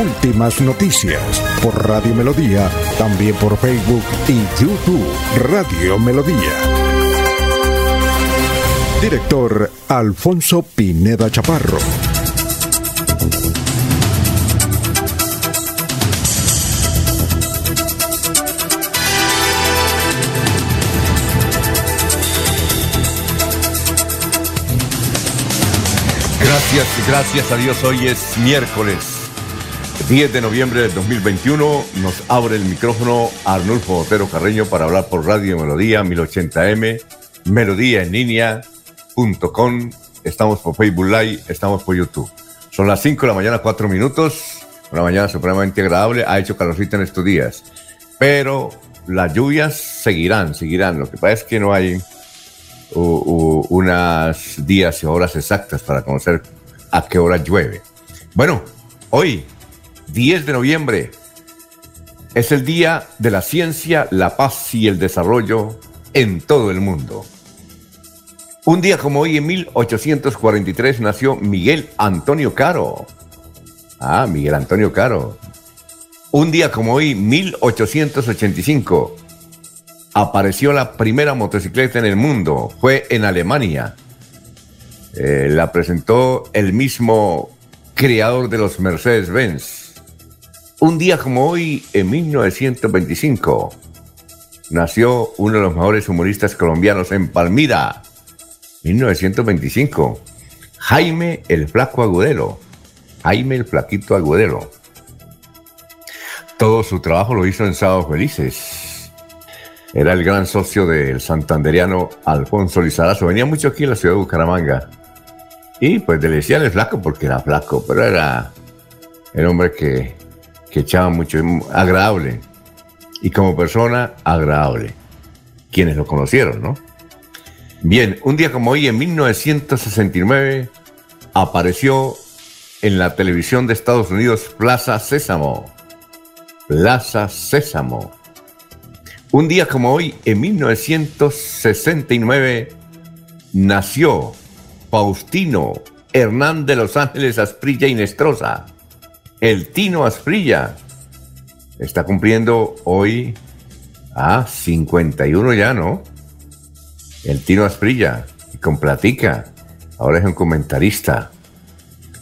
Últimas noticias por Radio Melodía, también por Facebook y YouTube Radio Melodía. Director Alfonso Pineda Chaparro. Gracias, gracias a Dios. Hoy es miércoles 10 de noviembre del 2021 nos abre el micrófono Arnulfo Otero Carreño para hablar por Radio Melodía 1080m, melodía en línea.com. Estamos por Facebook Live, estamos por YouTube. Son las 5 de la mañana, 4 minutos. Una mañana supremamente agradable. Ha hecho calorcito en estos días. Pero las lluvias seguirán, seguirán. Lo que pasa es que no hay unas días y horas exactas para conocer a qué hora llueve. Bueno, hoy 10 de noviembre. Es el Día de la Ciencia, la Paz y el Desarrollo en todo el mundo. Un día como hoy, en 1843, nació Miguel Antonio Caro. Ah, Miguel Antonio Caro. Un día como hoy, 1885, apareció la primera motocicleta en el mundo. Fue en Alemania. Eh, la presentó el mismo creador de los Mercedes-Benz. Un día como hoy, en 1925, nació uno de los mejores humoristas colombianos en Palmira. 1925. Jaime el Flaco Agudelo. Jaime el Flaquito Agudelo. Todo su trabajo lo hizo en Sábados Felices. Era el gran socio del santanderiano Alfonso Lizarazo. Venía mucho aquí en la ciudad de Bucaramanga. Y pues le decían el flaco porque era flaco, pero era el hombre que que echaba mucho, agradable. Y como persona, agradable. Quienes lo conocieron, ¿no? Bien, un día como hoy, en 1969, apareció en la televisión de Estados Unidos Plaza Sésamo. Plaza Sésamo. Un día como hoy, en 1969, nació Faustino Hernán de Los Ángeles Asprilla y Nestroza el Tino Asprilla. Está cumpliendo hoy a 51 ya, ¿no? El Tino Asprilla, con platica. Ahora es un comentarista.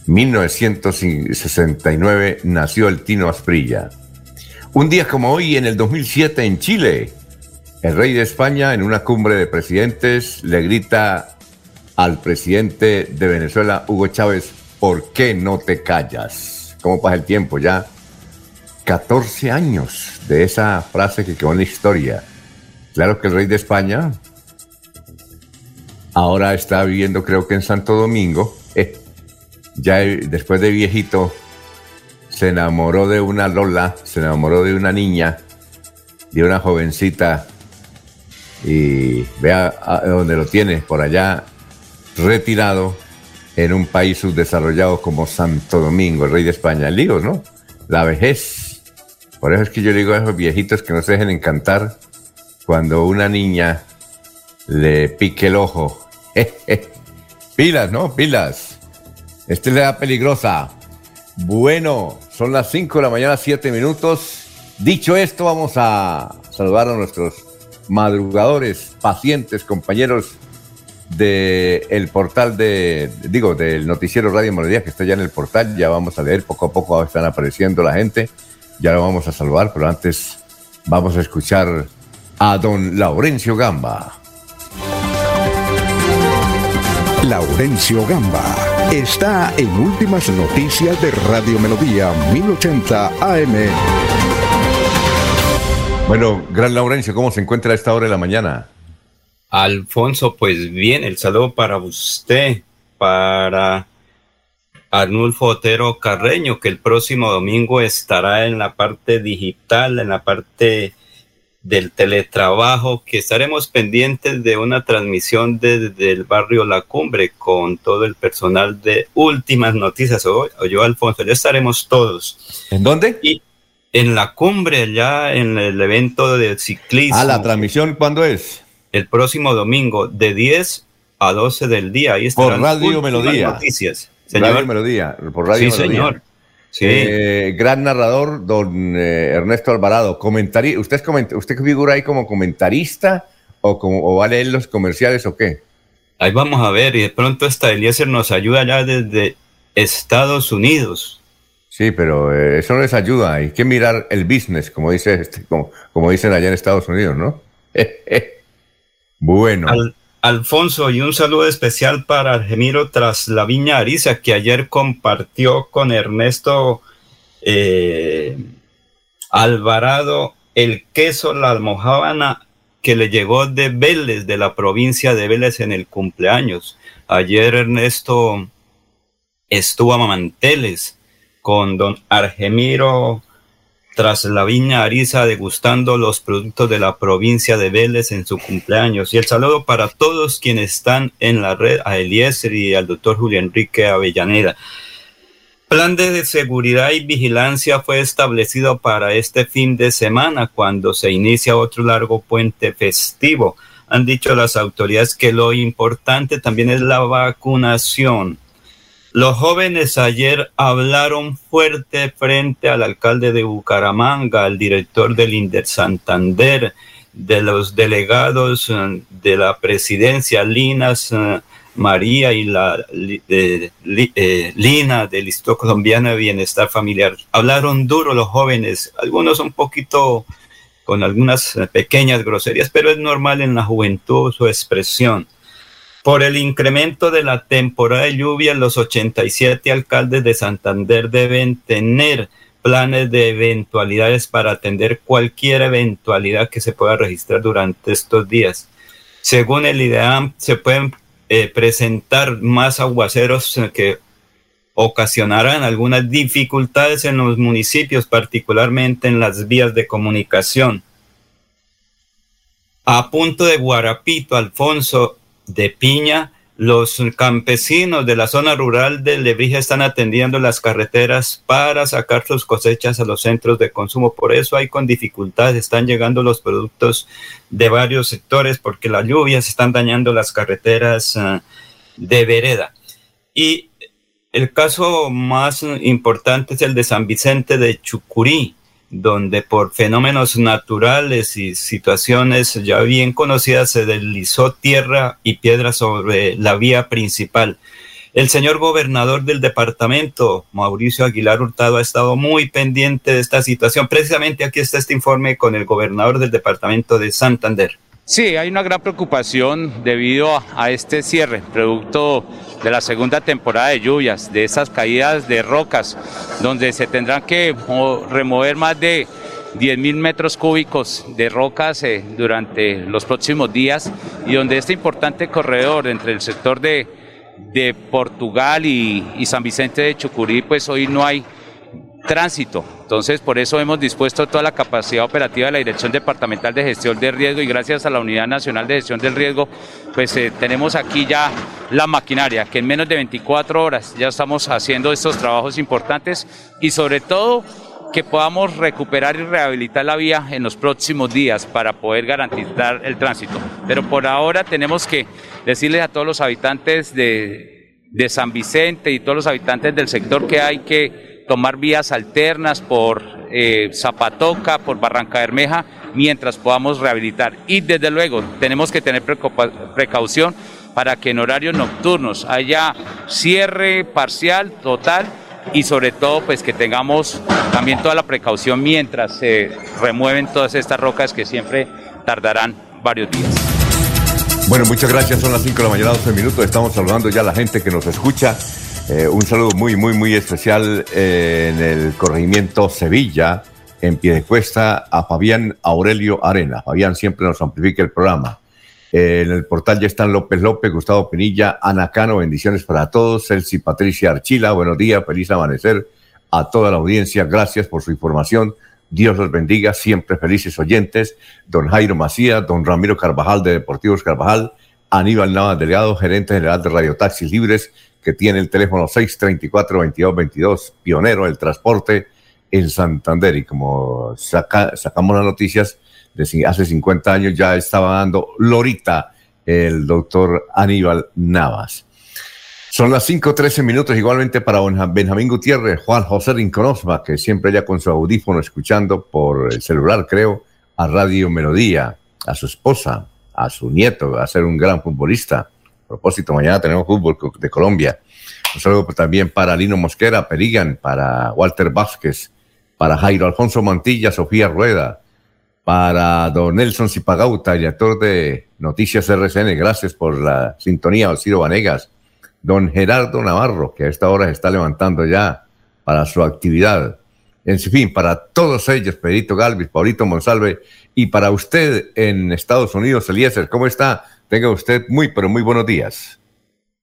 1969 nació el Tino Asprilla. Un día como hoy, en el 2007, en Chile, el rey de España, en una cumbre de presidentes, le grita al presidente de Venezuela, Hugo Chávez, ¿por qué no te callas? Cómo pasa el tiempo, ya 14 años de esa frase que quedó en la historia. Claro que el rey de España ahora está viviendo creo que en Santo Domingo. Eh, ya después de viejito se enamoró de una Lola, se enamoró de una niña, de una jovencita y vea a donde lo tiene, por allá retirado en un país subdesarrollado como Santo Domingo, el rey de España. El lío, ¿no? La vejez. Por eso es que yo digo a esos viejitos que no se dejen encantar cuando una niña le pique el ojo. Pilas, ¿no? Pilas. Esta es la edad peligrosa. Bueno, son las 5 de la mañana, 7 minutos. Dicho esto, vamos a saludar a nuestros madrugadores, pacientes, compañeros del el portal de, digo, del noticiero Radio Melodía que está ya en el portal. Ya vamos a leer, poco a poco están apareciendo la gente. Ya lo vamos a saludar, pero antes vamos a escuchar a don Laurencio Gamba. Laurencio Gamba está en Últimas Noticias de Radio Melodía 1080 AM. Bueno, gran Laurencio, ¿cómo se encuentra a esta hora de la mañana? Alfonso, pues bien, el saludo para usted, para Arnulfo Otero Carreño, que el próximo domingo estará en la parte digital, en la parte del teletrabajo, que estaremos pendientes de una transmisión desde el barrio La Cumbre con todo el personal de Últimas Noticias. O, yo, Alfonso, ya estaremos todos. ¿En dónde? Y en La Cumbre, ya en el evento de ciclismo. Ah, la transmisión, ¿cuándo es? El próximo domingo, de 10 a 12 del día. Ahí por Radio Melodía. Noticias. Señor. Radio Melodía, por Radio sí, señor. Sí. Eh, gran narrador, don eh, Ernesto Alvarado. Comentari ¿Usted, es ¿Usted figura ahí como comentarista o, como, o va a leer los comerciales o qué? Ahí vamos a ver, y de pronto esta Eliezer nos ayuda ya desde Estados Unidos. Sí, pero eh, eso no les ayuda, hay que mirar el business, como, dice este, como, como dicen allá en Estados Unidos, ¿no? bueno. Alfonso, y un saludo especial para Argemiro tras la Viña Arisa, que ayer compartió con Ernesto eh, Alvarado el queso, la almohábana que le llegó de Vélez, de la provincia de Vélez en el cumpleaños. Ayer Ernesto estuvo a Manteles con don Argemiro tras la viña Ariza degustando los productos de la provincia de Vélez en su cumpleaños. Y el saludo para todos quienes están en la red, a Eliezer y al doctor Julio Enrique Avellaneda. Plan de seguridad y vigilancia fue establecido para este fin de semana cuando se inicia otro largo puente festivo. Han dicho las autoridades que lo importante también es la vacunación los jóvenes ayer hablaron fuerte frente al alcalde de Bucaramanga, al director del Inder Santander, de los delegados eh, de la presidencia, Linas eh, María y la eh, Lina del Instituto Colombiano de Bienestar Familiar. Hablaron duro los jóvenes, algunos un poquito con algunas pequeñas groserías, pero es normal en la juventud su expresión. Por el incremento de la temporada de lluvia, los 87 alcaldes de Santander deben tener planes de eventualidades para atender cualquier eventualidad que se pueda registrar durante estos días. Según el IDEAM, se pueden eh, presentar más aguaceros que ocasionarán algunas dificultades en los municipios, particularmente en las vías de comunicación. A punto de Guarapito, Alfonso, de piña. Los campesinos de la zona rural de Lebrija están atendiendo las carreteras para sacar sus cosechas a los centros de consumo. Por eso hay con dificultades, están llegando los productos de varios sectores porque las lluvias están dañando las carreteras ah, de vereda. Y el caso más importante es el de San Vicente de Chucurí donde por fenómenos naturales y situaciones ya bien conocidas se deslizó tierra y piedra sobre la vía principal. El señor gobernador del departamento, Mauricio Aguilar Hurtado, ha estado muy pendiente de esta situación. Precisamente aquí está este informe con el gobernador del departamento de Santander. Sí, hay una gran preocupación debido a este cierre, producto de la segunda temporada de lluvias, de esas caídas de rocas, donde se tendrán que remover más de 10 mil metros cúbicos de rocas eh, durante los próximos días y donde este importante corredor entre el sector de, Portugal y, y San Vicente de Chucurí, pues hoy no hay tránsito. Entonces, por eso hemos dispuesto toda la capacidad operativa de la Dirección Departamental de Gestión de Riesgo y gracias a la Unidad Nacional de Gestión del Riesgo, pues eh, tenemos aquí ya la maquinaria, que en menos de 24 horas ya estamos haciendo estos trabajos importantes y sobre todo que podamos recuperar y rehabilitar la vía en los próximos días para poder garantizar el tránsito. Pero por ahora tenemos que decirles a todos los habitantes de, de San Vicente y todos los habitantes del sector que hay que tomar vías alternas por eh, Zapatoca, por Barranca Bermeja, mientras podamos rehabilitar. Y desde luego tenemos que tener precaución para que en horarios nocturnos haya cierre parcial, total, y sobre todo pues que tengamos también toda la precaución mientras se remueven todas estas rocas que siempre tardarán varios días. Bueno, muchas gracias. Son las 5 de la mañana, 12 minutos. Estamos saludando ya a la gente que nos escucha eh, un saludo muy, muy, muy especial eh, en el corregimiento Sevilla, en Piedecuesta, a Fabián Aurelio Arena. Fabián siempre nos amplifica el programa. Eh, en el portal ya están López López, Gustavo Pinilla, Ana Cano, bendiciones para todos. Celsi Patricia Archila, buenos días, feliz amanecer a toda la audiencia. Gracias por su información. Dios los bendiga, siempre felices oyentes. Don Jairo Macías, don Ramiro Carvajal de Deportivos Carvajal, Aníbal Navas Delegado, gerente general de Radio Taxis Libres, que tiene el teléfono 634-2222, pionero del transporte en Santander. Y como sacamos las noticias, de hace 50 años ya estaba dando Lorita el doctor Aníbal Navas. Son las 5.13 minutos igualmente para Benjamín Gutiérrez, Juan José Rinconosma, que siempre ya con su audífono escuchando por el celular, creo, a Radio Melodía, a su esposa, a su nieto, a ser un gran futbolista. Propósito, mañana tenemos fútbol de Colombia. Un saludo también para Lino Mosquera, Perigan, para Walter Vázquez, para Jairo Alfonso Mantilla, Sofía Rueda, para don Nelson Zipagauta, director de Noticias RCN. Gracias por la sintonía, Ciro Vanegas. Don Gerardo Navarro, que a esta hora se está levantando ya para su actividad. En fin, para todos ellos, Pedrito Galvis, Paulito Monsalve, y para usted en Estados Unidos, Eliezer, ¿cómo está? Tenga usted muy, pero muy buenos días.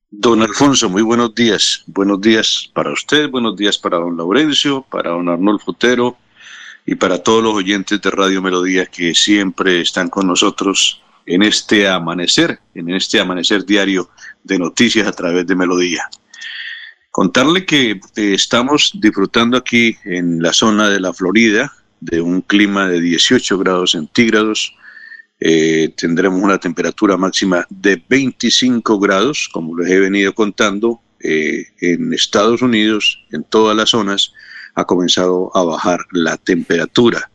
Don Alfonso, muy buenos días. Buenos días para usted, buenos días para don Laurencio, para don Arnoldo Futero y para todos los oyentes de Radio Melodía que siempre están con nosotros en este amanecer, en este amanecer diario de noticias a través de Melodía. Contarle que eh, estamos disfrutando aquí en la zona de la Florida de un clima de 18 grados centígrados. Eh, tendremos una temperatura máxima de 25 grados, como les he venido contando, eh, en Estados Unidos, en todas las zonas, ha comenzado a bajar la temperatura.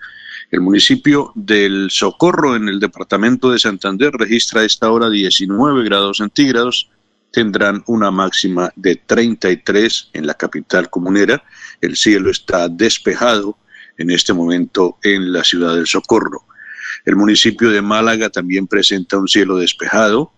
El municipio del Socorro en el departamento de Santander registra a esta hora 19 grados centígrados, tendrán una máxima de 33 en la capital comunera. El cielo está despejado en este momento en la ciudad del Socorro. El municipio de Málaga también presenta un cielo despejado,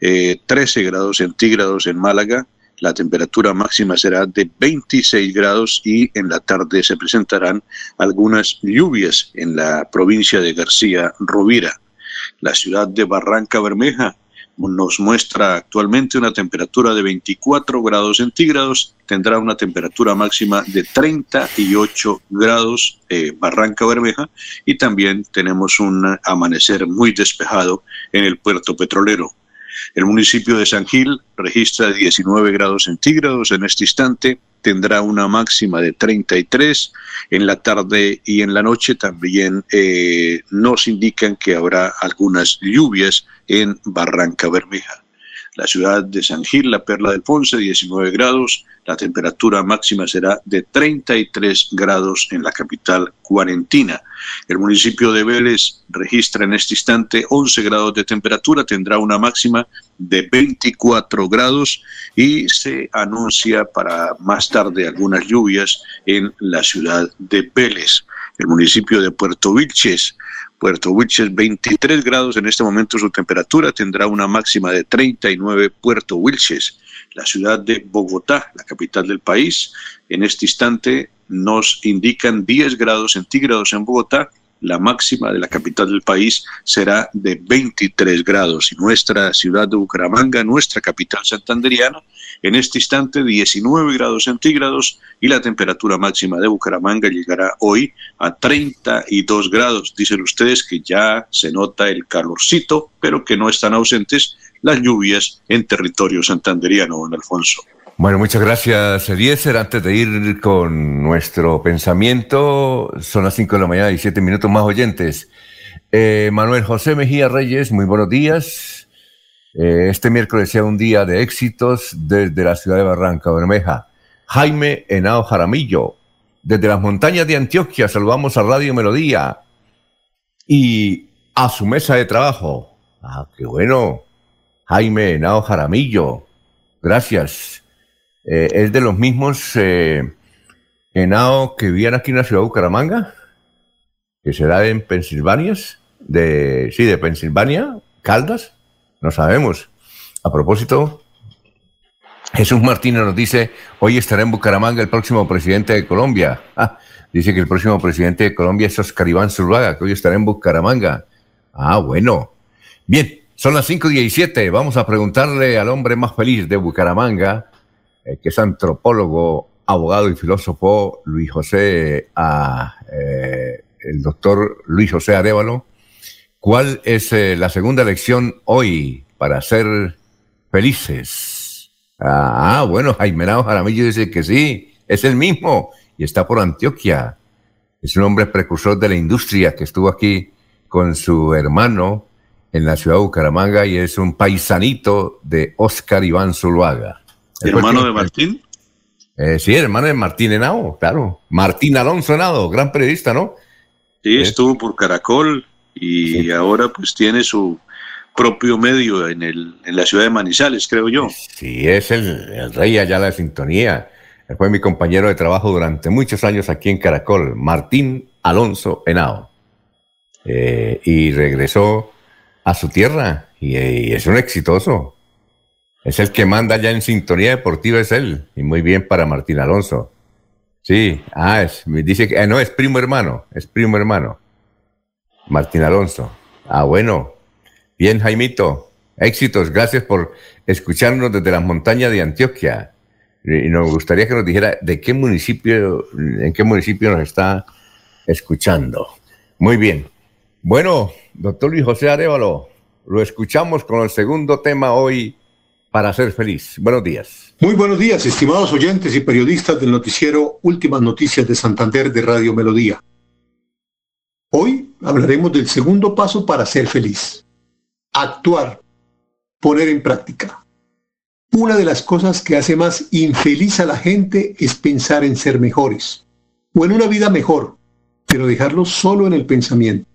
13 eh, grados centígrados en Málaga, la temperatura máxima será de 26 grados y en la tarde se presentarán algunas lluvias en la provincia de García Rovira. La ciudad de Barranca Bermeja nos muestra actualmente una temperatura de 24 grados centígrados, tendrá una temperatura máxima de 38 grados eh, Barranca Bermeja y también tenemos un amanecer muy despejado en el puerto petrolero. El municipio de San Gil registra 19 grados centígrados en este instante, tendrá una máxima de 33. En la tarde y en la noche también eh, nos indican que habrá algunas lluvias en Barranca Bermeja. La ciudad de San Gil, la Perla del Ponce, 19 grados. La temperatura máxima será de 33 grados en la capital cuarentina. El municipio de Vélez registra en este instante 11 grados de temperatura, tendrá una máxima de 24 grados y se anuncia para más tarde algunas lluvias en la ciudad de Vélez. El municipio de Puerto Vilches Puerto Wilches 23 grados en este momento su temperatura, tendrá una máxima de 39 Puerto Wilches. La ciudad de Bogotá, la capital del país, en este instante nos indican 10 grados centígrados en Bogotá, la máxima de la capital del país será de 23 grados y nuestra ciudad de Bucaramanga, nuestra capital santanderiana, en este instante 19 grados centígrados y la temperatura máxima de Bucaramanga llegará hoy a 32 grados. Dicen ustedes que ya se nota el calorcito, pero que no están ausentes las lluvias en territorio santanderiano, don Alfonso. Bueno, muchas gracias, Eliezer. Antes de ir con nuestro pensamiento, son las 5 de la mañana y 7 minutos más oyentes. Eh, Manuel José Mejía Reyes, muy buenos días. Eh, este miércoles sea un día de éxitos desde la ciudad de Barranca Bermeja. Jaime Henao Jaramillo, desde las montañas de Antioquia, saludamos a Radio Melodía y a su mesa de trabajo. Ah, qué bueno. Jaime Henao Jaramillo, gracias. Eh, es de los mismos eh, que vivían aquí en la ciudad de Bucaramanga, que será en Pensilvania, de, sí, de Pensilvania, Caldas. No sabemos. A propósito, Jesús Martínez nos dice, hoy estará en Bucaramanga el próximo presidente de Colombia. Ah, dice que el próximo presidente de Colombia es Oscar Iván Zurbaga, que hoy estará en Bucaramanga. Ah, bueno. Bien, son las 5.17. Vamos a preguntarle al hombre más feliz de Bucaramanga, eh, que es antropólogo, abogado y filósofo, Luis José ah, eh, el doctor Luis José Arevalo, ¿cuál es eh, la segunda lección hoy para ser felices? Ah, ah bueno, Jaime Jaramillo dice que sí, es el mismo y está por Antioquia. Es un hombre precursor de la industria que estuvo aquí con su hermano en la ciudad de Bucaramanga y es un paisanito de Oscar Iván Zuluaga. ¿Hermano de Martín? Eh, sí, hermano de Martín Henao, claro. Martín Alonso Henao, gran periodista, ¿no? Sí, estuvo por Caracol y ahora pues tiene su propio medio en, el, en la ciudad de Manizales, creo yo. Sí, es el, rey allá de la sintonía. fue mi compañero de trabajo durante muchos años aquí en Caracol, Martín Alonso Henao. Eh, y regresó a su tierra y, y es un exitoso. Es el que manda ya en sintonía deportiva, es él. Y muy bien para Martín Alonso. Sí, ah, es, dice que, ah, no, es primo hermano, es primo hermano. Martín Alonso. Ah, bueno. Bien, Jaimito. Éxitos, gracias por escucharnos desde las montañas de Antioquia. Y nos gustaría que nos dijera de qué municipio, en qué municipio nos está escuchando. Muy bien. Bueno, doctor Luis José Arevalo, lo escuchamos con el segundo tema hoy para ser feliz. Buenos días. Muy buenos días, estimados oyentes y periodistas del noticiero Últimas Noticias de Santander de Radio Melodía. Hoy hablaremos del segundo paso para ser feliz. Actuar, poner en práctica. Una de las cosas que hace más infeliz a la gente es pensar en ser mejores o en una vida mejor, pero dejarlo solo en el pensamiento.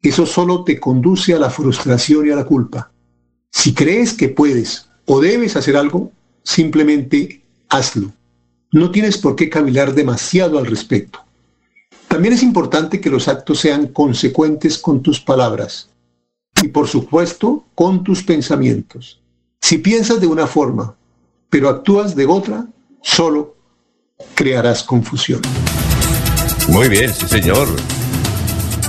Eso solo te conduce a la frustración y a la culpa. Si crees que puedes o debes hacer algo, simplemente hazlo. No tienes por qué cavilar demasiado al respecto. También es importante que los actos sean consecuentes con tus palabras y por supuesto con tus pensamientos. Si piensas de una forma, pero actúas de otra, solo crearás confusión. Muy bien, sí señor.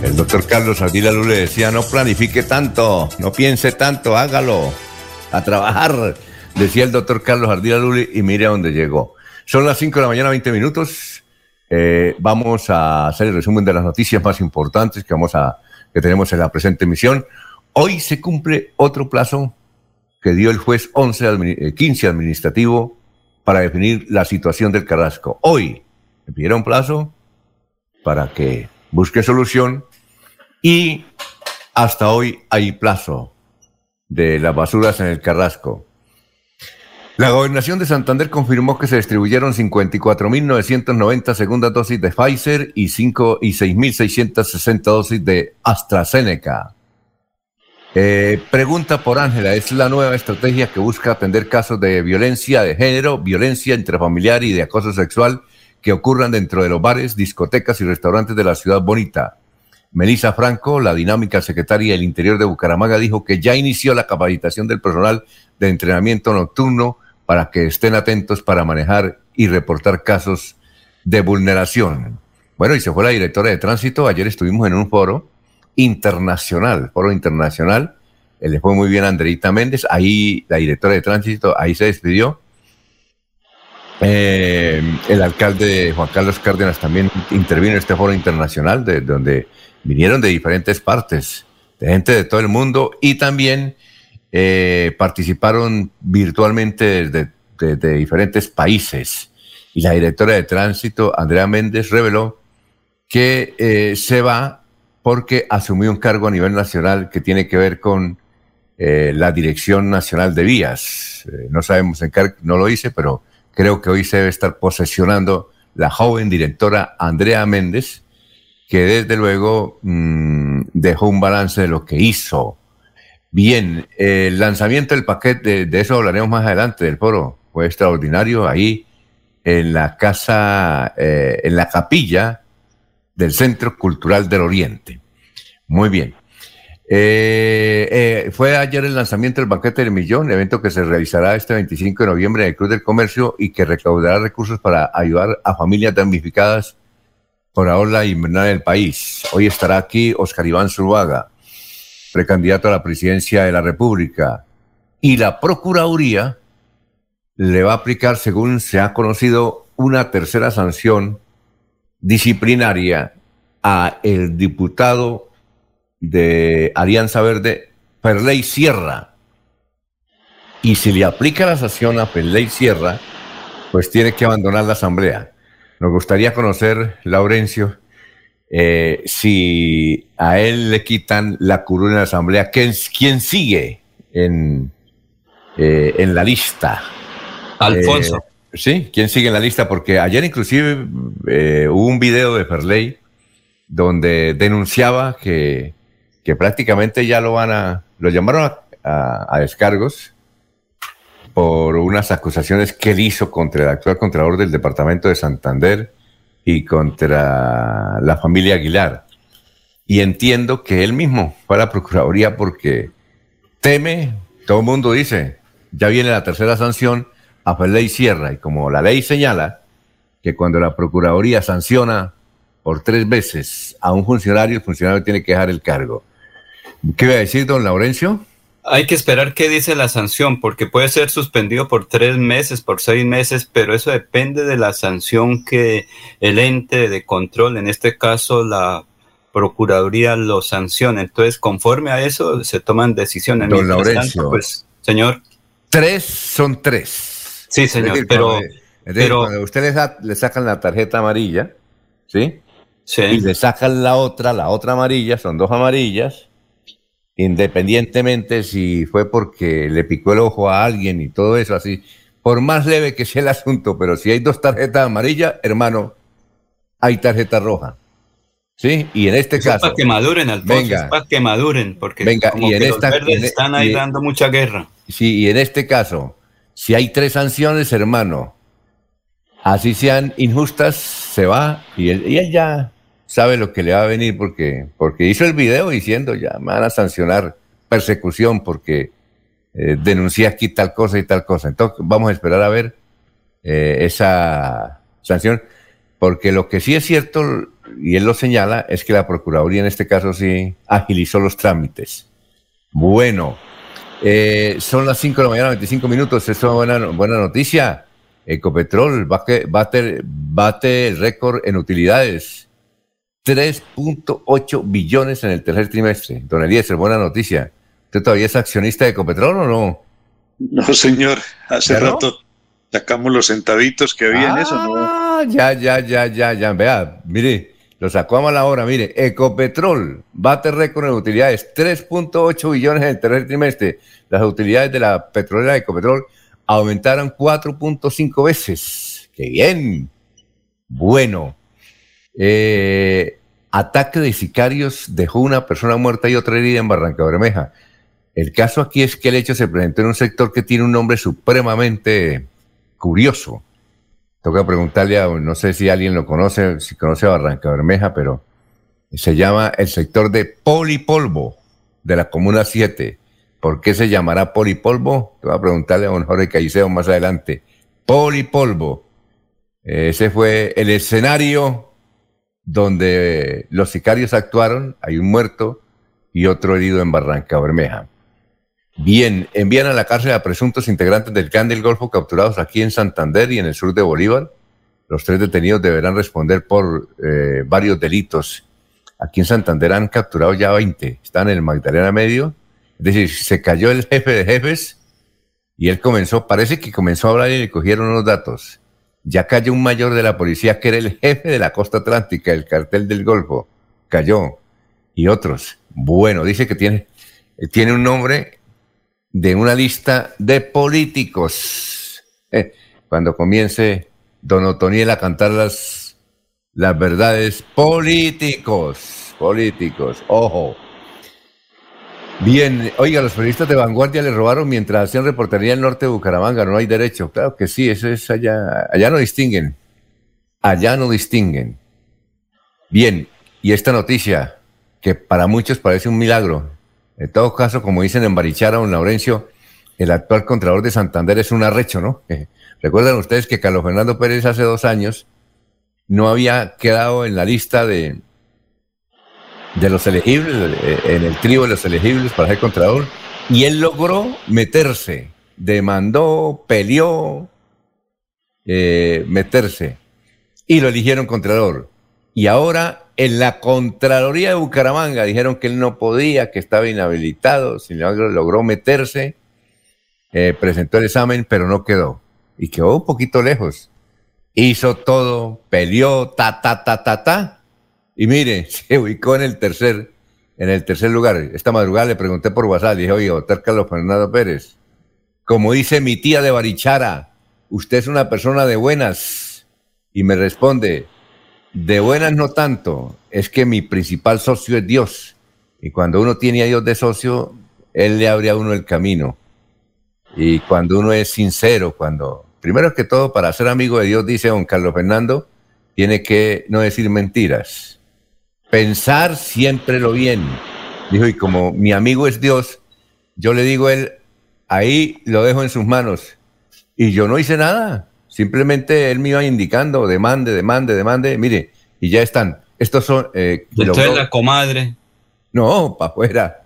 El doctor Carlos Ardila le decía, no planifique tanto, no piense tanto, hágalo a trabajar, decía el doctor Carlos Ardila Luli, y mire a dónde llegó. Son las 5 de la mañana, 20 minutos. Eh, vamos a hacer el resumen de las noticias más importantes que, vamos a, que tenemos en la presente emisión. Hoy se cumple otro plazo que dio el juez 11, 15 eh, administrativo para definir la situación del Carrasco. Hoy le pidieron plazo para que busque solución y hasta hoy hay plazo de las basuras en el Carrasco. La gobernación de Santander confirmó que se distribuyeron 54.990 segundas dosis de Pfizer y, 5, y 6.660 dosis de AstraZeneca. Eh, pregunta por Ángela, ¿es la nueva estrategia que busca atender casos de violencia de género, violencia intrafamiliar y de acoso sexual que ocurran dentro de los bares, discotecas y restaurantes de la ciudad bonita? Melissa Franco, la dinámica secretaria del Interior de Bucaramanga, dijo que ya inició la capacitación del personal de entrenamiento nocturno para que estén atentos para manejar y reportar casos de vulneración. Bueno, y se fue la directora de tránsito. Ayer estuvimos en un foro internacional, foro internacional. Eh, le fue muy bien a Andreita Méndez. Ahí la directora de tránsito, ahí se despidió. Eh, el alcalde Juan Carlos Cárdenas también intervino en este foro internacional, de donde vinieron de diferentes partes, de gente de todo el mundo y también eh, participaron virtualmente desde diferentes países. Y la directora de tránsito, Andrea Méndez, reveló que eh, se va porque asumió un cargo a nivel nacional que tiene que ver con eh, la Dirección Nacional de Vías. no sabemos en qué, no lo hice, pero creo que hoy se debe estar posesionando la joven directora Andrea Méndez, que desde luego mm, dejó un balance de lo que hizo. Bien, el lanzamiento del paquete, de, eso hablaremos más adelante del foro, fue extraordinario ahí en la casa, eh, en la capilla del Centro Cultural del Oriente. Muy bien. Eh, eh, fue ayer el lanzamiento del Banquete del Millón, evento que se realizará este 25 de noviembre en el Club del Comercio y que recaudará recursos para ayudar a familias damnificadas ahora invernal del país. Hoy estará aquí Oscar Iván Zuluaga, precandidato a la presidencia de la República. Y la Procuraduría le va a aplicar, según se ha conocido, una tercera sanción disciplinaria a el diputado de Alianza Verde, Perley Sierra. Y si le aplica la sanción a Perley Sierra, pues tiene que abandonar la asamblea. Nos gustaría conocer, Laurencio, eh, si a él le quitan la curul en la asamblea, ¿quién, quién sigue en, eh, en la lista? Alfonso. Eh, sí, ¿quién sigue en la lista? Porque ayer inclusive hubo un video de Perley donde denunciaba que, que, prácticamente ya lo van a, lo llamaron a, a descargos por unas acusaciones que él hizo contra el actual contralor del departamento de Santander y contra la familia Aguilar. Y entiendo que él mismo fue a la Procuraduría porque teme, todo el mundo dice, ya viene la tercera sanción a ley Sierra. Y como la ley señala que cuando la Procuraduría sanciona por tres veces a un funcionario, el funcionario tiene que dejar el cargo. ¿Qué va a decir don Laurencio? Hay que esperar qué dice la sanción, porque puede ser suspendido por tres meses, por seis meses, pero eso depende de la sanción que el ente de control, en este caso la Procuraduría, lo sancione. Entonces, conforme a eso, se toman decisiones. Don Laurencio. pues, señor. Tres son tres. Sí, señor, pero... pero cuando ustedes le sacan la tarjeta amarilla, ¿sí? Sí. Y le sacan la otra, la otra amarilla, son dos amarillas independientemente si fue porque le picó el ojo a alguien y todo eso así, por más leve que sea el asunto, pero si hay dos tarjetas amarillas, hermano, hay tarjeta roja. ¿Sí? Y en este caso. Para que maduren, Alfonso, venga, para que maduren, porque venga, y en esta, verdes están ahí dando mucha guerra. Sí, y en este caso, si hay tres sanciones, hermano, así sean injustas, se va y él, y él ya sabe lo que le va a venir porque, porque hizo el video diciendo ya me van a sancionar persecución porque eh, denuncié aquí tal cosa y tal cosa. Entonces vamos a esperar a ver eh, esa sanción, porque lo que sí es cierto, y él lo señala, es que la Procuraduría en este caso sí agilizó los trámites. Bueno, eh, son las 5 de la mañana, 25 minutos, eso es buena, buena noticia. Ecopetrol bate, bate, bate el récord en utilidades 3.8 billones en el tercer trimestre. Don Eliezer, buena noticia. ¿Usted todavía es accionista de Ecopetrol o no? No, señor. Hace rato sacamos los centavitos que había en eso, ¿no? Ah, ya, ya, ya, ya, ya. Vea, mire, lo sacó a mala hora. Mire, Ecopetrol bate récord en utilidades. 3.8 billones en el tercer trimestre. Las utilidades de la petrolera Ecopetrol aumentaron 4.5 veces. ¡Qué bien! Bueno. Eh, ataque de sicarios dejó una persona muerta y otra herida en Barranca Bermeja. El caso aquí es que el hecho se presentó en un sector que tiene un nombre supremamente curioso. Toca preguntarle a, no sé si alguien lo conoce, si conoce a Barranca Bermeja, pero se llama el sector de Polipolvo de la Comuna 7. ¿Por qué se llamará Polipolvo? Te voy a preguntarle a don Jorge Caicedo más adelante. Polipolvo. Ese fue el escenario donde los sicarios actuaron, hay un muerto y otro herido en Barranca Bermeja. Bien, envían a la cárcel a presuntos integrantes del clan del Golfo capturados aquí en Santander y en el sur de Bolívar. Los tres detenidos deberán responder por eh, varios delitos. Aquí en Santander han capturado ya 20, están en el Magdalena Medio. Es decir, se cayó el jefe de jefes y él comenzó, parece que comenzó a hablar y le cogieron unos datos ya cayó un mayor de la policía que era el jefe de la costa atlántica, el cartel del Golfo. Cayó. Y otros. Bueno, dice que tiene, tiene un nombre de una lista de políticos. Eh, cuando comience Don Otoniel a cantar las, las verdades políticos, políticos, ojo. Bien, oiga, los periodistas de vanguardia le robaron mientras hacían reportería en el norte de Bucaramanga, no hay derecho. Claro que sí, eso es allá. Allá no distinguen. Allá no distinguen. Bien, y esta noticia, que para muchos parece un milagro. En todo caso, como dicen en Barichara, don Laurencio, el actual Contralor de Santander es un arrecho, ¿no? Recuerdan ustedes que Carlos Fernando Pérez hace dos años no había quedado en la lista de, de los elegibles, eh, en el trío de los elegibles para ser contralor, y él logró meterse, demandó, peleó, eh, meterse, y lo eligieron contralor. Y ahora en la Contraloría de Bucaramanga dijeron que él no podía, que estaba inhabilitado, sin embargo logró meterse, eh, presentó el examen, pero no quedó. Y quedó un poquito lejos. Hizo todo, peleó, ta, ta, ta, ta, ta. Y mire, se ubicó en el tercer, en el tercer lugar. Esta madrugada le pregunté por WhatsApp, dije, oye, doctor Carlos Fernando Pérez, como dice mi tía de Barichara, usted es una persona de buenas. Y me responde, de buenas no tanto, es que mi principal socio es Dios. Y cuando uno tiene a Dios de socio, Él le abre a uno el camino. Y cuando uno es sincero, cuando, primero que todo, para ser amigo de Dios, dice don Carlos Fernando, tiene que no decir mentiras. Pensar siempre lo bien. Dijo, y como mi amigo es Dios, yo le digo a él, ahí lo dejo en sus manos. Y yo no hice nada. Simplemente él me iba indicando, demande, demande, demande, mire, y ya están. Estos son... Eh, Entonces la comadre. No, para afuera.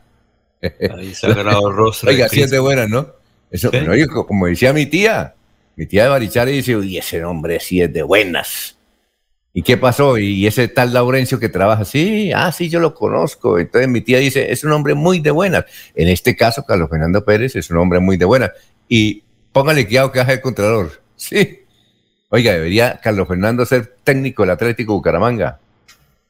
Ahí sagrado rostro. Oiga, así es de buena, ¿no? Eso, como decía mi tía, mi tía de Barichara dice, uy, ese hombre sí es de buenas. ¿Y qué pasó? Y ese tal Laurencio que trabaja, sí, ah, sí, yo lo conozco. Entonces mi tía dice, es un hombre muy de buenas. En este caso, Carlos Fernando Pérez es un hombre muy de buenas. Y póngale cuidado que haga el Contralor. Sí. Oiga, debería Carlos Fernando ser técnico del Atlético Bucaramanga.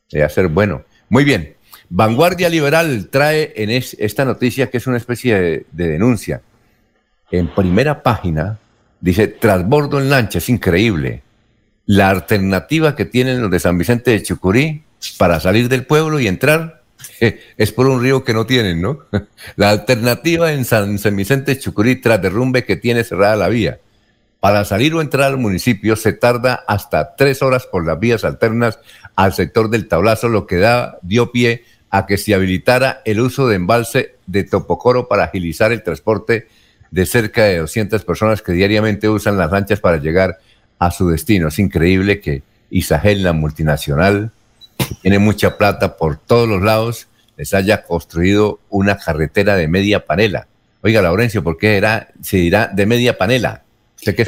Debería ser bueno. Muy bien. Vanguardia Liberal trae en esta noticia que es una especie de, denuncia. En primera página dice, trasbordo en lancha, es increíble. La alternativa que tienen los de San Vicente de Chucurí para salir del pueblo y entrar es por un río que no tienen, ¿no? La alternativa en San, San Vicente de Chucurí tras derrumbe que tiene cerrada la vía. Para salir o entrar al municipio se tarda hasta tres horas por las vías alternas al sector del tablazo, lo que da, dio pie a que se habilitara el uso de embalse de Topocoro para agilizar el transporte de cerca de 200 personas que diariamente usan las lanchas para llegar a su destino. Es increíble que Isagel, la multinacional, que tiene mucha plata por todos los lados, les haya construido una carretera de media panela. Oiga, Laurencio, ¿por qué era, se dirá de media panela?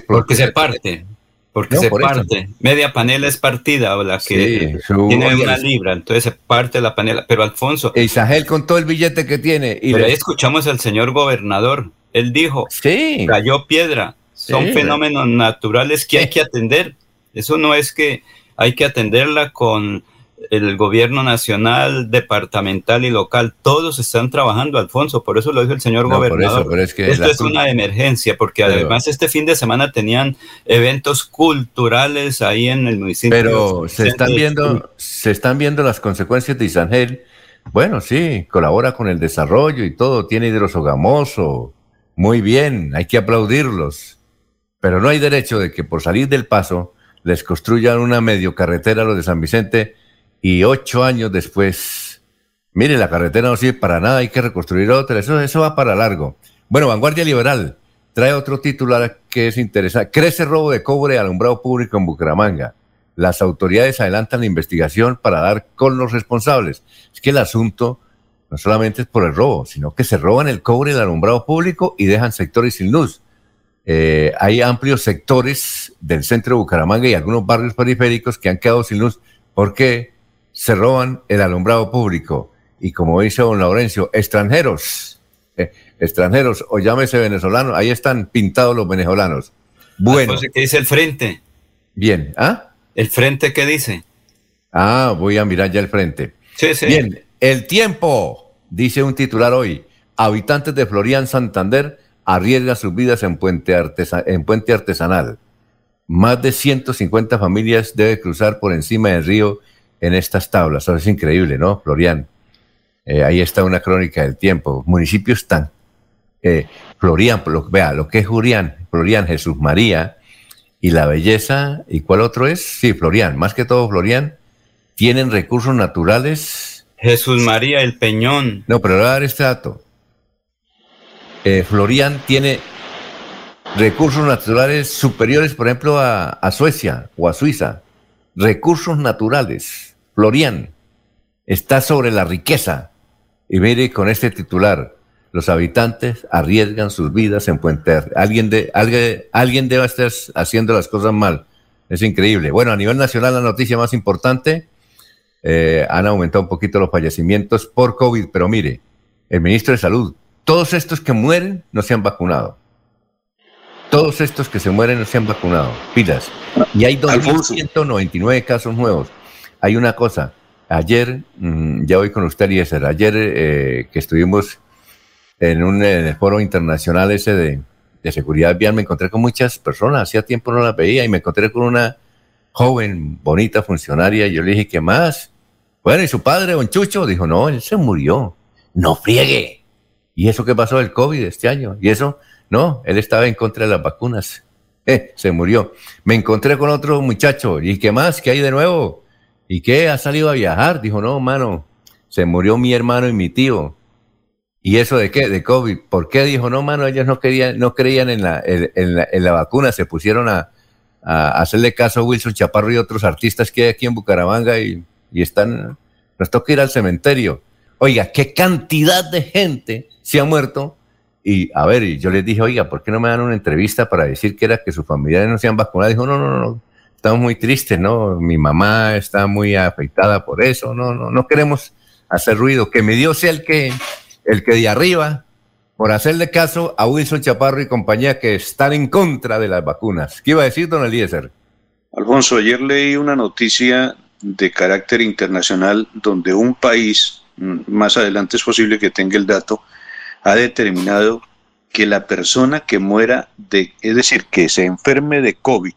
porque se parte. Porque se parte. Media panela es partida, o la que tiene una libra, entonces se parte la panela. Pero Alfonso. E Isagel con todo el billete que tiene. Y le... escuchamos al señor gobernador. Él dijo: sí. cayó piedra. Son fenómenos naturales que hay que atender. Eso no es que hay que atenderla con el gobierno nacional, departamental y local, todos están trabajando, Alfonso, por eso lo dijo el señor gobernador. Esto es una emergencia, porque además este fin de semana tenían eventos culturales ahí en el municipio. Pero se están viendo, se están viendo las consecuencias de Isangel. Bueno, sí, colabora con el desarrollo y todo, tiene hidrosogamoso, muy bien, hay que aplaudirlos. Pero no hay derecho de que por salir del paso les construyan una medio carretera a los de San Vicente y ocho años después, mire, la carretera no sirve para nada, hay que reconstruir otra, eso, eso va para largo. Bueno, Vanguardia Liberal trae otro titular que es interesante. Crece robo de cobre alumbrado público en Bucaramanga. Las autoridades adelantan la investigación para dar con los responsables. Es que el asunto no solamente es por el robo, sino que se roban el cobre del alumbrado público y dejan sectores sin luz. Eh, hay amplios sectores del centro de Bucaramanga y algunos barrios periféricos que han quedado sin luz. ¿Por qué? se roban el alumbrado público. Y como dice don Laurencio, extranjeros, eh, extranjeros o llámese venezolanos, ahí están pintados los venezolanos. Bueno. ¿Qué dice el frente? Bien, ¿ah? ¿El frente qué dice? Ah, voy a mirar ya el frente. Sí, sí. Bien, el tiempo, dice un titular hoy. Habitantes de Florian Santander arriesgan sus vidas en puente, en puente artesanal. Más de 150 familias deben cruzar por encima del río en estas tablas. Eso es increíble, ¿no, Florian? Eh, ahí está una crónica del tiempo. Municipios tan. Eh, Florian, vea, lo que es Julián, Florian, Jesús María y la belleza. ¿Y cuál otro es? Sí, Florian, más que todo Florian, tienen recursos naturales. Jesús María, el Peñón. No, pero voy a dar este dato. Eh, Florian tiene recursos naturales superiores, por ejemplo, a Suecia o a Suiza. Recursos naturales Florian está sobre la riqueza. Y mire con este titular, los habitantes arriesgan sus vidas en Puente Alguien, de, alguien, alguien debe estar haciendo las cosas mal. Es increíble. Bueno, a nivel nacional la noticia más importante eh, han aumentado un poquito los fallecimientos por COVID, pero mire, el ministro de Salud, todos estos que mueren no se han vacunado. Todos estos que se mueren no se han vacunado. Pilas. Y hay 2.199 casos nuevos. Hay una cosa. Ayer, mm, ya voy con usted, Eliezer. Ayer eh, que estuvimos en, un, en el foro internacional ese de, de seguridad vial, me encontré con muchas personas. Hacía tiempo no las veía y me encontré con una joven, bonita funcionaria. Y yo le dije, ¿qué más? Bueno, ¿y su padre, don Chucho? Dijo, no, él se murió. No friegue. ¿Y eso qué pasó del COVID este año? ¿Y eso? No, él estaba en contra de las vacunas. Eh, se murió. Me encontré con otro muchacho. ¿Y qué más? ¿Qué hay de nuevo? ¿Y qué? ¿Ha salido a viajar? Dijo, no, mano, se murió mi hermano y mi tío. ¿Y eso de qué? De COVID. ¿Por qué? Dijo, no, mano, ellos no, querían, no creían en la, en, la, vacuna, se pusieron a, hacerle caso a Wilson Chaparro y otros artistas que hay aquí en Bucaramanga y, y están, nos toca ir al cementerio. Oiga, qué cantidad de gente se ha muerto y a ver, yo les dije, oiga, ¿por qué no me dan una entrevista para decir que era que sus familiares no se han vacunado? Dijo, no, no, no, estamos muy tristes, ¿no? Mi mamá está muy afectada por eso, no, no, no queremos hacer ruido. Que me dio sea el que, el que de arriba, por hacerle caso a Wilson Chaparro y compañía que están en contra de las vacunas. ¿Qué iba a decir, don Eliezer? Alfonso, ayer leí una noticia de carácter internacional donde un país, más adelante es posible que tenga el dato, ha determinado que la persona que muera de, es decir, que se enferme de COVID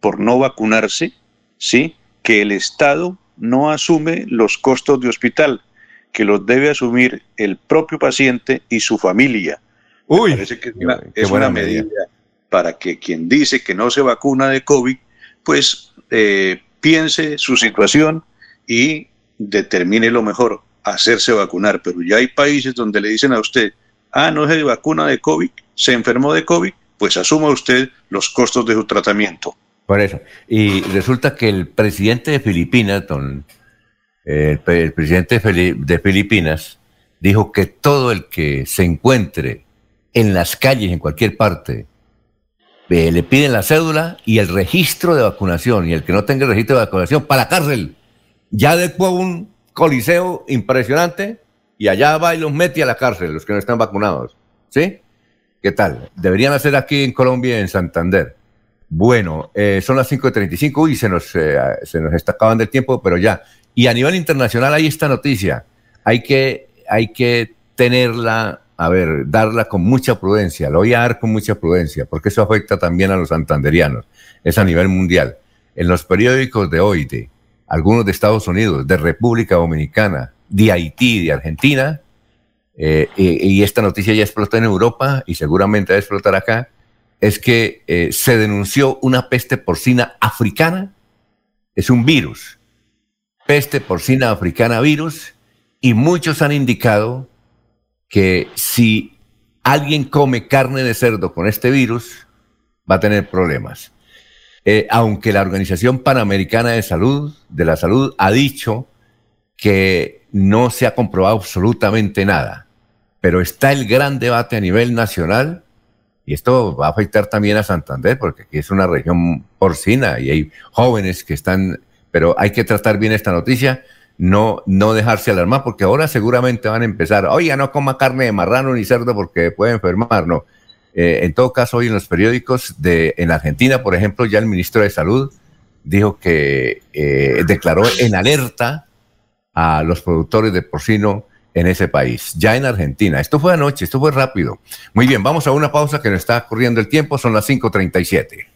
por no vacunarse, ¿sí? Que el Estado no asume los costos de hospital, que los debe asumir el propio paciente y su familia. Uy, parece que es una, medida, para que quien dice que no se vacuna de COVID, pues eh, piense su situación y determine lo mejor, hacerse vacunar. Pero ya hay países donde le dicen a usted, ah, no es de vacuna de COVID, se enfermó de COVID, pues asuma usted los costos de su tratamiento. Por eso. Y resulta que el presidente de Filipinas, el, presidente de Filipinas, dijo que todo el que se encuentre en las calles, en cualquier parte, eh, le piden la cédula y el registro de vacunación, y el que no tenga el registro de vacunación, para la cárcel. Ya adecuó un coliseo impresionante y allá va y los mete a la cárcel, los que no están vacunados. ¿Sí? ¿Qué tal? Deberían hacer aquí en Colombia, en Santander. Bueno, eh, son las 5.35 Uy, se nos, eh, se nos está acabando el tiempo, pero ya. Y a nivel internacional hay esta noticia. Hay que, hay que tenerla, a ver, darla con mucha prudencia. Lo voy a dar con mucha prudencia, porque eso afecta también a los santanderianos. Es a nivel mundial. En los periódicos de hoy, de algunos de Estados Unidos, de República Dominicana, de Haití, de Argentina, eh, y, esta noticia ya explotó en Europa y seguramente va a explotar acá, es que eh, se denunció una peste porcina africana, es un virus, peste porcina africana virus, y muchos han indicado que si alguien come carne de cerdo con este virus, va a tener problemas. Eh, aunque la Organización Panamericana de Salud, de la Salud, ha dicho que no se ha comprobado absolutamente nada, pero está el gran debate a nivel nacional y esto va a afectar también a Santander porque aquí es una región porcina y hay jóvenes que están, pero hay que tratar bien esta noticia, no, no dejarse alarmar porque ahora seguramente van a empezar, oiga, no coma carne de marrano ni cerdo porque puede enfermar, no. Eh, en todo caso, hoy en los periódicos de en Argentina, por ejemplo, ya el ministro de Salud dijo que eh, declaró en alerta a los productores de porcino en ese país, ya en Argentina. Esto fue anoche, esto fue rápido. Muy bien, vamos a una pausa que nos está corriendo el tiempo, son las 5.37.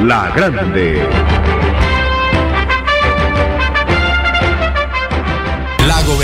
La Grande.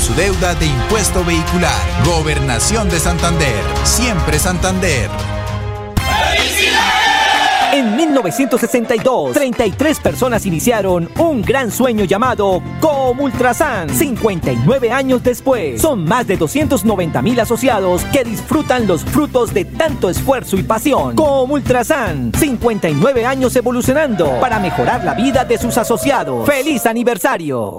su deuda de impuesto vehicular. Gobernación de Santander. Siempre Santander. En 1962, 33 personas iniciaron un gran sueño llamado Comultrasan. 59 años después, son más de 290 mil asociados que disfrutan los frutos de tanto esfuerzo y pasión. Comultrasan, 59 años evolucionando para mejorar la vida de sus asociados. ¡Feliz aniversario!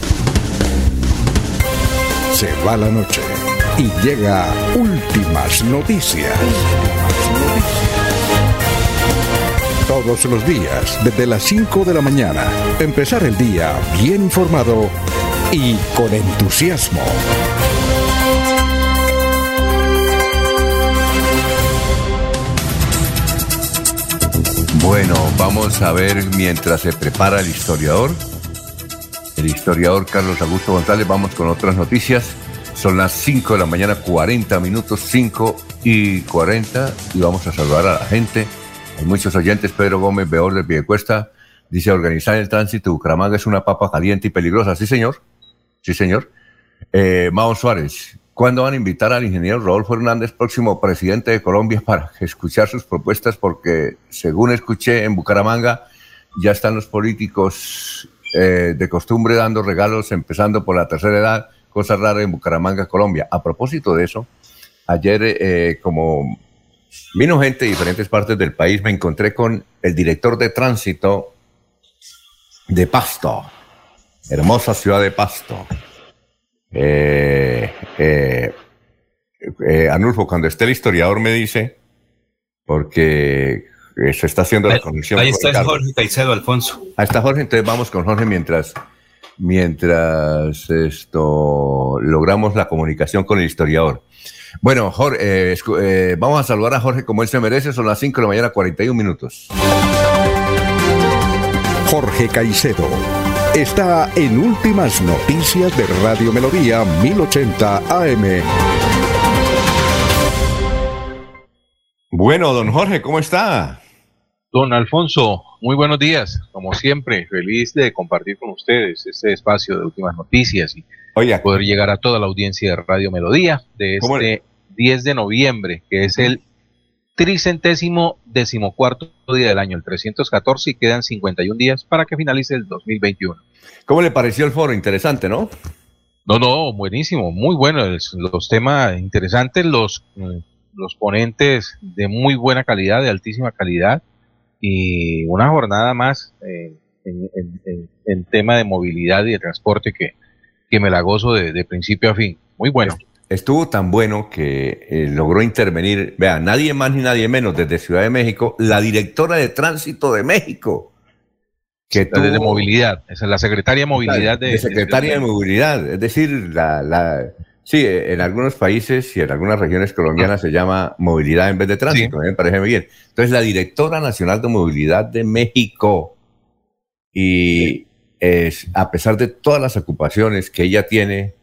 Se va la noche y llega últimas noticias. Todos los días, desde las 5 de la mañana, empezar el día bien informado y con entusiasmo. Bueno, vamos a ver mientras se prepara el historiador. El historiador Carlos Augusto González, vamos con otras noticias. Son las 5 de la mañana, 40 minutos, 5 y 40, y vamos a saludar a la gente. Hay muchos oyentes, Pedro Gómez, Beor de Piedecuesta, dice, organizar el tránsito Bucaramanga es una papa caliente y peligrosa. Sí, señor. Sí, señor. Eh, Mao Suárez, ¿cuándo van a invitar al ingeniero Rodolfo Hernández, próximo presidente de Colombia, para escuchar sus propuestas? Porque, según escuché en Bucaramanga, ya están los políticos eh, de costumbre dando regalos, empezando por la tercera edad, cosas raras en Bucaramanga, Colombia. A propósito de eso, ayer, eh, como vino gente de diferentes partes del país, me encontré con el director de tránsito de Pasto, hermosa ciudad de Pasto. Eh, Anulfo, cuando esté el historiador me dice, porque se está haciendo la conexión. Ahí con está Ricardo. Jorge Caicedo Alfonso. Ahí está Jorge, entonces vamos con Jorge mientras, mientras esto logramos la comunicación con el historiador. Bueno, Jorge, eh, eh, vamos a saludar a Jorge como él se merece, son las 5 de la mañana, 41 minutos. Jorge Caicedo está en Últimas Noticias de Radio Melodía 1080 AM. Bueno, don Jorge, ¿cómo está? Don Alfonso, muy buenos días. Como siempre, feliz de compartir con ustedes este espacio de últimas noticias y poder llegar a toda la audiencia de Radio Melodía de ¿Cómo este 10 de noviembre, que es el tricentésimo decimocuarto día del año, el 314, y quedan 51 días para que finalice el 2021. ¿cómo le pareció el foro? Interesante, ¿no? No, no, buenísimo, muy bueno. es- los temas interesantes, los, mm, los ponentes de muy buena calidad, de altísima calidad, y una jornada más eh, en, en- en- tema de movilidad y de transporte que, que me la gozo de, de principio a fin. Muy bueno. Estuvo tan bueno que eh, logró intervenir, vea, nadie más ni nadie menos desde Ciudad de México, la directora de tránsito de México. Que La de, movilidad, esa es la secretaria de movilidad de, de secretaria de de- movilidad, es decir, la, la sí, eh, en algunos países y en algunas regiones colombianas se llama movilidad en vez de tránsito, Sí. me parece muy bien. Entonces, la directora nacional de movilidad de México y es, a pesar de todas las ocupaciones que ella tiene,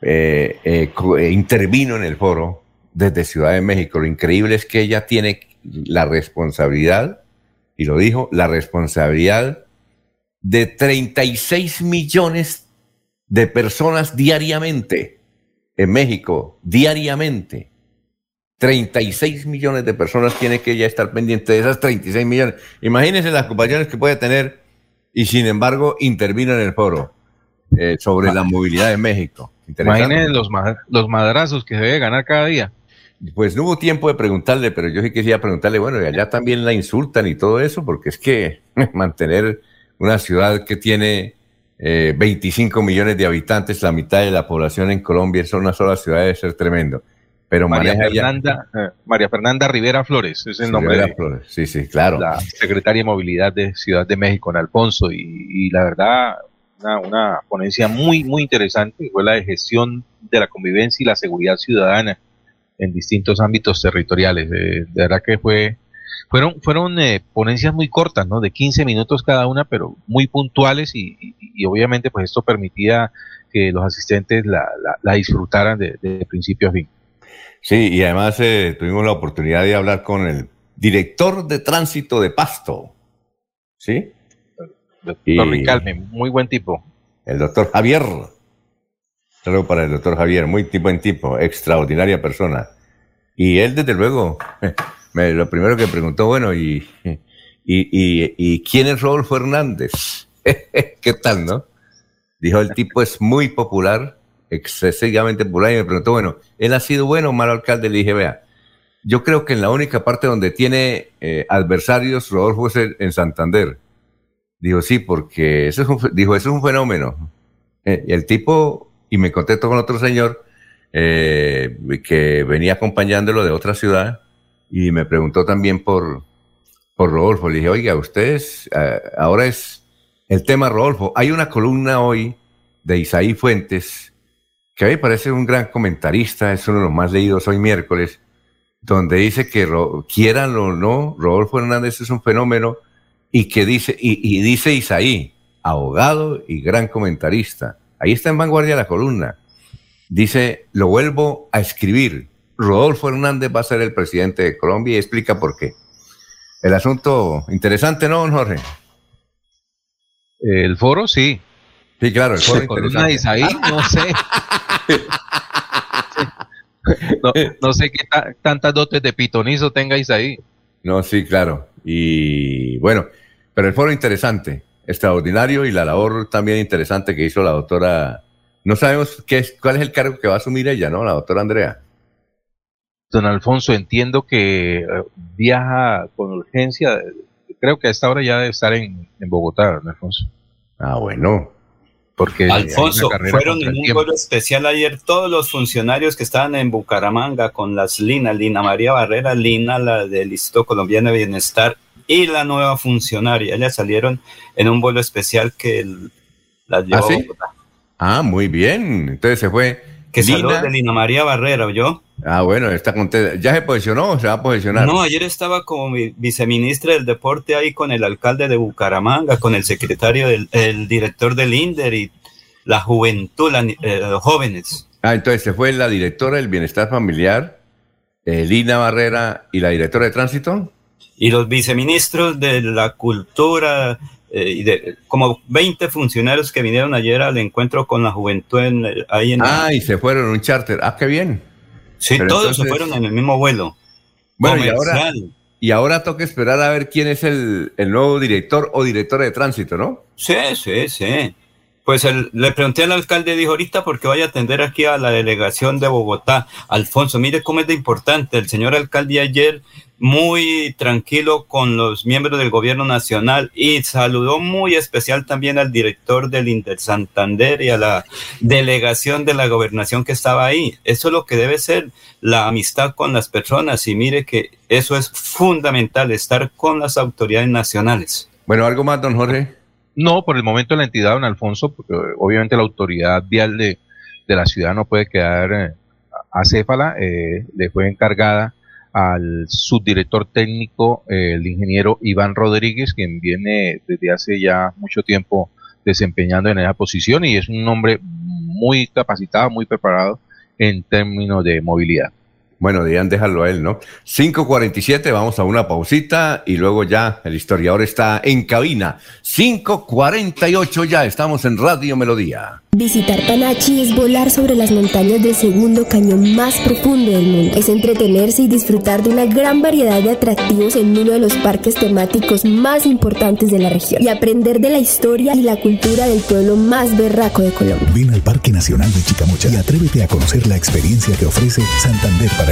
eh, eh, eh, intervino en el foro desde Ciudad de México. Lo increíble es que ella tiene la responsabilidad y lo dijo, la responsabilidad de 36 millones de personas diariamente en México, diariamente. 36 millones de personas tiene que ya estar pendiente de esas 36 millones. Imagínense las ocupaciones que puede tener y sin embargo intervino en el foro eh, sobre la movilidad de México. Imagínense los, los madrazos que se debe ganar cada día. Pues no hubo tiempo de preguntarle, pero yo sí quería preguntarle, bueno, y allá también la insultan y todo eso, porque es que mantener una ciudad que tiene 25 eh, millones de habitantes, la mitad de la población en Colombia, es una sola ciudad, debe ser tremendo. Pero María Fernanda, eh, María Fernanda Rivera Flores, es el nombre de Flores. Sí, sí, claro. La secretaria de Movilidad de Ciudad de México, en Alfonso, y, la verdad, una, ponencia muy, muy interesante, fue la de gestión de la convivencia y la seguridad ciudadana en distintos ámbitos territoriales. de verdad que fue fueron, fueron eh, ponencias muy cortas, ¿no? De 15 minutos cada una, pero muy puntuales y, obviamente pues esto permitía que los asistentes la, la, disfrutaran de, principio a fin. Sí, y además eh, tuvimos la oportunidad de hablar con el director de tránsito de Pasto, ¿sí? Doctor Ricalme, muy buen tipo. El doctor Javier. Saludo para el doctor Javier, muy buen tipo, extraordinaria persona. Y él, desde luego, lo primero que preguntó, bueno, ¿y, y, quién es Rodolfo Hernández? ¿Qué tal, no? Dijo, el tipo es muy popular, excesivamente popular, y me preguntó, bueno, ¿él ha sido bueno o malo alcalde? Le dije, vea, yo creo que en la única parte donde tiene eh, adversarios, Rodolfo es en Santander. Dijo, sí, porque eso es un, dijo, eso es un fenómeno. Eh, el tipo, y me contesto con otro señor eh, que venía acompañándolo de otra ciudad, y me preguntó también por, por Rodolfo. Le dije, oiga, ustedes, eh, ahora es el tema Rodolfo. Hay una columna hoy de Isaí Fuentes, que a mí parece un gran comentarista, es uno de los más leídos hoy miércoles, donde dice que quieran o no, Rodolfo Hernández es un fenómeno y que dice, y dice Isaí, abogado y gran comentarista. Ahí está en vanguardia la columna. Dice, lo vuelvo a escribir Rodolfo Hernández va a ser el presidente de Colombia y explica por qué. El asunto interesante, ¿no, don Jorge? El foro, sí. Sí, claro, el foro interesante. ahí, no sé. no, sé qué tantas dotes de pitonizo tengáis ahí. No, sí, claro. Y bueno, pero el foro interesante, extraordinario y la labor también interesante que hizo la doctora. No sabemos qué es, cuál es el cargo que va a asumir ella, ¿no? La doctora Andrea. Don Alfonso, entiendo que eh, viaja con urgencia. Creo que a esta hora ya debe estar en, Bogotá, don Alfonso. Ah, bueno. Porque Alfonso, fueron en un vuelo especial ayer todos los funcionarios que estaban en Bucaramanga con las Lina, Lina María Barrera, Lina, la del Instituto Colombiano de Bienestar y la nueva funcionaria. Ellas salieron en un vuelo especial que las llevó ¿Ah, sí? Ah, muy bien. Entonces se fue. Que Lina, de Lina María Barrera, ¿yo? Ah, bueno, está contenta. ¿Ya se posicionó o se va a posicionar? No, ayer estaba como viceministra del deporte ahí con el alcalde de Bucaramanga, con el secretario, del, el director del INDER y la juventud, eh, los jóvenes. Ah, entonces se fue la directora del bienestar familiar, eh, Lina Barrera, y la directora de tránsito. Y los viceministros de la cultura, eh, y de, como 20 funcionarios que vinieron ayer al encuentro con la juventud en, ahí en... Ah, y se fueron en un charter. Ah, qué bien. Sí, todos se fueron en el mismo vuelo. Bueno, y ahora, y ahora toca esperar a ver quién es el, nuevo director o directora de tránsito, ¿no? Sí, sí, sí. Pues le pregunté al alcalde, dijo ahorita porque vaya a atender aquí a la delegación de Bogotá. Alfonso, mire cómo es de importante. El señor alcalde ayer muy tranquilo con los miembros del gobierno nacional y saludó muy especial también al director del Inter Santander y a la delegación de la gobernación que estaba ahí. Eso es lo que debe ser la amistad con las personas y mire que eso es fundamental, estar con las autoridades nacionales. Bueno, ¿algo más, don Jorge? No, por el momento la entidad, don Alfonso, porque obviamente la autoridad vial de, la ciudad no puede quedar eh, acéfala, eh, le fue encargada al subdirector técnico, el ingeniero Iván Rodríguez, quien viene desde hace ya mucho tiempo desempeñando en esa posición y es un hombre muy capacitado, muy preparado en términos de movilidad. Bueno, debían dejarlo a él, ¿no? 5.47, vamos a una pausita y luego ya el historiador está en cabina. 5.48 ya, estamos en Radio Melodía. Visitar Panachi es volar sobre las montañas del segundo cañón más profundo del mundo. Es entretenerse y disfrutar de una gran variedad de atractivos en uno de los parques temáticos más importantes de la región. Y aprender de la historia y la cultura del pueblo más berraco de Colombia. Ven al Parque Nacional de Chicamocha y atrévete a conocer la experiencia que ofrece Santander para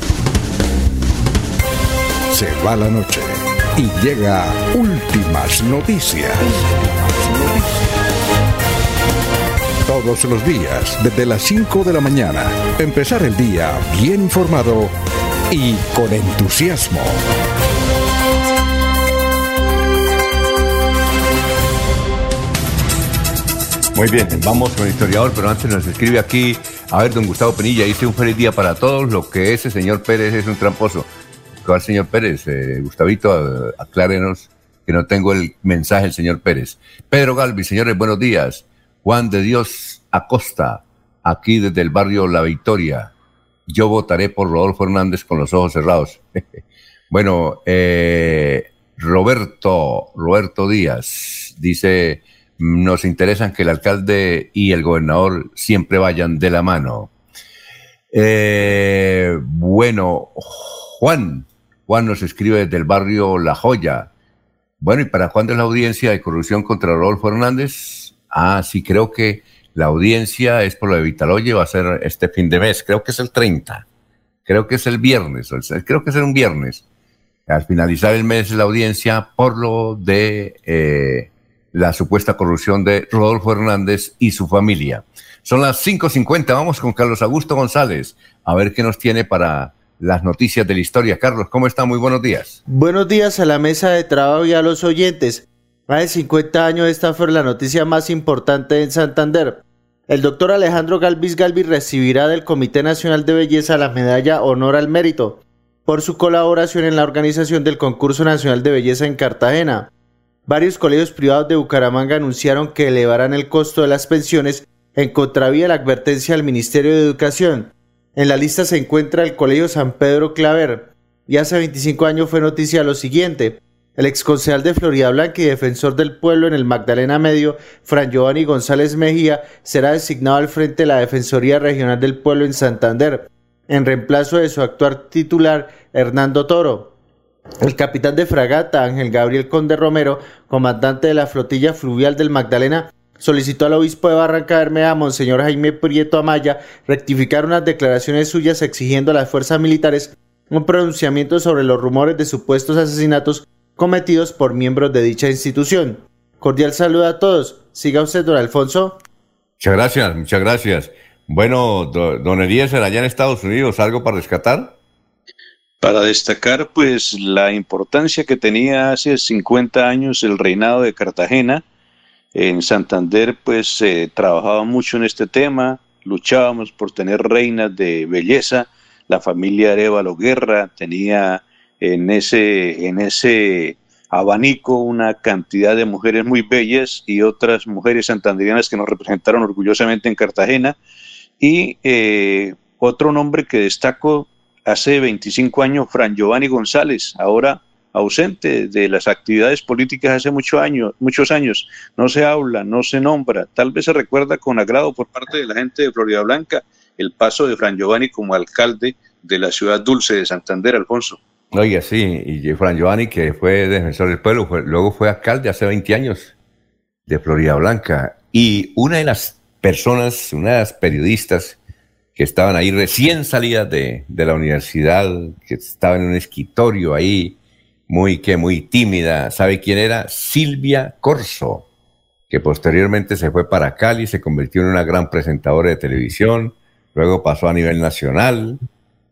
Se va la noche y llega últimas noticias. Todos los días, desde las 5 de la mañana, empezar el día bien informado y con entusiasmo. Muy bien, vamos con el historiador, pero antes nos escribe aquí, a ver, don Gustavo Penilla, dice un feliz día para todos, lo que ese señor Pérez es un tramposo. ¿Cuál señor Pérez? Eh, Gustavito, eh, aclárenos que no tengo el mensaje del señor Pérez. Pedro Galvi, señores, buenos días. Juan de Dios Acosta, aquí desde el barrio La Victoria. Yo votaré por Rodolfo Hernández con los ojos cerrados. bueno, eh, Roberto, Roberto Díaz dice, nos interesan que el alcalde y el gobernador siempre vayan de la mano. Bueno, Juan, Juan nos escribe desde el barrio La Joya. Bueno, ¿y para cuándo es la audiencia de corrupción contra Rodolfo Hernández? Ah, sí, creo que la audiencia es por lo de Vitaloye, va a ser este fin de mes, creo que es el 30, creo que es el viernes, creo que es un viernes. Al finalizar el mes la audiencia por lo de eh, la supuesta corrupción de Rodolfo Hernández y su familia. Son las 5.50, vamos con Carlos Augusto González a ver qué nos tiene para las noticias de la historia. Carlos, ¿cómo está? Muy buenos días. Buenos días a la mesa de trabajo y a los oyentes. Más de 50 años esta fue la noticia más importante en Santander. El doctor Alejandro Galvis Galvis recibirá del Comité Nacional de Belleza la medalla Honor al Mérito por su colaboración en la organización del Concurso Nacional de Belleza en Cartagena. Varios colegios privados de Bucaramanga anunciaron que elevarán el costo de las pensiones en contravía de la advertencia del Ministerio de Educación. En la lista se encuentra el Colegio San Pedro Claver, y hace 25 años fue noticia lo siguiente. El exconcejal de Florida Blanca y defensor del pueblo en el Magdalena Medio, Fran Giovanni González Mejía, será designado al frente de la Defensoría Regional del Pueblo en Santander, en reemplazo de su actual titular, Hernando Toro. El capitán de fragata, Ángel Gabriel Conde Romero, comandante de la flotilla fluvial del Magdalena, solicitó al obispo de Barranca Bermeja, Monseñor Jaime Prieto Amaya, rectificar unas declaraciones suyas exigiendo a las fuerzas militares un pronunciamiento sobre los rumores de supuestos asesinatos cometidos por miembros de dicha institución. Cordial saludo a todos. Siga usted, don Alfonso. Muchas gracias, muchas gracias. Bueno, don Eliezer, allá en Estados Unidos, ¿algo para rescatar? Para destacar, pues, la importancia que tenía hace 50 años el reinado de Cartagena. En Santander, pues, se trabajaba mucho en este tema, luchábamos por tener reinas de belleza. La familia Arevalo Guerra tenía en ese, en ese abanico una cantidad de mujeres muy bellas y otras mujeres santanderianas que nos representaron orgullosamente en Cartagena. Y eh, otro nombre que destaco hace 25 años, Fran Giovanni González, ahora ausente de las actividades políticas hace muchos años, muchos años. No se habla, no se nombra. Tal vez se recuerda con agrado por parte de la gente de Florida Blanca el paso de Fran Giovanni como alcalde de la ciudad dulce de Santander, Alfonso. Oye, sí, y Fran Giovanni, que fue defensor del pueblo, luego fue alcalde hace 20 años de Florida Blanca. Y una de las personas, una de las periodistas que estaban ahí recién salidas de, de la universidad, que estaba en un escritorio ahí, muy, que muy tímida, ¿sabe quién era? Silvia Corso, que posteriormente se fue para Cali, se convirtió en una gran presentadora de televisión, luego pasó a nivel nacional,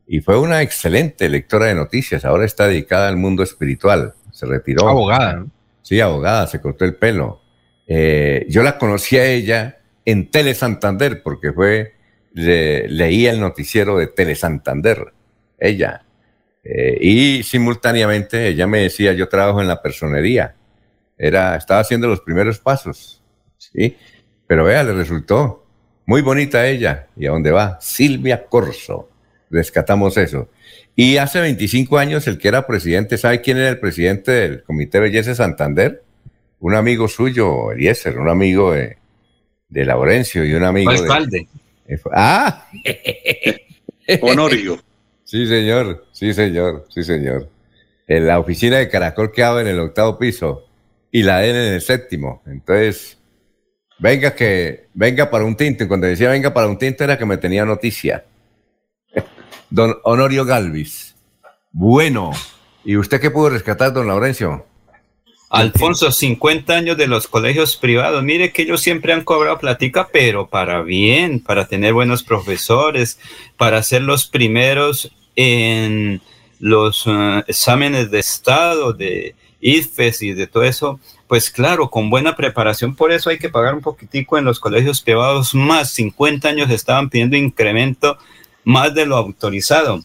y fue una excelente lectora de noticias. Ahora está dedicada al mundo espiritual. Se retiró. Abogada. ¿no? Sí, abogada, se cortó el pelo. Eh, yo la conocí a ella en Tele Santander porque fue, le- leía el noticiero de Tele Santander, ella. Eh, y simultáneamente ella me decía, yo trabajo en la personería. Era, estaba haciendo los primeros pasos. ¿sí? Pero vea, le resultó muy bonita ella. ¿Y a dónde va? Silvia Corso. Rescatamos eso. Y hace 25 años el que era presidente, ¿sabe quién era el presidente del Comité de Belleza de Santander? Un amigo suyo, Eliezer, un amigo de, de Laurencio y un amigo de... Alcalde. Ah, Honorio. Sí señor, sí señor, sí señor. En la oficina de Caracol quedaba en el octavo piso y la en el séptimo. Entonces, venga que, venga para un tinto. Cuando decía venga para un tinto era que me tenía noticia. Don Honorio Galvis. Bueno. ¿Y usted qué pudo rescatar, don Laurencio? Alfonso, 50 años de los colegios privados. Mire que ellos siempre han cobrado platica, pero para bien, para tener buenos profesores, para ser los primeros en los eh, exámenes de estado, de IFES y de todo eso. Pues claro, con buena preparación, por eso hay que pagar un poquitico en los colegios privados más. 50 años estaban pidiendo incremento más de lo autorizado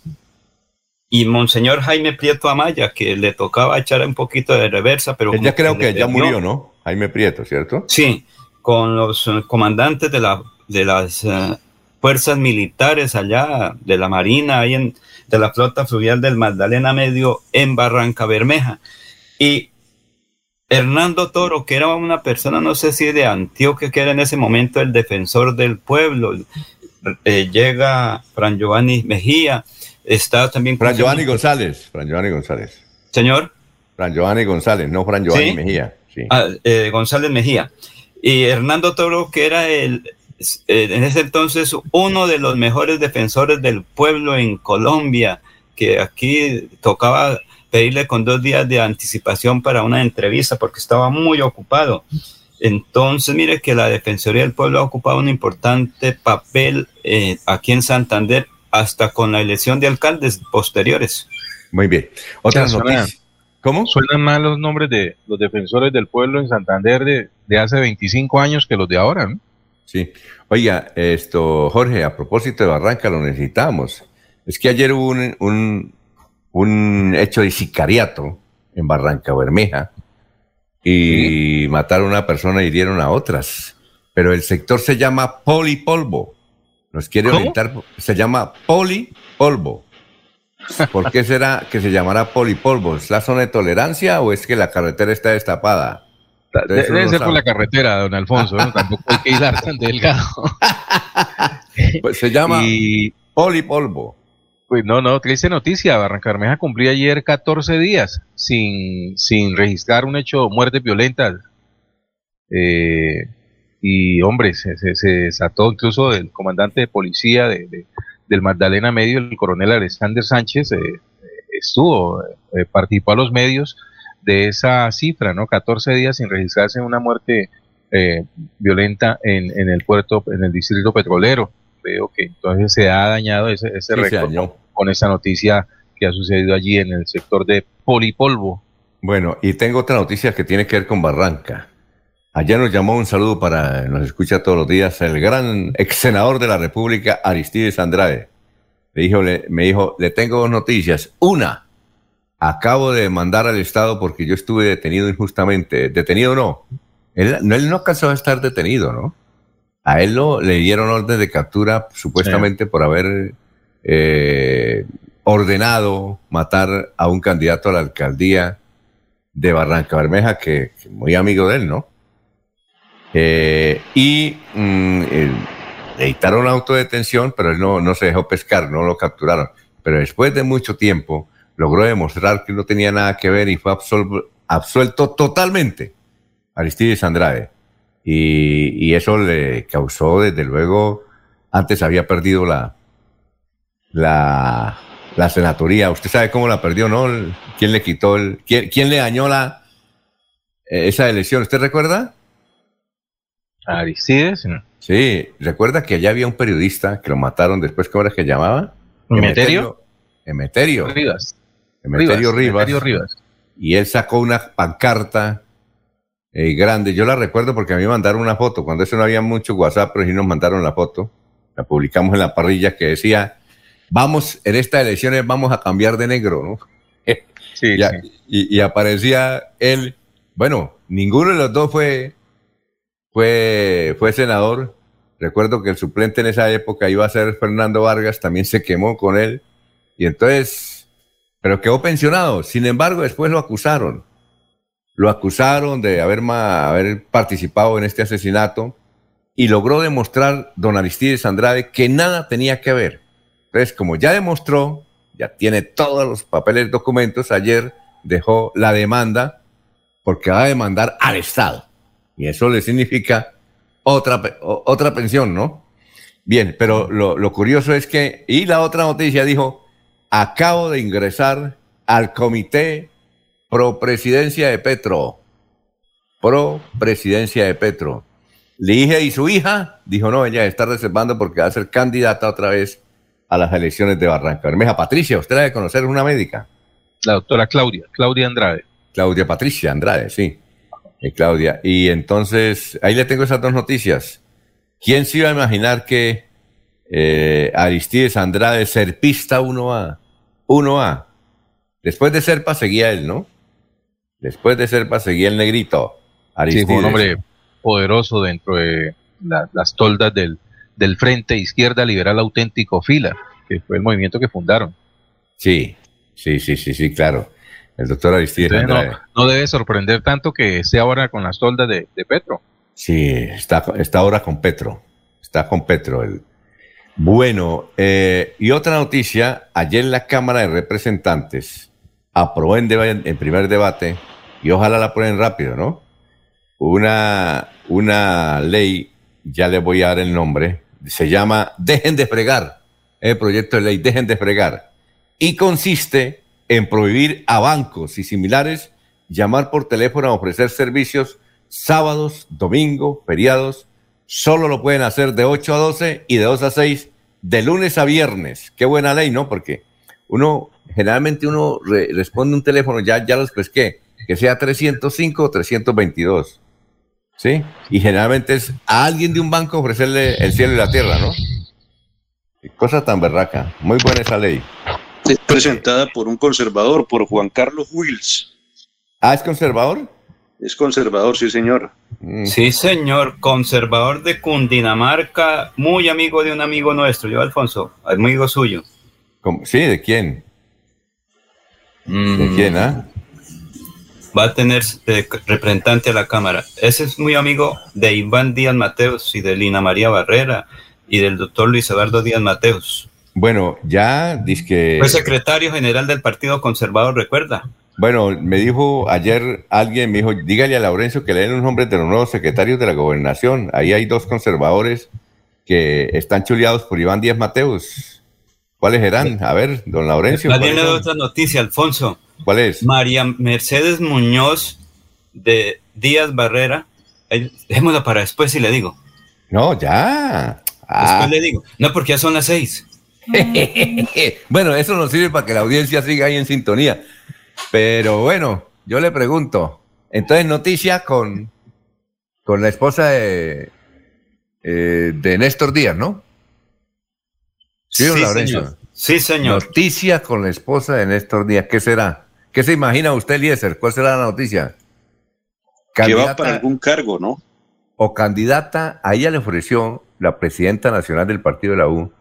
y Monseñor Jaime Prieto Amaya, que le tocaba echar un poquito de reversa, pero... Él ya creo que ya murió, ¿no? Jaime Prieto, ¿cierto? Sí, con los eh, comandantes de, la, de las eh, fuerzas militares allá, de la Marina, ahí en, de la flota fluvial del Magdalena Medio en Barranca Bermeja. Y Hernando Toro, que era una persona, no sé si de Antioquia, que era en ese momento el defensor del pueblo, eh, llega Fran Giovanni Mejía, está también... Fran Giovanni González. Fran Giovanni González. Señor. Fran Giovanni González, no Fran Giovanni ¿Sí? Mejía. Sí. Ah, eh, González Mejía. Y Hernando Toro, que era el, en ese entonces uno de los mejores defensores del pueblo en Colombia, que aquí tocaba pedirle con dos días de anticipación para una entrevista porque estaba muy ocupado. Entonces, mire que la Defensoría del Pueblo ha ocupado un importante papel eh, aquí en Santander hasta con la elección de alcaldes posteriores. Muy bien. Otra Suena- noticia. ¿Cómo? Suenan más los nombres de los defensores del pueblo en Santander de, de hace 25 años que los de ahora, ¿no? Sí. Oiga, esto, Jorge, a propósito de Barranca, lo necesitamos. Es que ayer hubo un, un, un hecho de sicariato en Barranca Bermeja y mataron a una persona y hirieron a otras. Pero el sector se llama Polipolvo. Nos quiere ¿Cómo? orientar, se llama Polipolvo. ¿Por qué será que se llamará Polipolvo? ¿Es la zona de tolerancia o es que la carretera está destapada? Debe ser por la carretera, don Alfonso, ¿no? tampoco hay que hilar tan delgado. Pues se llama Y, Polipolvo. pues no, no, triste noticia. Barranca Bermeja cumplió ayer 14 días sin, sin registrar un hecho de muerte violenta. Eh, y hombre, se, se- se desató incluso el comandante de policía de, de- del Magdalena Medio, el coronel Alexander Sánchez, eh, estuvo, eh, participó a los medios de esa cifra, ¿no? 14 días sin registrarse una muerte eh, violenta en, en el puerto, en el distrito petrolero. Veo que entonces se ha dañado ese, ese Sí, récord con esa noticia que ha sucedido allí en el sector de Polipolvo. Bueno, y tengo otra noticia que tiene que ver con Barranca. Allá nos llamó un saludo para, nos escucha todos los días, el gran ex senador de la República, Aristides Andrade. Le dijo, le- me dijo, le tengo dos noticias. Una, acabo de mandar al Estado porque yo estuve detenido injustamente. ¿Detenido no? Él no, él no alcanzó a estar detenido, ¿no? A él lo, le dieron orden de captura supuestamente por haber eh, ordenado matar a un candidato a la alcaldía de Barranca Bermeja, que, que muy amigo de él, ¿no? Eh, y mm, eh, le dictaron la autodetención, pero él no, no se dejó pescar, no lo capturaron. Pero después de mucho tiempo logró demostrar que no tenía nada que ver y fue absol- absuelto totalmente Aristides Andrade. Y, y eso le causó, desde luego, antes había perdido la, la, la senatoría. Usted sabe cómo la perdió, ¿no? ¿Quién le quitó el, quién, quién le dañó la, eh, esa elección? ¿Usted recuerda? Aristides, ¿no? Sí, recuerda que allá había un periodista que lo mataron después, ¿cómo era que llamaba? ¿Emeterio? Emeterio. Rivas. Emeterio Rivas. Y él sacó una pancarta eh, grande. Yo la recuerdo porque a mí me mandaron una foto. Cuando eso no había mucho WhatsApp, pero sí nos mandaron la foto. La publicamos en la parrilla que decía, vamos, en estas elecciones vamos a cambiar de negro, ¿no? Sí, y, sí. y- y aparecía él, bueno, ninguno de los dos fue, fue, fue senador. Recuerdo que el suplente en esa época iba a ser Fernando Vargas, también se quemó con él. Y entonces, pero quedó pensionado. Sin embargo, después lo acusaron. Lo acusaron de haber, ma- haber participado en este asesinato y logró demostrar don Aristides Andrade que nada tenía que ver. Entonces, como ya demostró, ya tiene todos los papeles, documentos, ayer dejó la demanda porque va a demandar al Estado. Y eso le significa otra, otra pensión, ¿no? Bien, pero lo, lo curioso es que, y la otra noticia dijo, acabo de ingresar al comité pro presidencia de Petro. Pro presidencia de Petro. Le dije, ¿y su hija? Dijo, no, ella está reservando porque va a ser candidata otra vez a las elecciones de Barranca Bermeja. Patricia, usted la de conocer, es una médica. La doctora Claudia, Claudia Andrade. Claudia Patricia Andrade, sí. Eh, Claudia. Y entonces, ahí le tengo esas dos noticias. ¿Quién se iba a imaginar que eh, Aristides Andrade, Serpista 1A, 1A, después de Serpa seguía él, ¿no? Después de Serpa seguía el negrito. Sí, Aristides. fue un hombre poderoso dentro de la- las toldas del, del Frente Izquierda Liberal Auténtico Fila, que fue el movimiento que fundaron. Sí, sí, sí, sí, sí, claro. El doctor Aristides Entonces, no, no debe sorprender tanto que esté ahora con las toldas de, de Petro. Sí, está, está ahora con Petro. Está con Petro. El... Bueno, eh, y otra noticia, ayer en la Cámara de Representantes aprobó en, en primer debate, y ojalá la ponen rápido, ¿no? Una, una ley, ya le voy a dar el nombre, se llama Dejen de fregar, el proyecto de ley Dejen de fregar, y consiste en prohibir a bancos y similares llamar por teléfono a ofrecer servicios sábados, domingo, feriados, solo lo pueden hacer de 8 a 12 y de 2 a 6 de lunes a viernes. Qué buena ley, ¿no? Porque uno, generalmente uno re- responde un teléfono, ya, ya los pesqué, que sea 305 o 322. ¿Sí? Y generalmente es a alguien de un banco ofrecerle el cielo y la tierra, ¿no? Cosa tan berraca. Muy buena esa ley. Es presentada por un conservador, por Juan Carlos Wills. Ah, ¿es conservador? Es conservador, sí, señor. Sí, señor, conservador de Cundinamarca, muy amigo de un amigo nuestro, yo Alfonso, amigo suyo. ¿Cómo? Sí, ¿de quién? ¿De Mm, quién, ah? Va a tener eh, representante a la Cámara. Ese es muy amigo de Iván Díaz Mateos y de Lina María Barrera y del doctor Luis Eduardo Díaz Mateos. Bueno, ya que Fue secretario general del Partido Conservador, recuerda. Bueno, me dijo ayer alguien, me dijo, dígale a Laurencio que le den los nombres de los nuevos secretarios de la gobernación. Ahí hay dos conservadores que están chuleados por Iván Díaz Mateus. ¿Cuáles eran? A ver, don Laurencio. Más ¿cuáles bien le doy son? otra noticia, Alfonso. ¿Cuál es? María Mercedes Muñoz de Díaz Barrera. Dejémosla para después si le digo. No, ya. Ah. Después le digo. No, porque ya son las seis. bueno, eso nos sirve para que la audiencia siga ahí en sintonía. Pero bueno, yo le pregunto. Entonces, noticia con, con la esposa de, eh, de Néstor Díaz, ¿no? Sí, don Sí, Laurencio. señor. Sí, señor. Noticia con la esposa de Néstor Díaz. ¿Qué será? ¿Qué se imagina usted, Eliezer? ¿Cuál será la noticia? Que va para algún cargo, ¿no? o candidata, a ella le ofreció la presidenta nacional del partido de la U,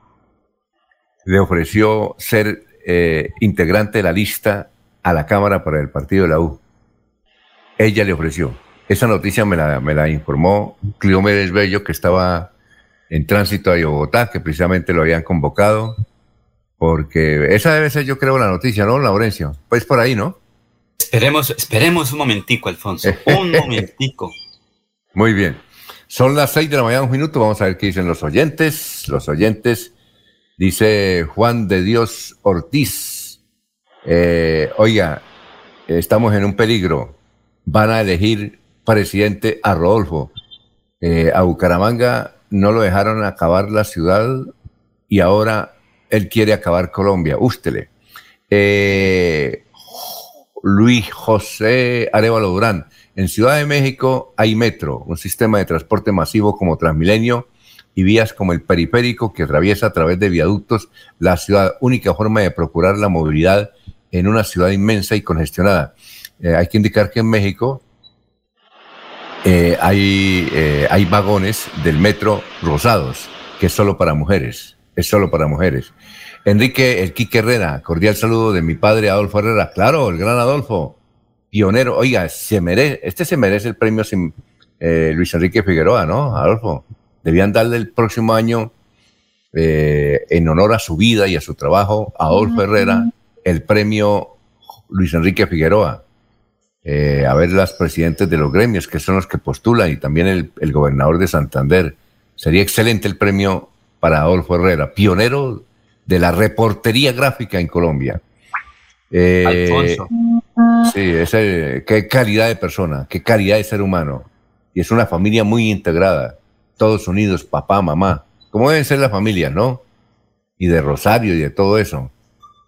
le ofreció ser eh, integrante de la lista a la Cámara para el partido de la U. Ella le ofreció. Esa noticia me la, me la informó Cleómedes Bello, que estaba en tránsito a Bogotá, que precisamente lo habían convocado, porque esa debe ser, yo creo, la noticia, ¿no, Laurencio? Pues por ahí, ¿no? Esperemos, esperemos un momentico, Alfonso. Un momentico. Muy bien. Son las seis de la mañana, un minuto. Vamos a ver qué dicen los oyentes. Los oyentes, dice Juan de Dios Ortiz. Eh, oiga, estamos en un peligro. Van a elegir presidente a Rodolfo. Eh, a Bucaramanga no lo dejaron acabar la ciudad y ahora él quiere acabar Colombia. Ústele. Eh, Luis José Arevalo Durán. En Ciudad de México hay metro, un sistema de transporte masivo como Transmilenio y vías como el periférico que atraviesa a través de viaductos la ciudad, única forma de procurar la movilidad en una ciudad inmensa y congestionada. Eh, hay que indicar que en México eh, hay, eh, hay vagones del metro rosados, que es solo para mujeres, es solo para mujeres. Enrique El Quique Herrera, cordial saludo de mi padre Adolfo Herrera. Claro, el gran Adolfo, pionero. Oiga, se merece, este se merece el premio sin, Luis Enrique Figueroa, ¿no, Adolfo? Debían darle el próximo año, en honor a su vida y a su trabajo, a Adolfo Herrera, el premio Luis Enrique Figueroa. Eh, a ver las presidentes de los gremios, que son los que postulan, y también el, gobernador de Santander. Sería excelente el premio para Adolfo Herrera, pionero de la reportería gráfica en Colombia. Eh, Alfonso. Sí, ese, qué calidad de persona, qué calidad de ser humano. Y es una familia muy integrada, todos unidos, papá, mamá, como deben ser las familias, ¿no? Y de Rosario y de todo eso.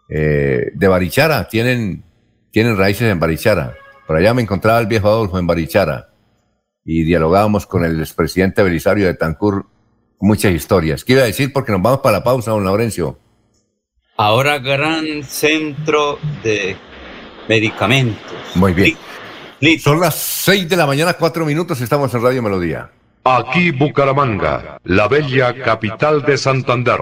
Eh, de Barichara, tienen, tienen raíces en Barichara. Por allá me encontraba el viejo Adolfo en Barichara y dialogábamos con el expresidente Belisario de Tancur muchas historias. ¿Qué iba a decir? Porque nos vamos para la pausa, don Laurencio. Ahora gran centro de medicamentos. Muy bien. Son las seis de la mañana, cuatro minutos, estamos en Radio Melodía. Aquí Bucaramanga, la bella capital de Santander.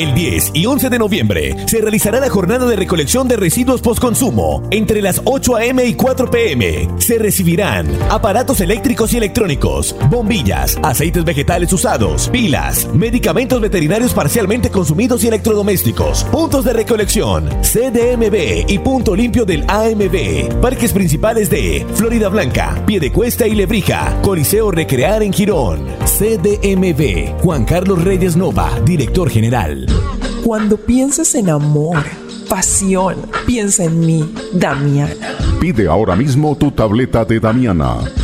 El 10 y 11 de noviembre se realizará la jornada de recolección de residuos postconsumo entre las 8 a.m. y 4 p.m. Se recibirán aparatos eléctricos y electrónicos, bombillas, aceites vegetales usados, pilas, medicamentos veterinarios parcialmente consumidos y electrodomésticos, puntos de recolección, CDMB y punto limpio del AMB, parques principales de Florida Blanca, Piedecuesta y Lebrija, Coliseo Recrear en Girón, CDMB, Juan Carlos Reyes Nova, director general. Cuando pienses en amor, pasión, piensa en mí, Damiana. Pide ahora mismo tu tableta de Damiana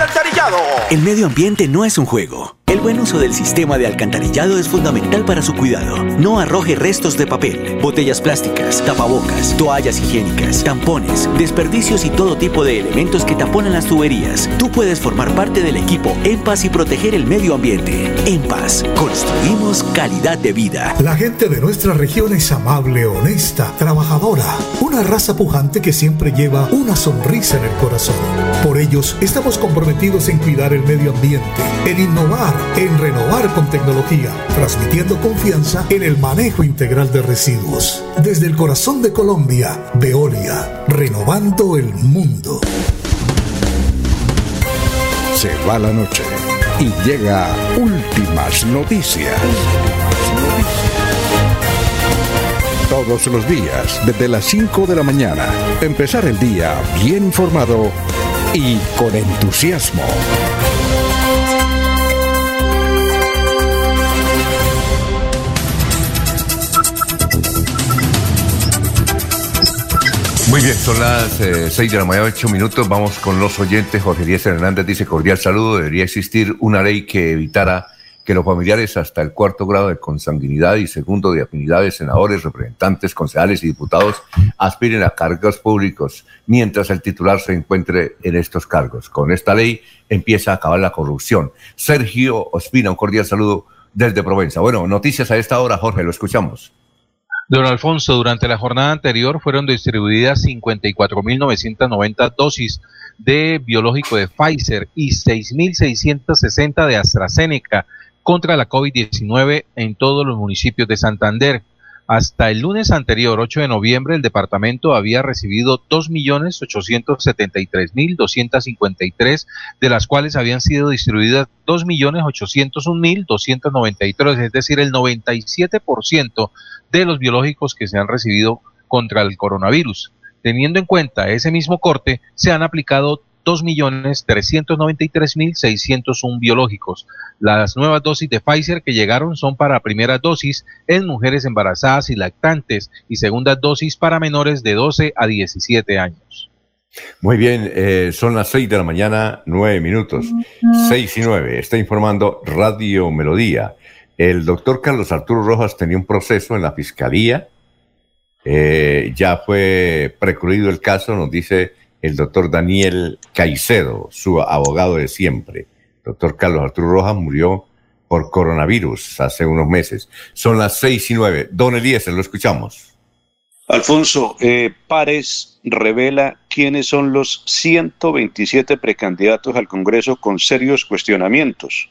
alcantarillado. El medio ambiente no es un juego. El buen uso del sistema de alcantarillado es fundamental para su cuidado. No arroje restos de papel, botellas plásticas, tapabocas, toallas higiénicas, tampones, desperdicios y todo tipo de elementos que taponan las tuberías. Tú puedes formar parte del equipo En Paz y proteger el medio ambiente. En Paz, construimos calidad de vida. La gente de nuestra región es amable, honesta, trabajadora. Una raza pujante que siempre lleva una sonrisa en el corazón. Por ellos estamos comprometidos en cuidar el medio ambiente, en innovar en renovar con tecnología, transmitiendo confianza en el manejo integral de residuos. Desde el corazón de Colombia, Veolia, renovando el mundo. Se va la noche y llega últimas noticias. Todos los días, desde las 5 de la mañana, empezar el día bien informado y con entusiasmo. Muy bien, son las 6 eh, de la mañana, 8 minutos. Vamos con los oyentes. Jorge Díaz Hernández dice cordial saludo. Debería existir una ley que evitara que los familiares hasta el cuarto grado de consanguinidad y segundo de afinidades, senadores, representantes, concejales y diputados aspiren a cargos públicos mientras el titular se encuentre en estos cargos. Con esta ley empieza a acabar la corrupción. Sergio Ospina, un cordial saludo desde Provenza. Bueno, noticias a esta hora, Jorge, lo escuchamos. Don Alfonso, durante la jornada anterior fueron distribuidas 54.990 dosis de biológico de Pfizer y 6.660 de AstraZeneca contra la COVID-19 en todos los municipios de Santander. Hasta el lunes anterior, 8 de noviembre, el departamento había recibido 2.873.253, de las cuales habían sido distribuidas 2.801.293, es decir, el 97% de los biológicos que se han recibido contra el coronavirus. Teniendo en cuenta ese mismo corte, se han aplicado 2.393.601 biológicos. Las nuevas dosis de Pfizer que llegaron son para primera dosis en mujeres embarazadas y lactantes y segunda dosis para menores de 12 a 17 años. Muy bien, eh, son las 6 de la mañana, 9 minutos. 6 y 9. Está informando Radio Melodía. El doctor Carlos Arturo Rojas tenía un proceso en la fiscalía. Eh, ya fue precluido el caso, nos dice el doctor Daniel Caicedo, su abogado de siempre. doctor Carlos Arturo Rojas murió por coronavirus hace unos meses. Son las seis y nueve. Don Eliezer, lo escuchamos. Alfonso, eh, Pares revela quiénes son los 127 precandidatos al Congreso con serios cuestionamientos.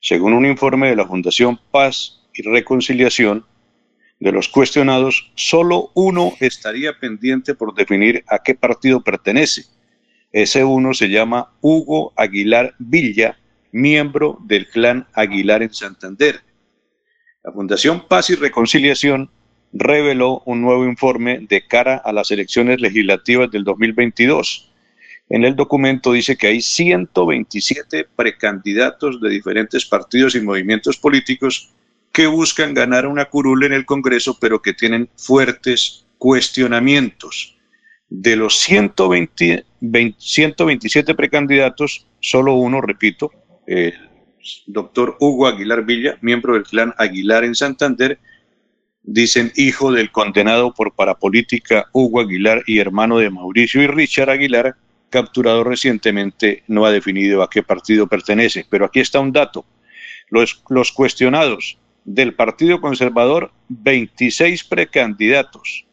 Según un informe de la Fundación Paz y Reconciliación, de los cuestionados, solo uno estaría pendiente por definir a qué partido pertenece. Ese uno se llama Hugo Aguilar Villa, miembro del clan Aguilar en Santander. La Fundación Paz y Reconciliación reveló un nuevo informe de cara a las elecciones legislativas del 2022. En el documento dice que hay 127 precandidatos de diferentes partidos y movimientos políticos que buscan ganar una curul en el Congreso, pero que tienen fuertes cuestionamientos. De los 120, 127 precandidatos, solo uno, repito, doctor Hugo Aguilar Villa, miembro del clan Aguilar en Santander, dicen hijo del condenado por parapolítica Hugo Aguilar y hermano de Mauricio y Richard Aguilar, capturado recientemente, no ha definido a qué partido pertenece. Pero aquí está un dato. Los cuestionados, del Partido Conservador 26 precandidatos,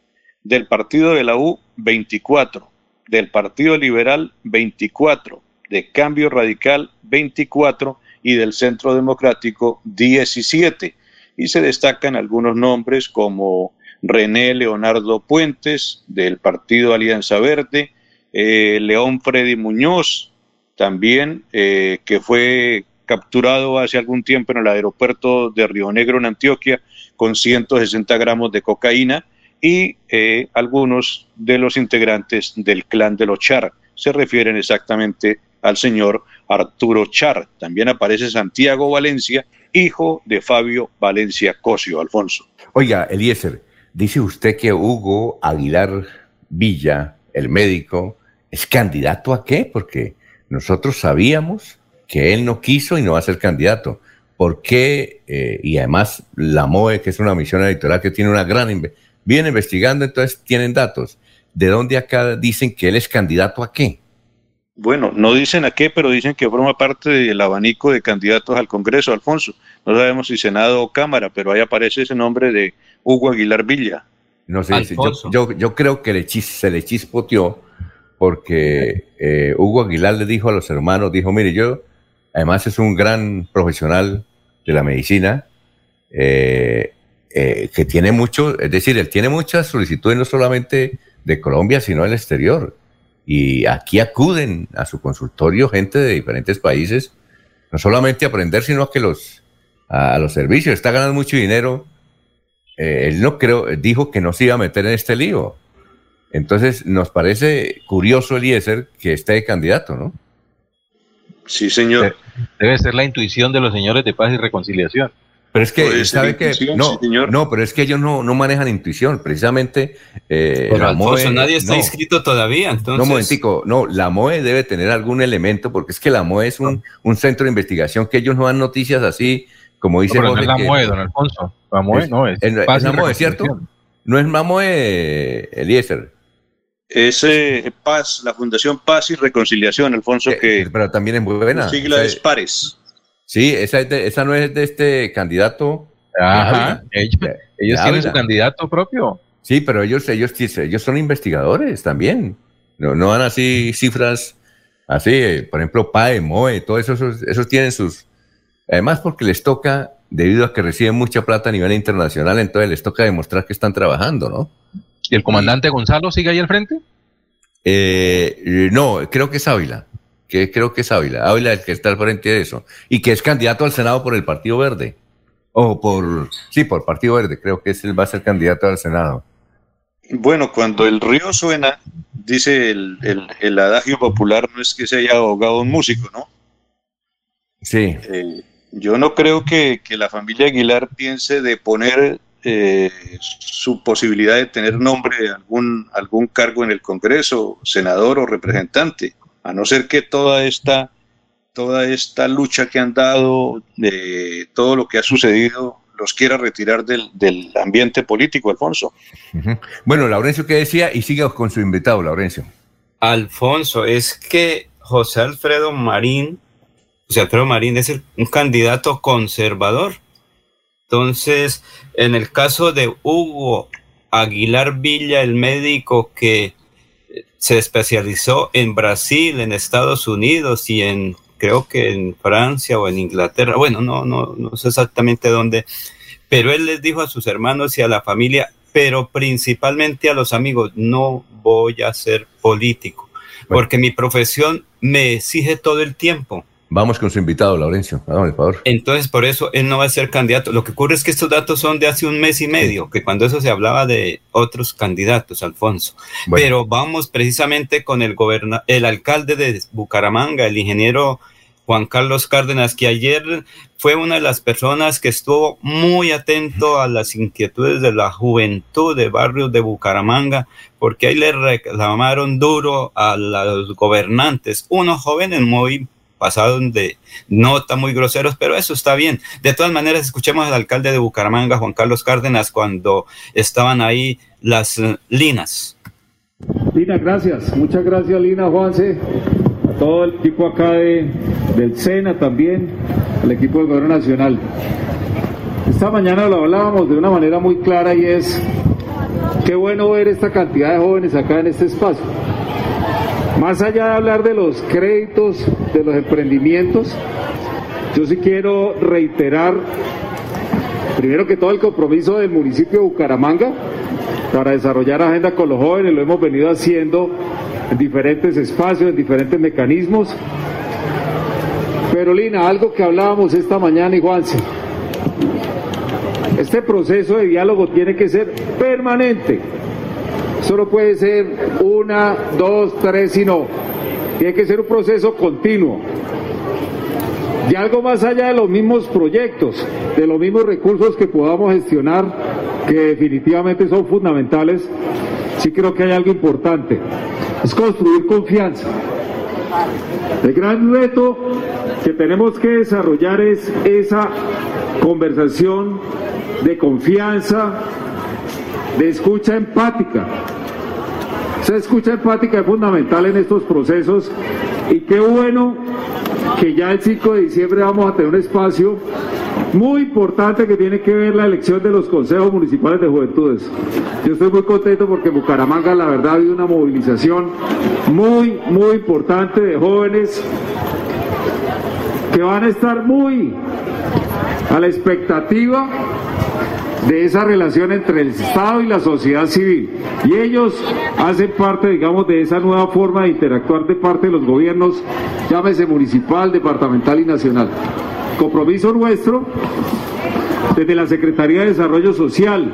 del Partido de la U 24, del Partido Liberal 24, de Cambio Radical 24 y del Centro Democrático 17. Y se destacan algunos nombres como René Leonardo Puentes del Partido Alianza Verde, eh, León Freddy Muñoz, también eh, que fue capturado hace algún tiempo en el aeropuerto de Río Negro, en Antioquia, con 160 gramos de cocaína y eh, algunos de los integrantes del clan de los Char. Se refieren exactamente al señor Arturo Char. También aparece Santiago Valencia, hijo de Fabio Valencia Cosio, Alfonso. Oiga, Eliezer, dice usted que Hugo Aguilar Villa, el médico, es candidato a qué? Porque nosotros sabíamos que él no quiso y no va a ser candidato. ¿Por qué? Eh, y además la MOE, que es una misión electoral que tiene una gran... Viene investigando, entonces tienen datos. ¿De dónde acá dicen que él es candidato a qué? Bueno, no dicen a qué, pero dicen que forma parte del abanico de candidatos al Congreso, Alfonso. No sabemos si Senado o Cámara, pero ahí aparece ese nombre de Hugo Aguilar Villa. No sé, yo, yo, creo que le se le chispoteó porque eh, Hugo Aguilar le dijo a los hermanos, dijo, mire, yo Además es un gran profesional de la medicina eh, eh, que tiene mucho, es decir, él tiene muchas solicitudes no solamente de Colombia, sino del exterior. Y aquí acuden a su consultorio gente de diferentes países, no solamente a aprender, sino a que los, a, los servicios. Está ganando mucho dinero. Eh, él no creo, dijo que no se iba a meter en este lío. Entonces, nos parece curioso, Eliezer, que esté de candidato, ¿no? Sí, señor. Debe ser la intuición de los señores de paz y reconciliación. Pero es que, ¿sabe que No, no, pero es que ellos no, no manejan intuición. Precisamente, eh, pero Alfonso, nadie está inscrito todavía, entonces... No, momentico, no, la MOE debe tener algún elemento, porque es que la MOE es un, un centro de investigación que ellos no dan noticias así, como dice... No, no es la MOE, don Alfonso. La MOE no es. Es, es la MOE, ¿cierto? No es la MOE, Eliezer. Es eh, Paz, la Fundación Paz y Reconciliación, Alfonso, Eh, que... pero también es muy buena. Sigla O sea, es Pares. Sí, esa, es de- esa no es de este candidato. Ajá, de ellos, De tienen su candidato propio. Sí, pero ellos, ellos, ellos son investigadores también. No, no dan así cifras así, eh, por ejemplo, PAE, MOE, todos esos, esos, esos tienen sus... Además porque les toca, debido a que reciben mucha plata a nivel internacional, entonces les toca demostrar que están trabajando, ¿no? ¿Y el comandante Gonzalo sigue ahí al frente? Eh, no, creo que es Ávila. Que creo que es Ávila. Ávila es el que está al frente de eso. Y que es candidato al Senado por el Partido Verde. O por, sí, por Partido Verde. Creo que es él va a ser candidato al Senado. Bueno, cuando el río suena, dice el, el- el adagio popular, no es que se haya ahogado un músico, ¿no? Sí. Eh, yo no creo que, que la familia Aguilar piense de poner eh, su posibilidad de tener nombre de algún, algún cargo en el Congreso, senador o representante, a no ser que toda esta, toda esta lucha que han dado, de todo lo que ha sucedido, los quiera retirar del, del ambiente político, Alfonso. Bueno, Laurencio, ¿qué decía? Y siga con su invitado, Laurencio. Alfonso, es que José Alfredo Marín, José Alfredo Marín es el- un candidato conservador. Entonces, en el caso de Hugo Aguilar Villa, el médico que se especializó en Brasil, en Estados Unidos y en, creo que en Francia o en Inglaterra, bueno, no, no, no sé exactamente dónde, pero él les dijo a sus hermanos y a la familia, pero principalmente a los amigos, no voy a ser político, porque mi profesión me exige todo el tiempo. Vamos con su invitado, Laurencio. Hágame el favor. Entonces, por eso él no va a ser candidato. Lo que ocurre es que estos datos son de hace un mes y medio, que cuando eso se hablaba de otros candidatos, Alfonso. Bueno. Pero vamos precisamente con el goberna el alcalde de Bucaramanga, el ingeniero Juan Carlos Cárdenas, que ayer fue una de las personas que estuvo muy atento a las inquietudes de la juventud de barrios de Bucaramanga, porque ahí le reclamaron duro a los gobernantes, unos jóvenes muy pasaron de nota muy groseros, pero eso está bien. De todas maneras, escuchemos al alcalde de Bucaramanga, Juan Carlos Cárdenas, cuando estaban ahí las eh, linas. Lina, gracias. Muchas gracias, Lina, Juanse. A todo el equipo acá de, del SENA también, al equipo del Gobierno Nacional. Esta mañana lo hablábamos de una manera muy clara y es, qué bueno ver esta cantidad de jóvenes acá en este espacio. Más allá de hablar de los créditos, de los emprendimientos, yo sí quiero reiterar, primero que todo, el compromiso del municipio de Bucaramanga para desarrollar agenda con los jóvenes, lo hemos venido haciendo en diferentes espacios, en diferentes mecanismos. Pero Lina, algo que hablábamos esta mañana y este proceso de diálogo tiene que ser permanente. Solo puede ser una, dos, tres y no. Tiene que ser un proceso continuo. Y algo más allá de los mismos proyectos, de los mismos recursos que podamos gestionar, que definitivamente son fundamentales, sí creo que hay algo importante. Es construir confianza. El gran reto que tenemos que desarrollar es esa conversación de confianza, de escucha empática. Esa escucha empática es fundamental en estos procesos y qué bueno que ya el 5 de diciembre vamos a tener un espacio muy importante que tiene que ver la elección de los consejos municipales de juventudes. Yo estoy muy contento porque en Bucaramanga la verdad ha habido una movilización muy, muy importante de jóvenes que van a estar muy a la expectativa de esa relación entre el Estado y la sociedad civil. Y ellos hacen parte, digamos, de esa nueva forma de interactuar de parte de los gobiernos, llámese municipal, departamental y nacional. Compromiso nuestro desde la Secretaría de Desarrollo Social,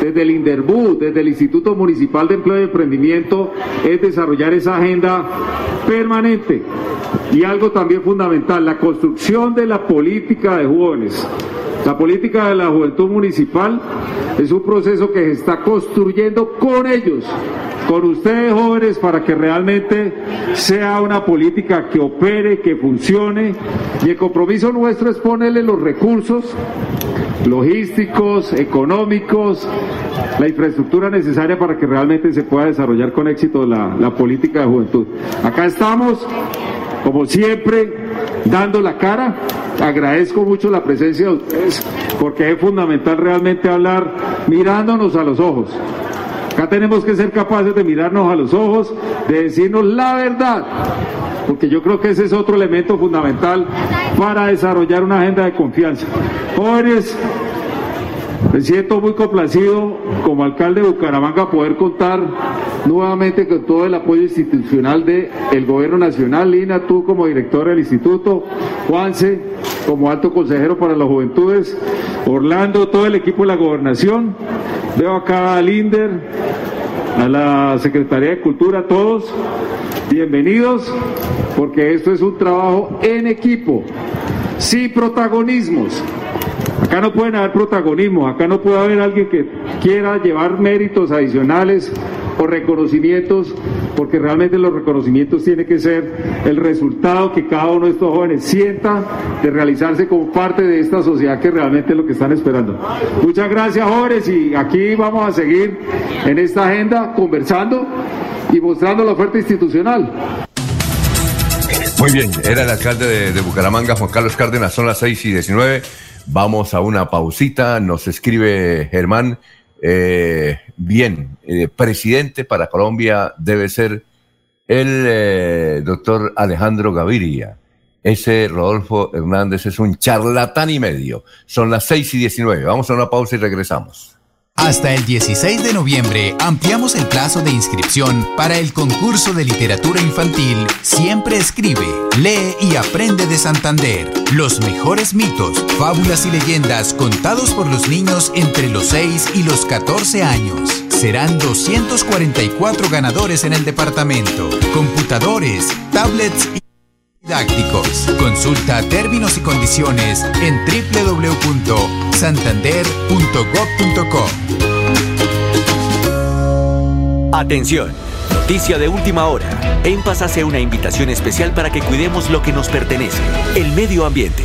desde el INDERBU, desde el Instituto Municipal de Empleo y Emprendimiento, es desarrollar esa agenda permanente. Y algo también fundamental, la construcción de la política de jóvenes. La política de la juventud municipal es un proceso que se está construyendo con ellos, con ustedes jóvenes, para que realmente sea una política que opere, que funcione. Y el compromiso nuestro es ponerle los recursos logísticos, económicos, la infraestructura necesaria para que realmente se pueda desarrollar con éxito la, política de juventud. Acá estamos, como siempre, dando la cara. Agradezco mucho la presencia de ustedes porque es fundamental realmente hablar mirándonos a los ojos. Acá tenemos que ser capaces de mirarnos a los ojos, de decirnos la verdad, porque yo creo que ese es otro elemento fundamental para desarrollar una agenda de confianza. Jóvenes, me siento muy complacido como alcalde de Bucaramanga poder contar nuevamente con todo el apoyo institucional del el gobierno nacional, Lina, tú como director del instituto, Juanse como alto consejero para las juventudes, Orlando, todo el equipo de la gobernación, veo acá a Linder, a la Secretaría de Cultura, todos, bienvenidos, porque esto es un trabajo en equipo, sin protagonismos, Acá no pueden haber protagonismo, acá no puede haber alguien que quiera llevar méritos adicionales o reconocimientos, porque realmente los reconocimientos tienen que ser el resultado que cada uno de estos jóvenes sienta de realizarse como parte de esta sociedad que realmente es lo que están esperando. Muchas gracias jóvenes y aquí vamos a seguir en esta agenda conversando y mostrando la oferta institucional. Muy bien, era el alcalde de, Bucaramanga, Juan Carlos Cárdenas, son las 6 y 19. Vamos a una pausita, nos escribe Germán. Eh, bien, eh, presidente para Colombia debe ser el eh, doctor Alejandro Gaviria. Ese Rodolfo Hernández es un charlatán y medio. Son las 6 y 19. Vamos a una pausa y regresamos. Hasta el 16 de noviembre ampliamos el plazo de inscripción para el concurso de literatura infantil Siempre escribe, lee y aprende de Santander. Los mejores mitos, fábulas y leyendas contados por los niños entre los 6 y los 14 años. Serán 244 ganadores en el departamento. Computadores, tablets y didácticos. Consulta términos y condiciones en www.santander.gov.co. Atención, noticia de última hora. En Paz hace una invitación especial para que cuidemos lo que nos pertenece, el medio ambiente.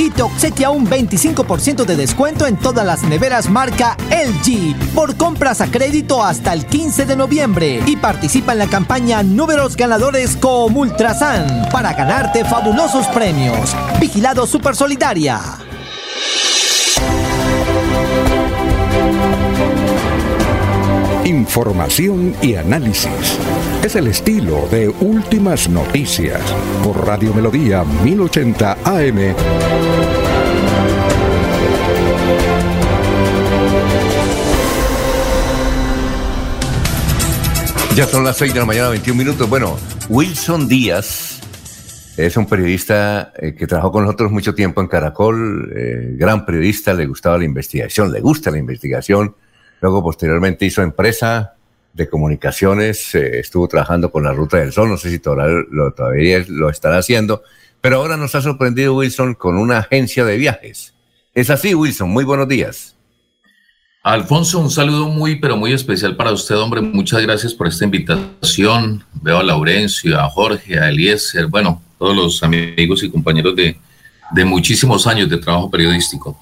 y te obsequia un 25% de descuento en todas las neveras marca LG por compras a crédito hasta el 15 de noviembre y participa en la campaña Números Ganadores con Ultrasan para ganarte fabulosos premios. Vigilado Super Solidaria. Información y análisis. Es el estilo de Últimas Noticias por Radio Melodía 1080 AM. Ya son las 6 de la mañana, 21 minutos. Bueno, Wilson Díaz es un periodista eh, que trabajó con nosotros mucho tiempo en Caracol, eh, gran periodista, le gustaba la investigación, le gusta la investigación. Luego, posteriormente, hizo empresa de comunicaciones, eh, estuvo trabajando con la Ruta del Sol, no sé si todavía lo, todavía lo estará haciendo, pero ahora nos ha sorprendido Wilson con una agencia de viajes. Es así, Wilson, muy buenos días. Alfonso, un saludo muy, pero muy especial para usted, hombre. Muchas gracias por esta invitación. Veo a Laurencio, a Jorge, a Eliezer, bueno, todos los amigos y compañeros de, de muchísimos años de trabajo periodístico.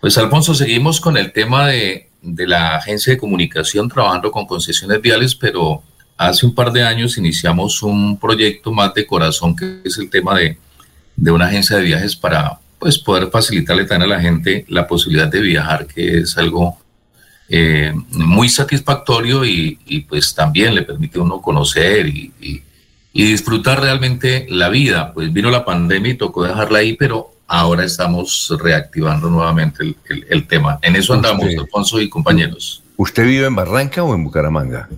Pues, Alfonso, seguimos con el tema de, de la agencia de comunicación trabajando con concesiones viales, pero hace un par de años iniciamos un proyecto más de corazón que es el tema de, de una agencia de viajes para pues poder facilitarle también a la gente la posibilidad de viajar, que es algo eh, muy satisfactorio y, y, pues también le permite a uno conocer y, y, disfrutar realmente la vida. Pues vino la pandemia y tocó dejarla ahí, pero ahora estamos reactivando nuevamente el, tema. En eso andamos, Alfonso y compañeros. ¿Usted vive en Barranca o en Bucaramanga?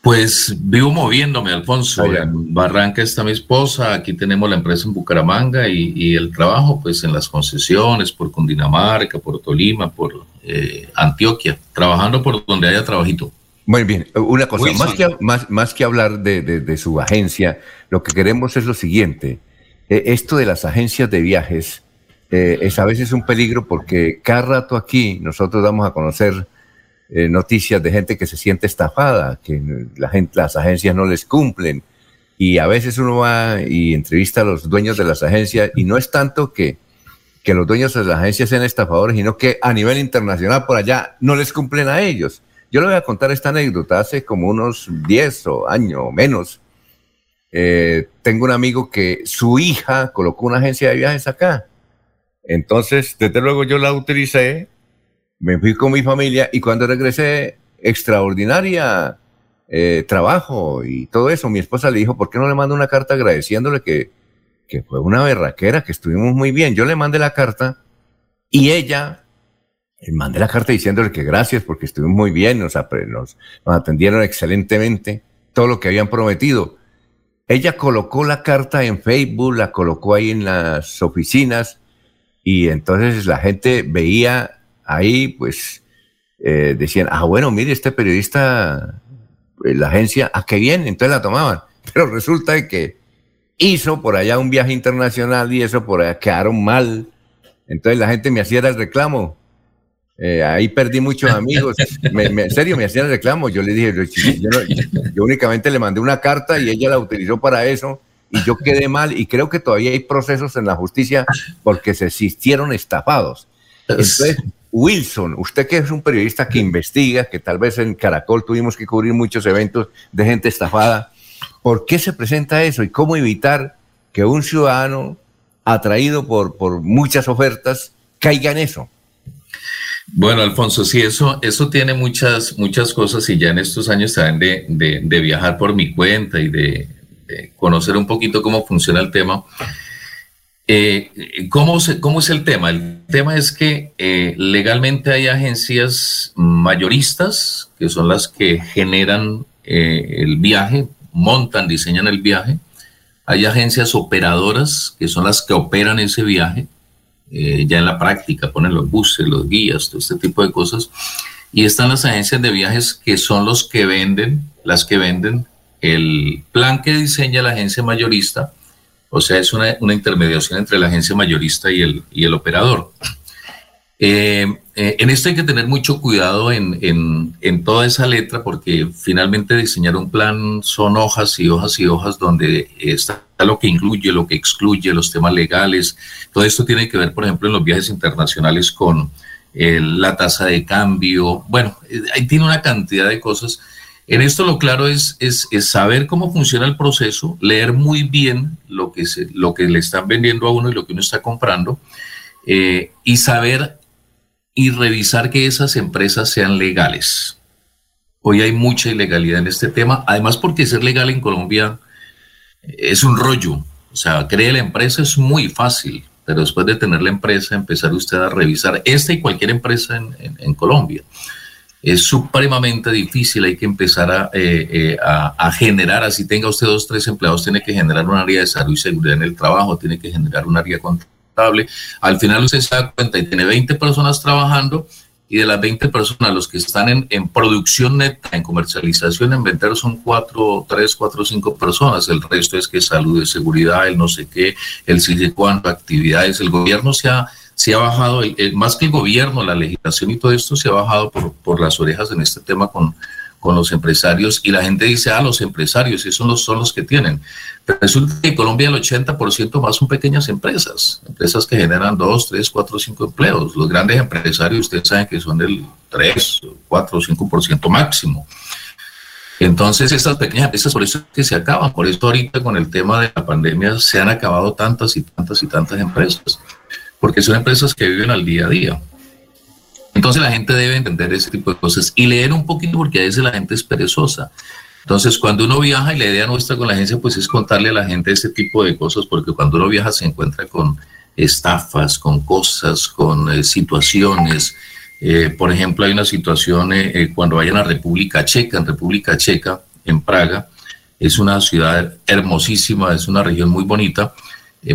Pues vivo moviéndome, Alfonso. En Barranca está mi esposa, aquí tenemos la empresa en Bucaramanga y, el trabajo pues en las concesiones por Cundinamarca, por Tolima, por eh, Antioquia, trabajando por donde haya trabajito. Muy bien, una cosa, más que, más, más que, hablar de, su agencia, lo que queremos es lo siguiente. Eh, esto de las agencias de viajes eh, es a veces un peligro porque cada rato aquí nosotros damos a conocer eh, noticias de gente que se siente estafada, que la gente, las agencias no les cumplen. Y a veces uno va y entrevista a los dueños de las agencias y no es tanto que, que los dueños de las agencias sean estafadores, sino que a nivel internacional por allá no les cumplen a ellos. Yo le voy a contar esta anécdota. Hace como unos 10 o años o menos, eh, tengo un amigo que su hija colocó una agencia de viajes acá. Entonces, desde luego yo la utilicé me fui con mi familia y cuando regresé, extraordinaria eh, trabajo y todo eso, mi esposa le dijo, ¿por qué no le mando una carta agradeciéndole que, fue una berraquera, que estuvimos muy bien? Yo le mandé la carta y ella, mandé la carta diciéndole que gracias porque estuvimos muy bien, nos, nos, nos atendieron excelentemente, todo lo que habían prometido. Ella colocó la carta en Facebook, la colocó ahí en las oficinas y entonces la gente veía ahí pues eh, decían, ah, bueno, mire, este periodista, eh, la agencia, ¿a qué bien? Entonces la tomaban. Pero resulta que hizo por allá un viaje internacional y eso por allá quedaron mal. Entonces la gente me hacía el reclamo. Eh, ahí perdí muchos amigos. en serio, me hacían el reclamo. Yo le dije, yo, yo, únicamente le mandé una carta y ella la utilizó para eso y yo quedé mal y creo que todavía hay procesos en la justicia porque se existieron estafados. Entonces, Wilson, usted que es un periodista que investiga, que tal vez en Caracol tuvimos que cubrir muchos eventos de gente estafada, ¿por qué se presenta eso y cómo evitar que un ciudadano atraído por, por muchas ofertas caiga en eso? Bueno, Alfonso, sí, eso, eso tiene muchas, muchas cosas y ya en estos años también de, de, viajar por mi cuenta y de, conocer un poquito cómo funciona el tema. Eh, ¿cómo, ¿Cómo es el tema? El tema es que eh, legalmente hay agencias mayoristas, que son las que generan eh, el viaje, montan, diseñan el viaje. Hay agencias operadoras, que son las que operan ese viaje, ya en la práctica, ponen los buses, los guías, todo este tipo de cosas. Y están las agencias de viajes, que son los que venden, las que venden el plan que diseña la agencia mayorista o sea, es una, intermediación entre la agencia mayorista y el, y el operador. Eh, eh, en esto hay que tener mucho cuidado en, toda esa letra porque finalmente diseñar un plan son hojas y hojas y hojas donde está lo que incluye, lo que excluye, los temas legales. Todo esto tiene que ver, por ejemplo, en los viajes internacionales con eh, la tasa de cambio. Bueno, ahí tiene una cantidad de cosas en esto lo claro es, es, saber cómo funciona el proceso, leer muy bien lo que, lo que le están vendiendo a uno y lo que uno está comprando, eh, y saber y revisar que esas empresas sean legales. Hoy hay mucha ilegalidad en este tema, además porque ser legal en Colombia es un rollo. O sea, cree la empresa es muy fácil, pero después de tener la empresa, empezar usted a revisar esta y cualquier empresa en, Colombia es supremamente difícil, hay que empezar eh, eh, a, a, generar, así tenga usted dos, tres empleados, tiene que generar un área de salud y seguridad en el trabajo, tiene que generar un área contable. Al final usted se da cuenta y tiene 20 personas trabajando y de las 20 personas, los que están en, en producción neta, en comercialización, en vender son 4, 3, 4, 5 personas. El resto es que salud, seguridad, el no sé qué, el sigue cuánto, actividades. El gobierno se ha se ha bajado, más que el gobierno, la legislación y todo esto se ha bajado por, por las orejas en este tema con, con los empresarios y la gente dice, ah, los empresarios, esos son los, que tienen. Pero resulta que en Colombia el 80% más son pequeñas empresas, empresas que generan 2, 3, 4, 5 empleos. Los grandes empresarios, ustedes saben que son del 3, 4, 5% máximo. Entonces, estas pequeñas empresas, por eso es que se acaban. Por eso ahorita con el tema de la pandemia se han acabado tantas y tantas y tantas empresas porque son empresas que viven al día a día. Entonces la gente debe entender ese tipo de cosas y leer un poquito porque a veces la gente es perezosa. Entonces cuando uno viaja y la idea nuestra con la agencia pues es contarle a la gente ese tipo de cosas porque cuando uno viaja se encuentra con estafas, con cosas, con eh, situaciones. Eh, por ejemplo, hay una situación cuando vayan a República Checa, en República Checa, en Praga, es una ciudad hermosísima, es una región muy bonita,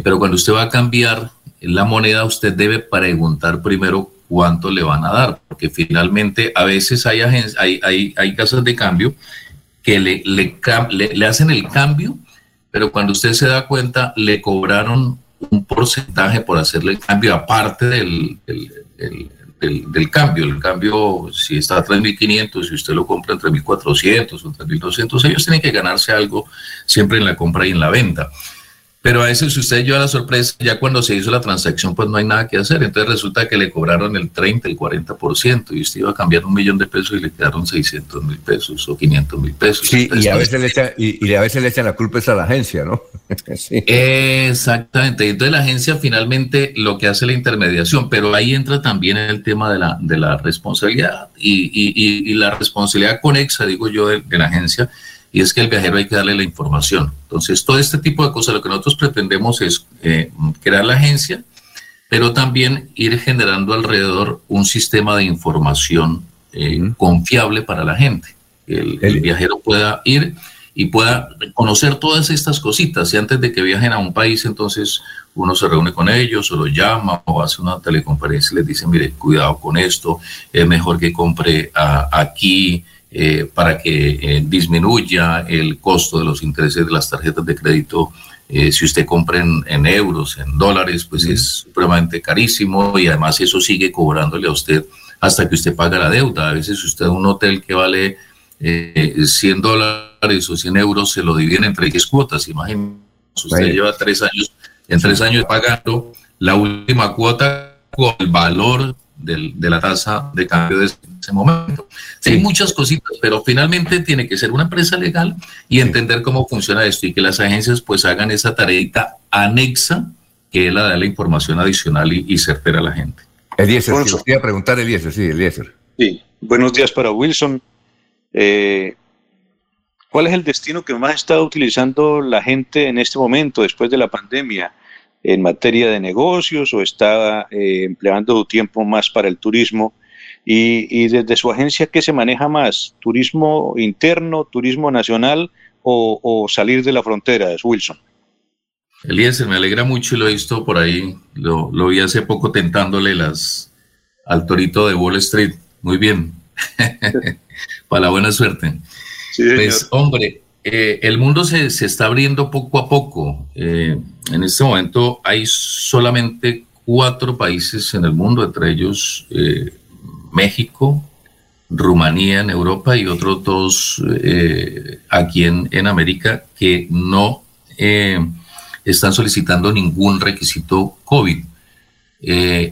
pero cuando usted va a cambiar la moneda, usted debe preguntar primero cuánto le van a dar, porque finalmente a veces hay, hay, hay, hay casas de cambio que le, le, le, hacen el cambio, pero cuando usted se da cuenta, le cobraron un porcentaje por hacerle el cambio aparte del, del, cambio. El cambio, si está a 3.500, si usted lo compra en 3.400 o 3.200, ellos tienen que ganarse algo siempre en la compra y en la venta. Pero a veces si usted lleva la sorpresa, ya cuando se hizo la transacción, pues no hay nada que hacer. Entonces resulta que le cobraron el 30, el 40% y usted iba a cambiar un millón de pesos y le quedaron 600 mil pesos o 500 mil pesos. Sí, y a, veces le echan, y, a veces le echan la culpa a la agencia, ¿no? sí. Exactamente. Entonces la agencia finalmente lo que hace la intermediación, pero ahí entra también el tema de la, de la responsabilidad y, y, y la responsabilidad conexa, digo yo, de la agencia y es que el viajero hay que darle la información. Entonces, todo este tipo de cosas, lo que nosotros pretendemos es eh, crear la agencia, pero también ir generando alrededor un sistema de información eh, confiable para la gente. El, el, viajero pueda ir y pueda conocer todas estas cositas. Y antes de que viajen a un país, entonces uno se reúne con ellos o lo llama o hace una teleconferencia y les dice, mire, cuidado con esto, es mejor que compre aquí eh, para que eh, disminuya el costo de los intereses de las tarjetas de crédito. Eh, si usted compra en, euros, en dólares, pues es supremamente carísimo y además eso sigue cobrándole a usted hasta que usted paga la deuda. A veces usted un hotel que vale 100 dólares o 100 euros se lo divide entre tres cuotas. Imagínese, usted lleva tres años, en tres años pagando la última cuota con el valor de la tasa de cambio de ese momento. Sí, hay muchas cositas, pero finalmente tiene que ser una empresa legal y entender cómo funciona esto y que las agencias pues hagan esa tareita anexa que es la de la información adicional y, certera a la gente. Eliezer, bueno, sí, a preguntar Eliezer, sí, Eliezer. Sí, buenos días para Wilson. Eh, ¿Cuál es el destino que más está utilizando la gente en este momento, después de la pandemia? En materia de negocios o está eh, empleando su tiempo más para el turismo? Y, desde su agencia, ¿qué se maneja más? ¿Turismo interno, turismo nacional o, salir de la frontera? Es Wilson. Eliezer, me alegra mucho y lo he visto por ahí. Lo, lo vi hace poco tentándole las al torito de Wall Street. Muy bien. para la buena suerte. pues, hombre, eh, el mundo se, está abriendo poco a poco. Eh, en este momento hay solamente cuatro países en el mundo, entre ellos eh, México, Rumanía en Europa y otros dos aquí en, América que no están solicitando ningún requisito COVID.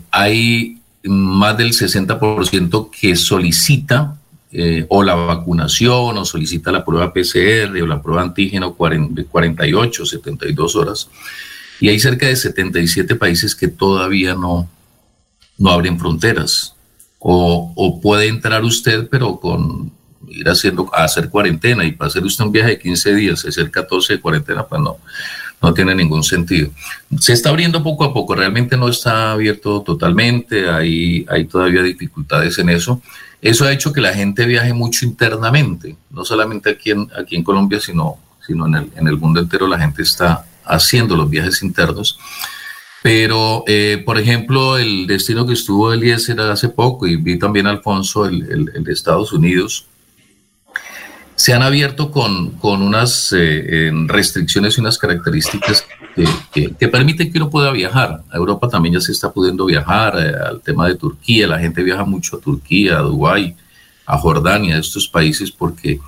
hay más del 60% que solicita eh, o la vacunación o solicita la prueba PCR o la prueba antígeno 48, 72 horas. Y hay cerca de 77 países que todavía no, no abren fronteras. O, o puede entrar usted, pero con ir haciendo, a hacer cuarentena y para hacer usted un viaje de 15 días, hacer 14 de cuarentena, pues no, no tiene ningún sentido. Se está abriendo poco a poco, realmente no está abierto totalmente, hay, hay todavía dificultades en eso. Eso ha hecho que la gente viaje mucho internamente, no solamente aquí en, Colombia, sino, sino en, el, en el mundo entero la gente está haciendo los viajes internos. Pero, eh, por ejemplo, el destino que estuvo Eliezer hace poco, y vi también Alfonso, el, el, de Estados Unidos, se han abierto con, con unas eh, restricciones y unas características que, permiten que uno pueda viajar. A Europa también ya se está pudiendo viajar, eh, al tema de Turquía, la gente viaja mucho a Turquía, a Dubái, a Jordania, a estos países, porque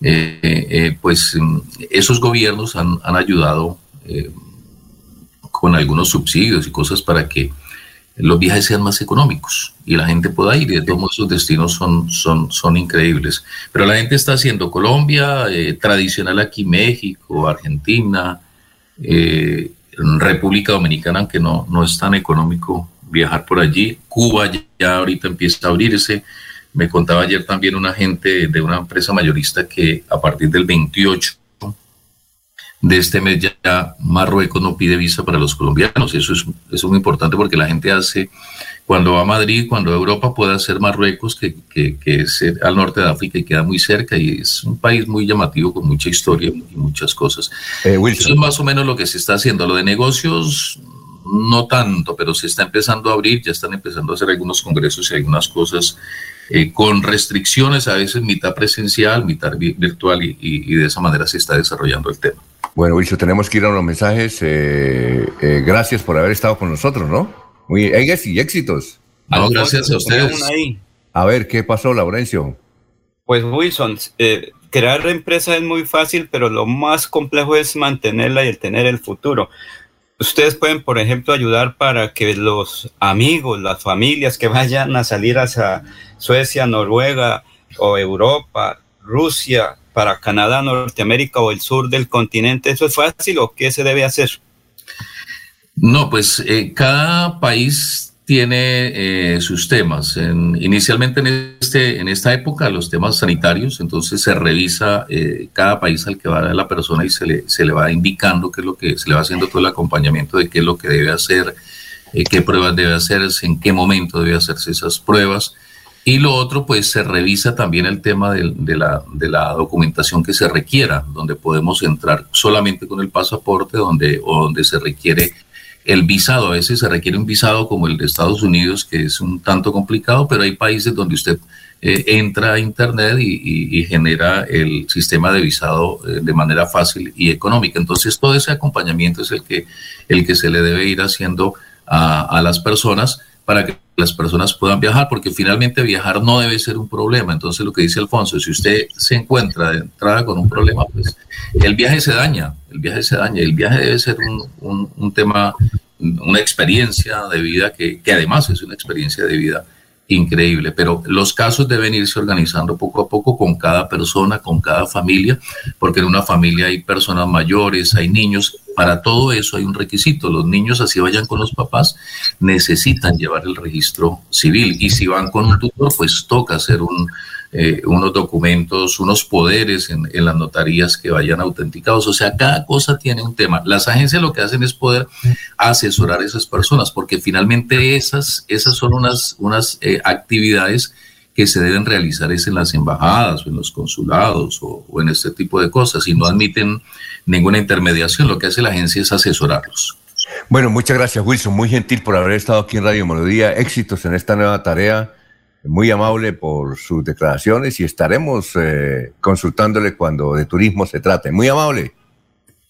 eh, eh, pues mm, esos gobiernos han, han ayudado con algunos subsidios y cosas para que los viajes sean más económicos y la gente pueda ir. Y de todos esos destinos son, son, son increíbles. Pero la gente está haciendo Colombia, tradicional aquí México, Argentina, eh, República Dominicana, aunque no, no es tan económico viajar por allí. Cuba ya, ahorita empieza a abrirse. Me contaba ayer también una gente de una empresa mayorista que a partir del 28 de este mes ya Marruecos no pide visa para los colombianos. Eso es, eso es muy importante porque la gente hace, cuando va a Madrid, cuando a Europa puede hacer Marruecos, que, que, que, es al norte de África y queda muy cerca y es un país muy llamativo con mucha historia y muchas cosas. Eh, Eso es más o menos lo que se está haciendo. Lo de negocios, no tanto, pero se está empezando a abrir, ya están empezando a hacer algunos congresos y algunas cosas eh, con restricciones, a veces mitad presencial, mitad vi- virtual y, y- y de esa manera se está desarrollando el tema. Bueno, Wilson, tenemos que ir a los mensajes. eh, eh, gracias por haber estado con nosotros, ¿no? Muy y éxitos. No, gracias a ustedes. A ver, ¿qué pasó, Laurencio? Pues Wilson, eh, crear empresa es muy fácil, pero lo más complejo es mantenerla y el tener el futuro. Ustedes pueden, por ejemplo, ayudar para que los amigos, las familias que vayan a salir hacia Suecia, Noruega o Europa, Rusia, para Canadá, Norteamérica o el sur del continente, ¿eso es fácil o qué se debe hacer? No, pues eh, cada país tiene eh, sus temas. En- inicialmente en, este, en esta época los temas sanitarios, entonces se revisa eh, cada país al que va la persona y se le, se le va indicando qué es lo que se le va haciendo todo el acompañamiento de qué es lo que debe hacer, eh, qué pruebas debe hacerse, en qué momento debe hacerse esas pruebas. Y lo otro, pues se revisa también el tema del- de, la, de la documentación que se requiera, donde podemos entrar solamente con el pasaporte, donde, o donde se requiere el visado. A veces se requiere un visado como el de Estados Unidos, que es un tanto complicado, pero hay países donde usted eh, entra a Internet y genera el sistema de visado eh, de manera fácil y económica. Entonces, todo ese acompañamiento es el que, el que se le debe ir haciendo a, a las personas para que las personas puedan viajar, porque finalmente viajar no debe ser un problema. Entonces, lo que dice Alfonso, si usted se encuentra de entrada con un problema, pues el viaje se daña, el viaje se daña, el viaje debe ser un, un- un tema, una experiencia de vida que, que además es una experiencia de vida increíble, pero los casos deben irse organizando poco a poco con cada persona, con cada familia, porque en una familia hay personas mayores, hay niños, para todo eso hay un requisito, los niños así vayan con los papás, necesitan llevar el registro civil y si van con un tutor, pues toca hacer un, eh, unos documentos, unos poderes en, en las notarías que vayan autenticados. O sea, cada cosa tiene un tema. Las agencias lo que hacen es poder asesorar a esas personas, porque finalmente esas, esas son unas, unas eh, actividades que se deben realizar es en las embajadas o en los consulados o, en este tipo de cosas y no admiten ninguna intermediación. Lo que hace la agencia es asesorarlos. Bueno, muchas gracias, Wilson. Muy gentil por haber estado aquí en Radio Melodía. Éxitos en esta nueva tarea. Muy amable por sus declaraciones y estaremos eh, consultándole cuando de turismo se trate. Muy amable.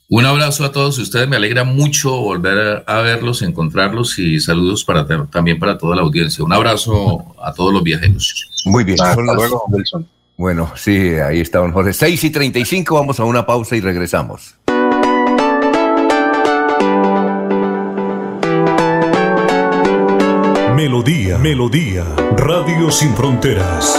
Un abrazo a todos ustedes, me alegra mucho volver a, verlos, encontrarlos y saludos para también para toda la audiencia. Un abrazo a todos los viajeros. Muy bien. Hasta luego, Wilson. Bueno, sí, ahí está don Jorge. 6 y 35, vamos a una pausa y regresamos. Melodía, Melodía, Radio Sin Fronteras.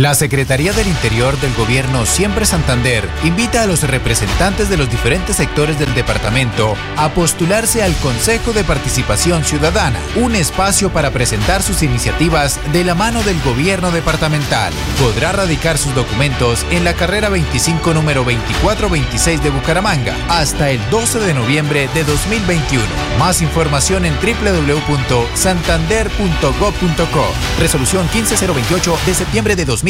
La Secretaría del Interior del Gobierno Siempre Santander invita a los representantes de los diferentes sectores del departamento a postularse al Consejo de Participación Ciudadana, un espacio para presentar sus iniciativas de la mano del Gobierno departamental. Podrá radicar sus documentos en la carrera 25 número 2426 de Bucaramanga hasta el 12 de noviembre de 2021. Más información en www.santander.gov.co. Resolución 15028 de septiembre de 2021.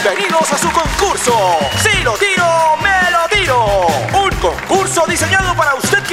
Bienvenidos a su concurso. Si lo tiro, me lo tiro. Un concurso diseñado para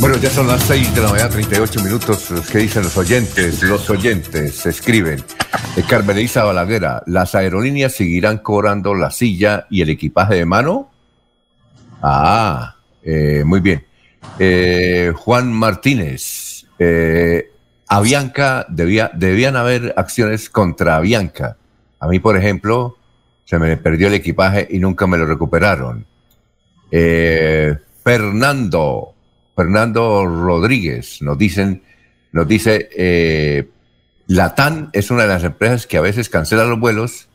Bueno, ya son las 6 de la mañana, 38 minutos. ¿Qué dicen los oyentes? Los oyentes escriben. Eh, Carmelisa Balaguera, ¿las aerolíneas seguirán cobrando la silla y el equipaje de mano? Ah, eh, muy bien. Eh, Juan Martínez, eh, Avianca, debía, debían haber acciones contra Avianca. A mí, por ejemplo, se me perdió el equipaje y nunca me lo recuperaron. Fernando, Fernando Rodríguez, nos dicen, nos dice, eh, Latam es una de las empresas que a veces cancela los vuelos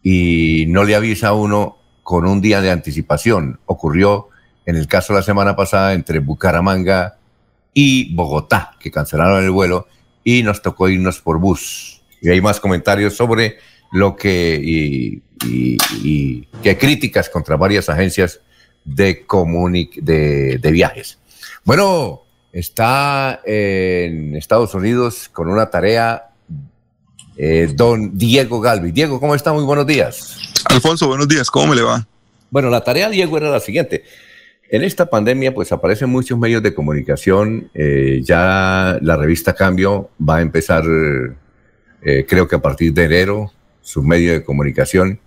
y no le avisa a uno con un día de anticipación. Ocurrió en el caso la semana pasada entre Bucaramanga y Bogotá, que cancelaron el vuelo y nos tocó irnos por bus. Y hay más comentarios sobre lo que y, que críticas contra varias agencias de, comuni- de, de viajes. Bueno, está en Estados Unidos con una tarea eh, don Diego Galvi. Diego, ¿cómo está? Muy buenos días. Alfonso, buenos días, ¿cómo me le va? Bueno, la tarea, Diego, era la siguiente. En esta pandemia, pues aparecen muchos medios de comunicación. eh, ya la revista Cambio va a empezar, eh, creo que a partir de enero, su medio de comunicación.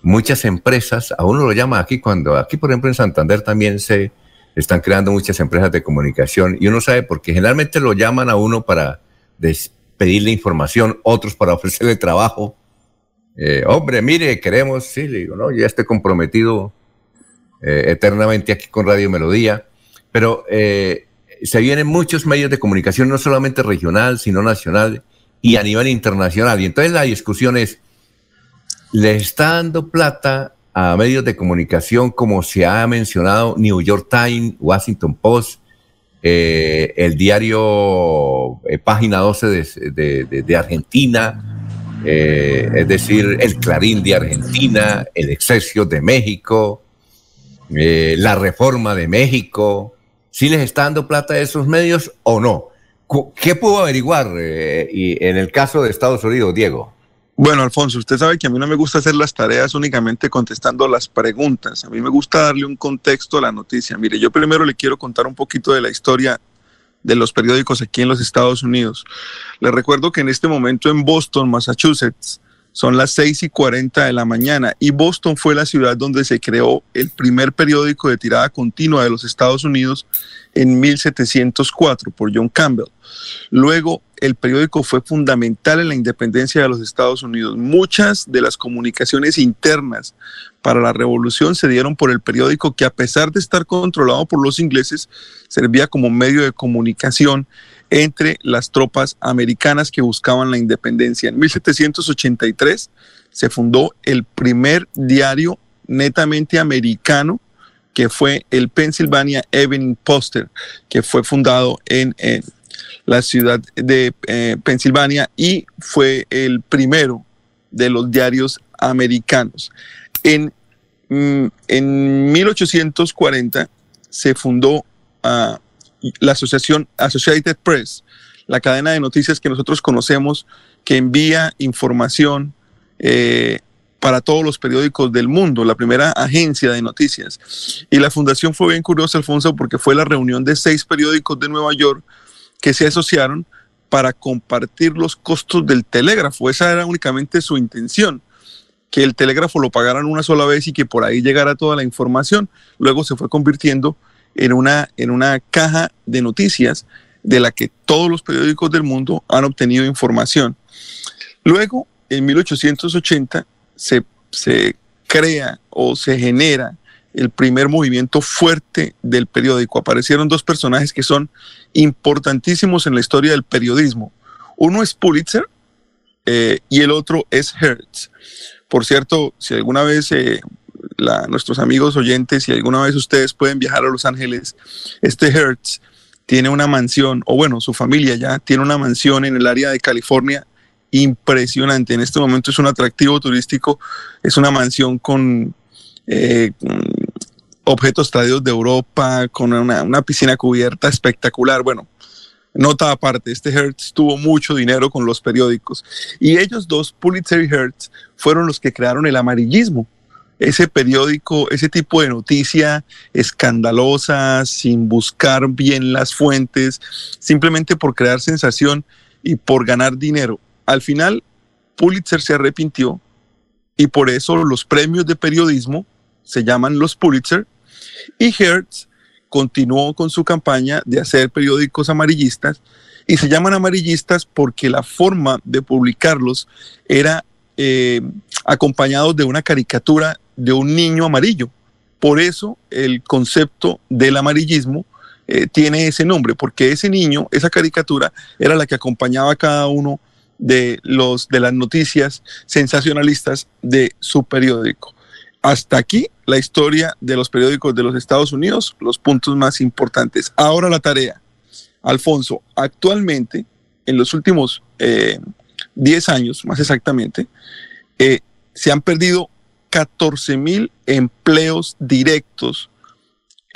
Muchas empresas, a uno lo llama aquí cuando, aquí por ejemplo en Santander también se están creando muchas empresas de comunicación y uno sabe porque generalmente lo llaman a uno para pedirle información, otros para ofrecerle trabajo. Eh, hombre, mire, queremos, sí, le digo, no, ya estoy comprometido eh, eternamente aquí con Radio Melodía, pero eh, se vienen muchos medios de comunicación, no solamente regional, sino nacional y a nivel internacional. Y entonces la discusión es, ¿le está dando plata a medios de comunicación como se ha mencionado New York Times, Washington Post, eh, el diario eh, Página 12 de, Argentina, eh, es decir, el Clarín de Argentina, el Excelsior de México, la Reforma de México, si les está dando plata a esos medios o no. ¿Qué puedo averiguar en el caso de Estados Unidos, Diego? Bueno, Alfonso, usted sabe que a mí no me gusta hacer las tareas únicamente contestando las preguntas. A mí me gusta darle un contexto a la noticia. Mire, yo primero le quiero contar un poquito de la historia de los periódicos aquí en los Estados Unidos. Le recuerdo que en este momento en Boston, Massachusetts, son las 6 y 40 de la mañana y Boston fue la ciudad donde se creó el primer periódico de tirada continua de los Estados Unidos en 1704 por John Campbell. Luego, el periódico fue fundamental en la independencia de los Estados Unidos. Muchas de las comunicaciones internas para la revolución se dieron por el periódico que a pesar de estar controlado por los ingleses, servía como medio de comunicación entre las tropas americanas que buscaban la independencia. En 1783 se fundó el primer diario netamente americano que fue el Pennsylvania Evening Poster, que fue fundado en, la ciudad de eh, Pensilvania y fue el primero de los diarios americanos. En, mm, en 1840 se fundó ah, la asociación Associated Press, la cadena de noticias que nosotros conocemos que envía información eh, para todos los periódicos del mundo, la primera agencia de noticias. Y la fundación fue bien curiosa, Alfonso, porque fue la reunión de seis periódicos de Nueva York que se asociaron para compartir los costos del telégrafo. Esa era únicamente su intención, que el telégrafo lo pagaran una sola vez y que por ahí llegara toda la información. Luego se fue convirtiendo en una, en una caja de noticias de la que todos los periódicos del mundo han obtenido información. Luego, en 1880, se, se crea o se genera el primer movimiento fuerte del periódico. Aparecieron dos personajes que son importantísimos en la historia del periodismo. Uno es Pulitzer eh, y el otro es Hertz. Por cierto, si alguna vez eh, nuestros amigos oyentes, si alguna vez ustedes pueden viajar a Los Ángeles, este Hertz tiene una mansión, o bueno, su familia ya tiene una mansión en el área de California impresionante. En este momento es un atractivo turístico, es una mansión con eh, objetos traídos de Europa, con una, una piscina cubierta espectacular. Bueno, Nota aparte, este Hertz tuvo mucho dinero con los periódicos y ellos dos, Pulitzer y Hertz, fueron los que crearon el amarillismo. Ese periódico, ese tipo de noticia escandalosa, sin buscar bien las fuentes, simplemente por crear sensación y por ganar dinero. Al final, Pulitzer se arrepintió y por eso los premios de periodismo se llaman los Pulitzer y Hertz continuó con su campaña de hacer periódicos amarillistas y se llaman amarillistas porque la forma de publicarlos era eh, acompañados de una caricatura de un niño amarillo. Por eso el concepto del amarillismo eh, tiene ese nombre, porque ese niño, esa caricatura, era la que acompañaba a cada uno de, los, de las noticias sensacionalistas de su periódico. Hasta aquí la historia de los periódicos de los Estados Unidos, los puntos más importantes. Ahora la tarea. Alfonso, actualmente, en los últimos 10 eh, años, más exactamente, eh, se han perdido 14 mil empleos directos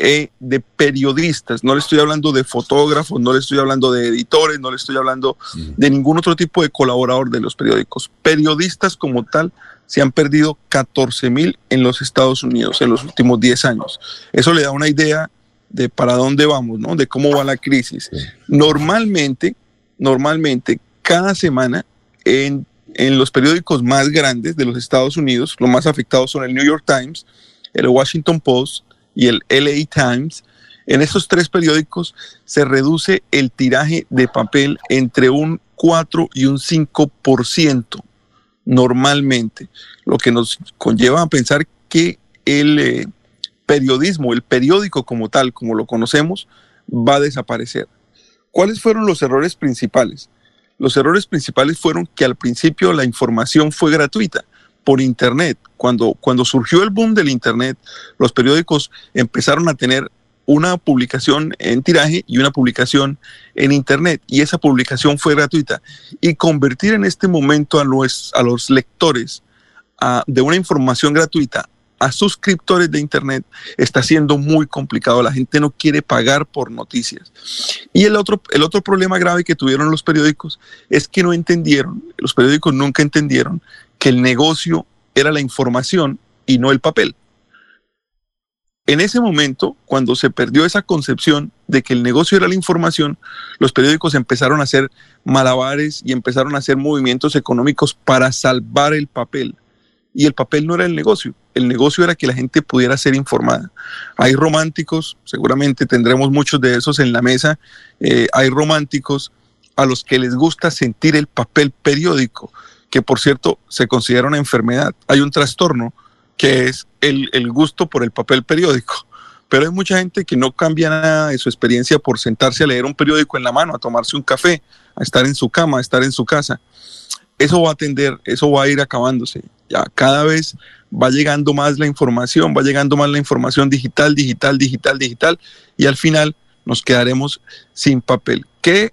eh, de periodistas. No le estoy hablando de fotógrafos, no le estoy hablando de editores, no le estoy hablando de ningún otro tipo de colaborador de los periódicos. Periodistas como tal se han perdido 14 mil en los Estados Unidos en los últimos 10 años. Eso le da una idea de para dónde vamos, ¿no? De cómo va la crisis. Normalmente, normalmente, cada semana en, en los periódicos más grandes de los Estados Unidos, los más afectados son el New York Times, el Washington Post y el LA Times. En estos tres periódicos se reduce el tiraje de papel entre un 4 y un 5% normalmente, lo que nos conlleva a pensar que el eh, periodismo, el periódico como tal, como lo conocemos, va a desaparecer. ¿Cuáles fueron los errores principales? Los errores principales fueron que al principio la información fue gratuita por Internet. Cuando, cuando surgió el boom del Internet, los periódicos empezaron a tener una publicación en tiraje y una publicación en Internet. Y esa publicación fue gratuita. Y convertir en este momento a los, lectores de una información gratuita a suscriptores de Internet está siendo muy complicado. La gente no quiere pagar por noticias. Y el otro, el otro problema grave que tuvieron los periódicos es que no entendieron, los periódicos nunca entendieron que el negocio era la información y no el papel. En ese momento, cuando se perdió esa concepción de que el negocio era la información, los periódicos empezaron a hacer malabares y empezaron a hacer movimientos económicos para salvar el papel. Y el papel no era el negocio, el negocio era que la gente pudiera ser informada. Hay románticos, seguramente tendremos muchos de esos en la mesa, eh, hay románticos a los que les gusta sentir el papel periódico, que por cierto se considera una enfermedad. Hay un trastorno que es el, gusto por el papel periódico. Pero hay mucha gente que no cambia nada de su experiencia por sentarse a leer un periódico en la mano, a tomarse un café, a estar en su cama, a estar en su casa. Eso va a tender, eso va a ir acabándose. Ya cada vez va llegando más la información, va llegando más la información digital, digital, digital, digital, y al final nos quedaremos sin papel. ¿Qué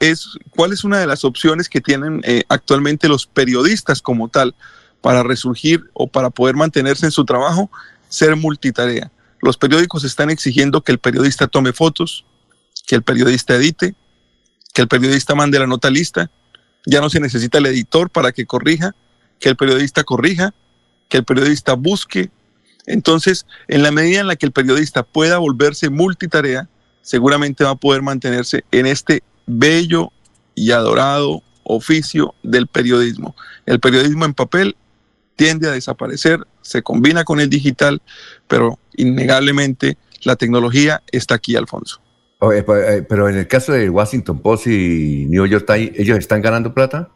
es, ¿Cuál es una de las opciones que tienen eh, actualmente los periodistas como tal? para resurgir o para poder mantenerse en su trabajo, ser multitarea. Los periódicos están exigiendo que el periodista tome fotos, que el periodista edite, que el periodista mande la nota lista. Ya no se necesita el editor para que corrija, que el periodista corrija, que el periodista busque. Entonces, en la medida en la que el periodista pueda volverse multitarea, seguramente va a poder mantenerse en este bello y adorado oficio del periodismo. El periodismo en papel tiende a desaparecer, se combina con el digital, pero innegablemente la tecnología está aquí, Alfonso. Pues, eh, pero en el caso de Washington Post y New York Times, ¿ellos están ganando plata?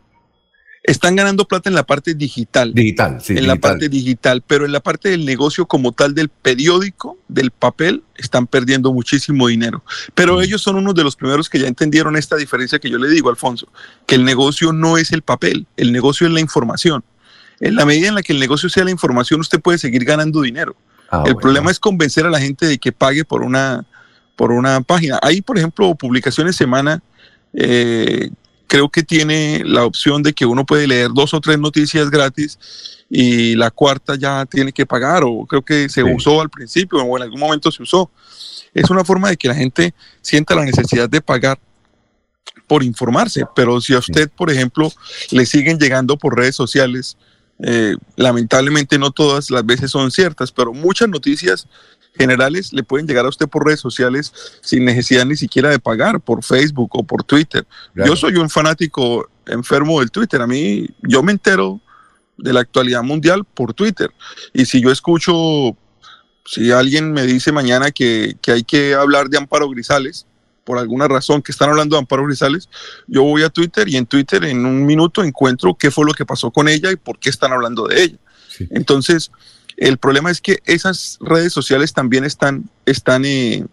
Están ganando plata en la parte digital. Digital, sí. En la parte digital, pero en la parte del negocio como tal del periódico, del papel, están perdiendo muchísimo dinero. Pero mm. ellos son uno de los primeros que ya entendieron esta diferencia que yo le digo, Alfonso, que el negocio no es el papel, el negocio es la información en la medida en la que el negocio sea la información, usted puede seguir ganando dinero. Ah, el bueno. problema es convencer a la gente de que pague por una, por una página. Hay, por ejemplo, publicaciones semana, eh, creo que tiene la opción de que uno puede leer dos o tres noticias gratis y la cuarta ya tiene que pagar, o creo que se Sí. usó al principio o en algún momento se usó. Es una forma de que la gente sienta la necesidad de pagar por informarse, pero si a usted, por ejemplo, le siguen llegando por redes sociales, eh, lamentablemente no todas las veces son ciertas, pero muchas noticias generales le pueden llegar a usted por redes sociales sin necesidad ni siquiera de pagar por Facebook o por Twitter. Claro. Yo soy un fanático enfermo del Twitter. A mí, yo me entero de la actualidad mundial por Twitter. Y si yo escucho, si alguien me dice mañana que, que hay que hablar de Amparo Grisales, por alguna razón que están hablando de Amparo Grisales, yo voy a Twitter y en Twitter en un minuto encuentro qué fue lo que pasó con ella y por qué están hablando de ella. Entonces, el problema es que esas redes sociales también están, están, eh,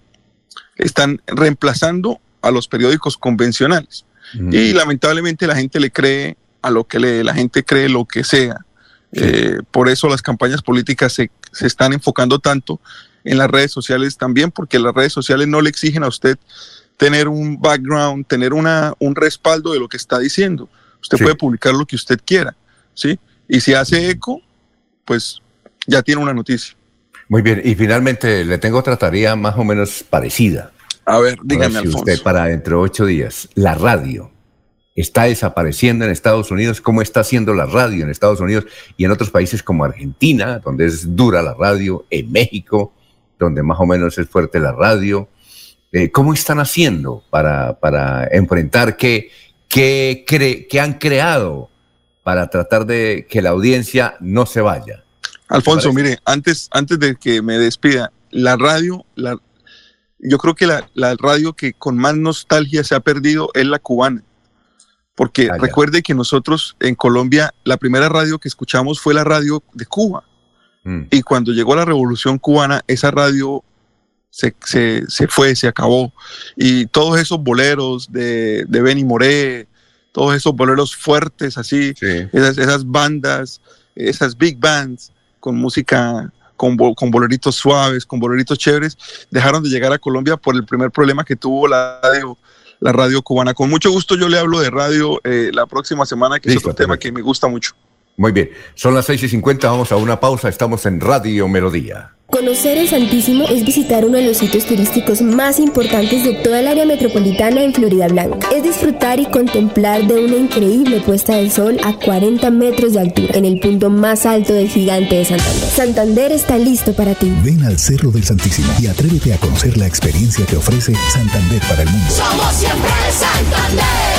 están reemplazando a los periódicos convencionales. Y lamentablemente la gente le cree a lo que lee, la gente cree lo que sea. Eh, por eso las campañas políticas se, se están enfocando tanto en las redes sociales también, porque las redes sociales no le exigen a usted tener un background, tener una, un respaldo de lo que está diciendo. Usted Sí. puede publicar lo que usted quiera, ¿sí? Y si hace eco, pues ya tiene una noticia. Muy bien, y finalmente le tengo otra tarea más o menos parecida. A ver, dígame, si Alfonso. usted para dentro de ocho días, la radio está desapareciendo en Estados Unidos, ¿cómo está haciendo la radio en Estados Unidos y en otros países como Argentina, donde es dura la radio, en México, donde más o menos es fuerte la radio? Eh, ¿Cómo están haciendo para, para enfrentar qué, qué, cre- qué han creado para tratar de que la audiencia no se vaya? Alfonso, mire, antes, antes de que me despida, la radio, la, yo creo que la, la radio que con más nostalgia se ha perdido es la cubana. Porque Ah, recuerde que nosotros en Colombia, la primera radio que escuchamos fue la radio de Cuba. Mm. Y cuando llegó la revolución cubana, esa radio se, se- se fue, se acabó. Y todos esos boleros de, de Benny Moré, todos esos boleros fuertes así, esas, esas bandas, esas big bands con música, con, bo- con boleritos suaves, con boleritos chéveres, dejaron de llegar a Colombia por el primer problema que tuvo la radio, la radio cubana. Con mucho gusto yo le hablo de radio eh, la próxima semana, que Listo, es otro tema que me gusta mucho. Muy bien, son las 6 y 50, vamos a una pausa, estamos en Radio Melodía. Conocer el Santísimo es visitar uno de los sitios turísticos más importantes de toda el área metropolitana en Florida Blanca. Es disfrutar y contemplar de una increíble puesta del sol a 40 metros de altura, en el punto más alto del gigante de Santander. Santander está listo para ti. Ven al Cerro del Santísimo y atrévete a conocer la experiencia que ofrece Santander para el mundo. Somos siempre Santander.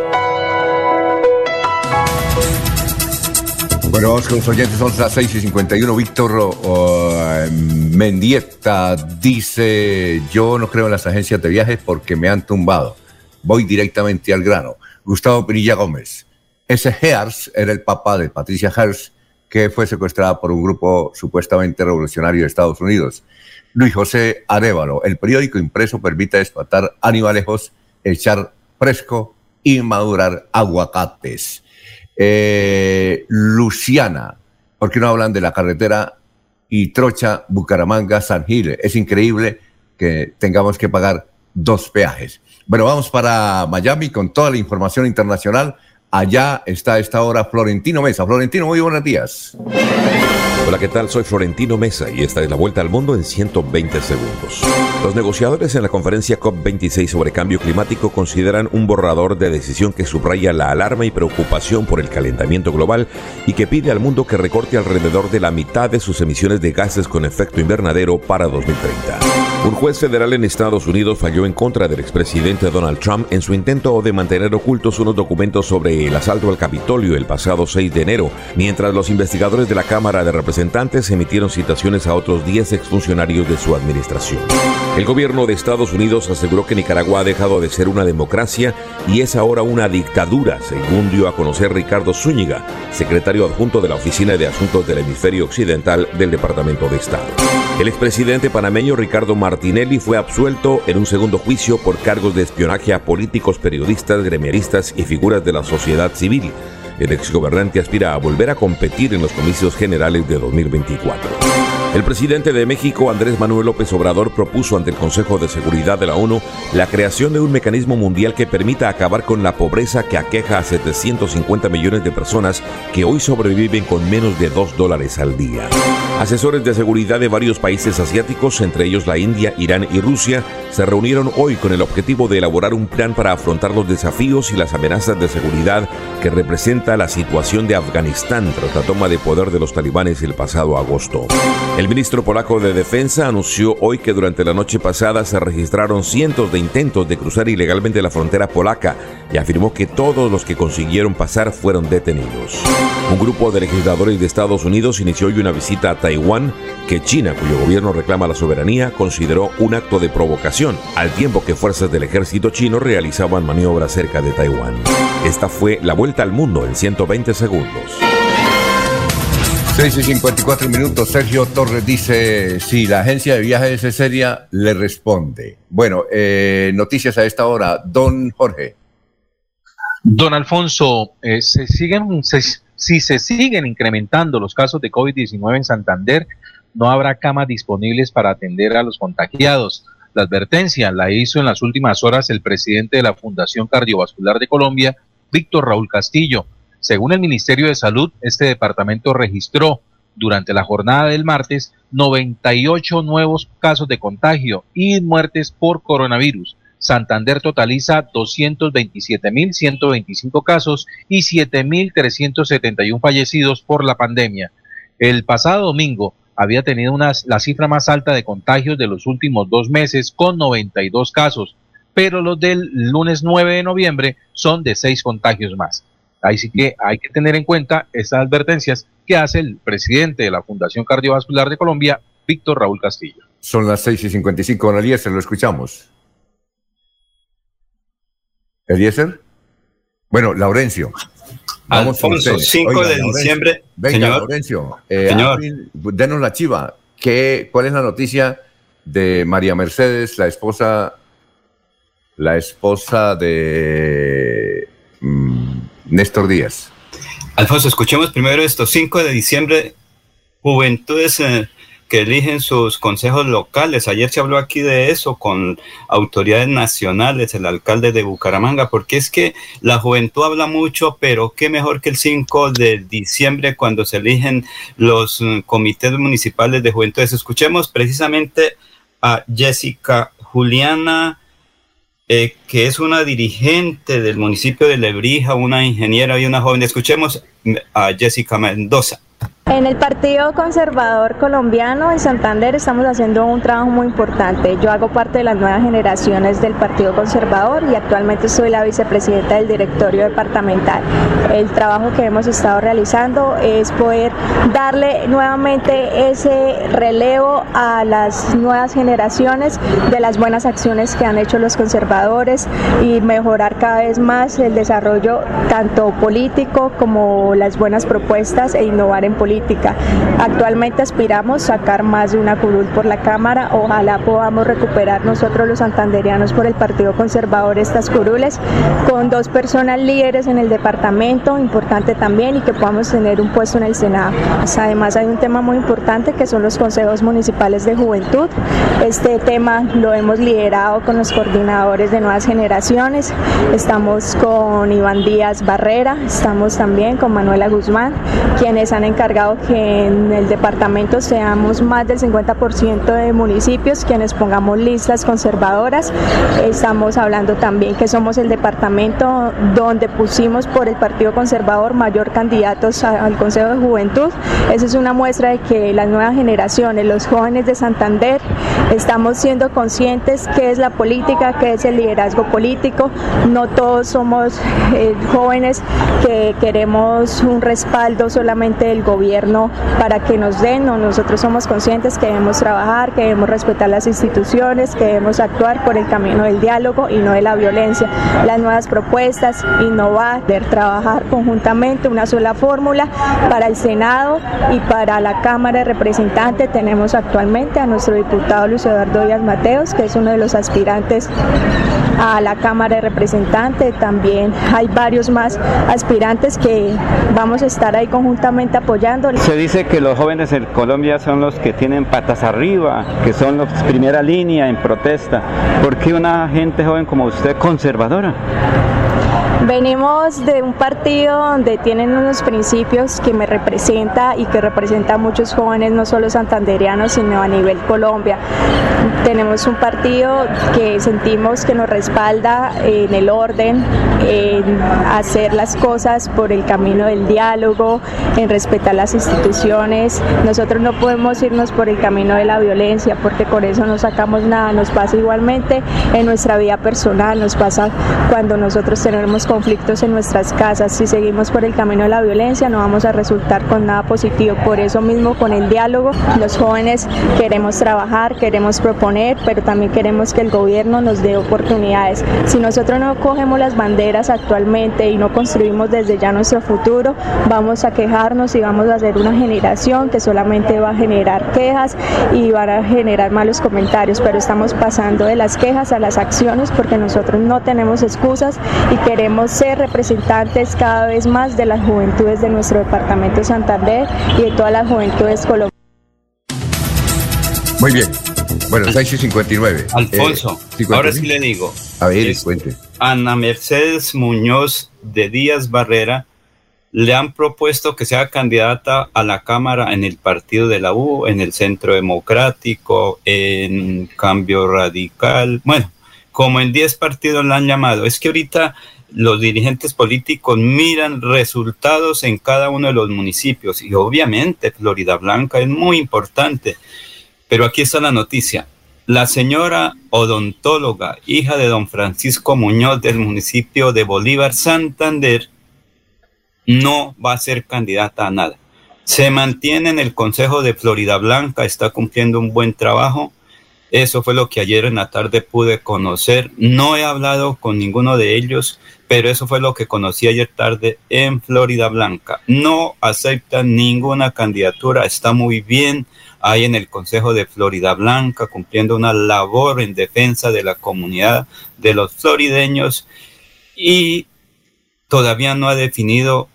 Bueno, vamos los oyentes, son las 6 y 51. Víctor oh, Mendieta dice, yo no creo en las agencias de viajes porque me han tumbado. Voy directamente al grano. Gustavo Pinilla Gómez. Ese Hears era el papá de Patricia Hears, que fue secuestrada por un grupo supuestamente revolucionario de Estados Unidos. Luis José Arevalo, el periódico impreso permite explotar animalejos, echar fresco y madurar aguacates. Eh, Luciana, ¿por qué no hablan de la carretera y Trocha, Bucaramanga, San Gil? Es increíble que tengamos que pagar dos peajes. Bueno, vamos para Miami con toda la información internacional. Allá está a esta hora Florentino Mesa. Florentino, muy buenos días. Hola, ¿qué tal? Soy Florentino Mesa y esta es la vuelta al mundo en 120 segundos. Los negociadores en la conferencia COP26 sobre cambio climático consideran un borrador de decisión que subraya la alarma y preocupación por el calentamiento global y que pide al mundo que recorte alrededor de la mitad de sus emisiones de gases con efecto invernadero para 2030. Un juez federal en Estados Unidos falló en contra del expresidente Donald Trump en su intento de mantener ocultos unos documentos sobre el asalto al Capitolio el pasado 6 de enero, mientras los investigadores de la Cámara de Representantes emitieron citaciones a otros 10 exfuncionarios de su administración. El gobierno de Estados Unidos aseguró que Nicaragua ha dejado de ser una democracia y es ahora una dictadura, según dio a conocer Ricardo Zúñiga, secretario adjunto de la Oficina de Asuntos del Hemisferio Occidental del Departamento de Estado. El expresidente panameño Ricardo Martinelli fue absuelto en un segundo juicio por cargos de espionaje a políticos, periodistas, gremiaristas y figuras de la sociedad civil. El exgobernante aspira a volver a competir en los comicios generales de 2024. El presidente de México, Andrés Manuel López Obrador, propuso ante el Consejo de Seguridad de la ONU la creación de un mecanismo mundial que permita acabar con la pobreza que aqueja a 750 millones de personas que hoy sobreviven con menos de 2 dólares al día. Asesores de seguridad de varios países asiáticos, entre ellos la India, Irán y Rusia, se reunieron hoy con el objetivo de elaborar un plan para afrontar los desafíos y las amenazas de seguridad que representa la situación de Afganistán tras la toma de poder de los talibanes el pasado agosto. El ministro polaco de Defensa anunció hoy que durante la noche pasada se registraron cientos de intentos de cruzar ilegalmente la frontera polaca y afirmó que todos los que consiguieron pasar fueron detenidos. Un grupo de legisladores de Estados Unidos inició hoy una visita a Taiwán que China, cuyo gobierno reclama la soberanía, consideró un acto de provocación, al tiempo que fuerzas del ejército chino realizaban maniobras cerca de Taiwán. Esta fue la vuelta al mundo en 120 segundos. 6 y 54 minutos. Sergio Torres dice: Si la agencia de viajes es seria, le responde. Bueno, eh, noticias a esta hora. Don Jorge. Don Alfonso, eh, se siguen, si se siguen incrementando los casos de COVID-19 en Santander, no habrá camas disponibles para atender a los contagiados. La advertencia la hizo en las últimas horas el presidente de la Fundación Cardiovascular de Colombia, Víctor Raúl Castillo según el Ministerio de Salud, este departamento registró durante la jornada del martes 98 nuevos casos de contagio y muertes por coronavirus. Santander totaliza 227.125 casos y 7.371 fallecidos por la pandemia. El pasado domingo había tenido una, la cifra más alta de contagios de los últimos dos meses con 92 casos, pero los del lunes 9 de noviembre son de 6 contagios más. Ahí sí que hay que tener en cuenta estas advertencias que hace el presidente de la Fundación Cardiovascular de Colombia, Víctor Raúl Castillo. Son las 6 y 55, don Eliezer, lo escuchamos. Eliezer. Bueno, Laurencio. Vamos Alfonso, 5 de diciembre. Venga, señor, Laurencio, eh, señor. denos la chiva. ¿Qué, ¿Cuál es la noticia de María Mercedes, la esposa, la esposa de mm, Néstor Díaz. Alfonso, escuchemos primero esto. 5 de diciembre, juventudes eh, que eligen sus consejos locales. Ayer se habló aquí de eso con autoridades nacionales, el alcalde de Bucaramanga, porque es que la juventud habla mucho, pero qué mejor que el 5 de diciembre cuando se eligen los mm, comités municipales de juventudes. Escuchemos precisamente a Jessica Juliana eh, que es una dirigente del municipio de Lebrija, una ingeniera y una joven. Escuchemos a Jessica Mendoza. En el Partido Conservador Colombiano en Santander estamos haciendo un trabajo muy importante. Yo hago parte de las nuevas generaciones del Partido Conservador y actualmente soy la vicepresidenta del directorio departamental. El trabajo que hemos estado realizando es poder darle nuevamente ese relevo a las nuevas generaciones de las buenas acciones que han hecho los conservadores y mejorar cada vez más el desarrollo tanto político como las buenas propuestas e innovar en política Actualmente aspiramos sacar más de una curul por la Cámara. Ojalá podamos recuperar nosotros los santanderianos por el Partido Conservador estas curules con dos personas líderes en el departamento, importante también, y que podamos tener un puesto en el Senado. Además hay un tema muy importante que son los consejos municipales de juventud. Este tema lo hemos liderado con los coordinadores de nuevas generaciones. Estamos con Iván Díaz Barrera, estamos también con Manuela Guzmán, quienes han encargado que en el departamento seamos más del 50% de municipios quienes pongamos listas conservadoras. Estamos hablando también que somos el departamento donde pusimos por el Partido Conservador mayor candidatos al Consejo de Juventud. Esa es una muestra de que las nuevas generaciones, los jóvenes de Santander, estamos siendo conscientes qué es la política, qué es el liderazgo político. No todos somos eh, jóvenes que queremos un respaldo solamente del gobierno para que nos den, no, nosotros somos conscientes que debemos trabajar, que debemos respetar las instituciones, que debemos actuar por el camino del diálogo y no de la violencia. Las nuevas propuestas, innovar, trabajar conjuntamente una sola fórmula para el Senado y para la Cámara de Representantes. Tenemos actualmente a nuestro diputado Luis Eduardo Díaz Mateos, que es uno de los aspirantes a la Cámara de Representantes. También hay varios más aspirantes que vamos a estar ahí conjuntamente apoyando. Se dice que los jóvenes en Colombia son los que tienen patas arriba, que son los primera línea en protesta. ¿Por qué una gente joven como usted conservadora? Venimos de un partido donde tienen unos principios que me representa y que representa a muchos jóvenes, no solo santanderianos, sino a nivel Colombia. Tenemos un partido que sentimos que nos respalda en el orden, en hacer las cosas por el camino del diálogo, en respetar las instituciones. Nosotros no podemos irnos por el camino de la violencia porque con eso no sacamos nada. Nos pasa igualmente en nuestra vida personal, nos pasa cuando nosotros tenemos conflictos en nuestras casas. Si seguimos por el camino de la violencia no vamos a resultar con nada positivo. Por eso mismo con el diálogo los jóvenes queremos trabajar, queremos proponer, pero también queremos que el gobierno nos dé oportunidades. Si nosotros no cogemos las banderas actualmente y no construimos desde ya nuestro futuro, vamos a quejarnos y vamos a hacer una generación que solamente va a generar quejas y van a generar malos comentarios, pero estamos pasando de las quejas a las acciones porque nosotros no tenemos excusas y queremos ser representantes cada vez más de las juventudes de nuestro departamento de Santander y de todas las juventudes colombianas. Muy bien. Bueno, 6 y 59. Alfonso, Eh, ahora sí le digo. A ver, Es- cuente. Ana Mercedes Muñoz de Díaz Barrera le han propuesto que sea candidata a la Cámara en el partido de la U, en el Centro Democrático, en Cambio Radical. Bueno, como en 10 partidos la han llamado. Es que ahorita los dirigentes políticos miran resultados en cada uno de los municipios y obviamente Florida Blanca es muy importante. Pero aquí está la noticia. La señora odontóloga, hija de don Francisco Muñoz del municipio de Bolívar, Santander, no va a ser candidata a nada. Se mantiene en el Consejo de Florida Blanca, está cumpliendo un buen trabajo. Eso fue lo que ayer en la tarde pude conocer. No he hablado con ninguno de ellos, pero eso fue lo que conocí ayer tarde en Florida Blanca. No aceptan ninguna candidatura, está muy bien ahí en el Consejo de Florida Blanca, cumpliendo una labor en defensa de la comunidad de los florideños y todavía no ha definido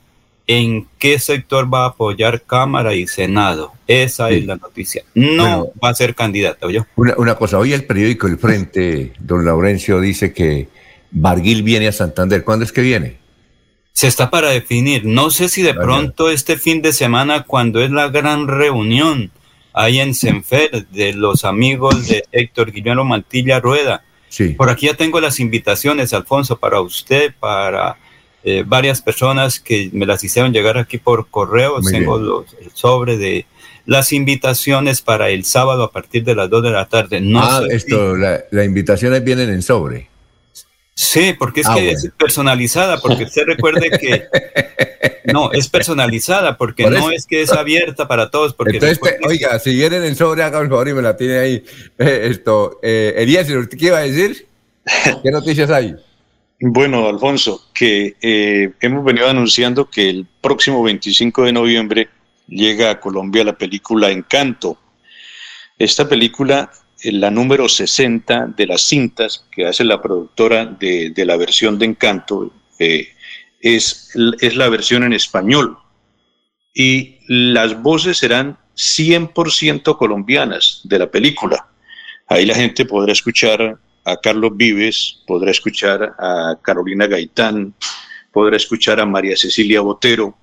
en qué sector va a apoyar Cámara y Senado. Esa es la noticia. No Bueno. va a ser candidata, ¿oyó? Una, una cosa, hoy el periódico El Frente, don Laurencio, dice que Barguil viene a Santander. ¿Cuándo es que viene? Se está para definir. No sé si de pronto este fin de semana, cuando es la gran reunión ahí en Senfer de los amigos de Héctor Guillermo Mantilla Rueda. Sí. Por aquí ya tengo las invitaciones, Alfonso, para usted, para eh, varias personas que me las hicieron llegar aquí por correo. Muy tengo bien. los- el sobre de las invitaciones para el sábado a partir de las 2 de la tarde. No ah, si- esto, la- las invitaciones vienen en sobre. Sí, porque es Ah, que bueno. es personalizada, porque usted recuerde que no, es personalizada, porque Por no es que es abierta para todos, porque Entonces, te- oiga, si vienen en sobre, haga un favor y me la tiene ahí. Eh, esto, eh, ¿usted qué iba a decir? ¿Qué noticias hay? Bueno, Alfonso, que eh, hemos venido anunciando que el próximo 25 de noviembre llega a Colombia la película Encanto. Esta película, la número 60 de las cintas que hace la productora de, de la versión de Encanto, eh, es, es la versión en español. Y las voces serán 100% colombianas de la película. Ahí la gente podrá escuchar a Carlos Vives, podrá escuchar a Carolina Gaitán, podrá escuchar a María Cecilia Botero.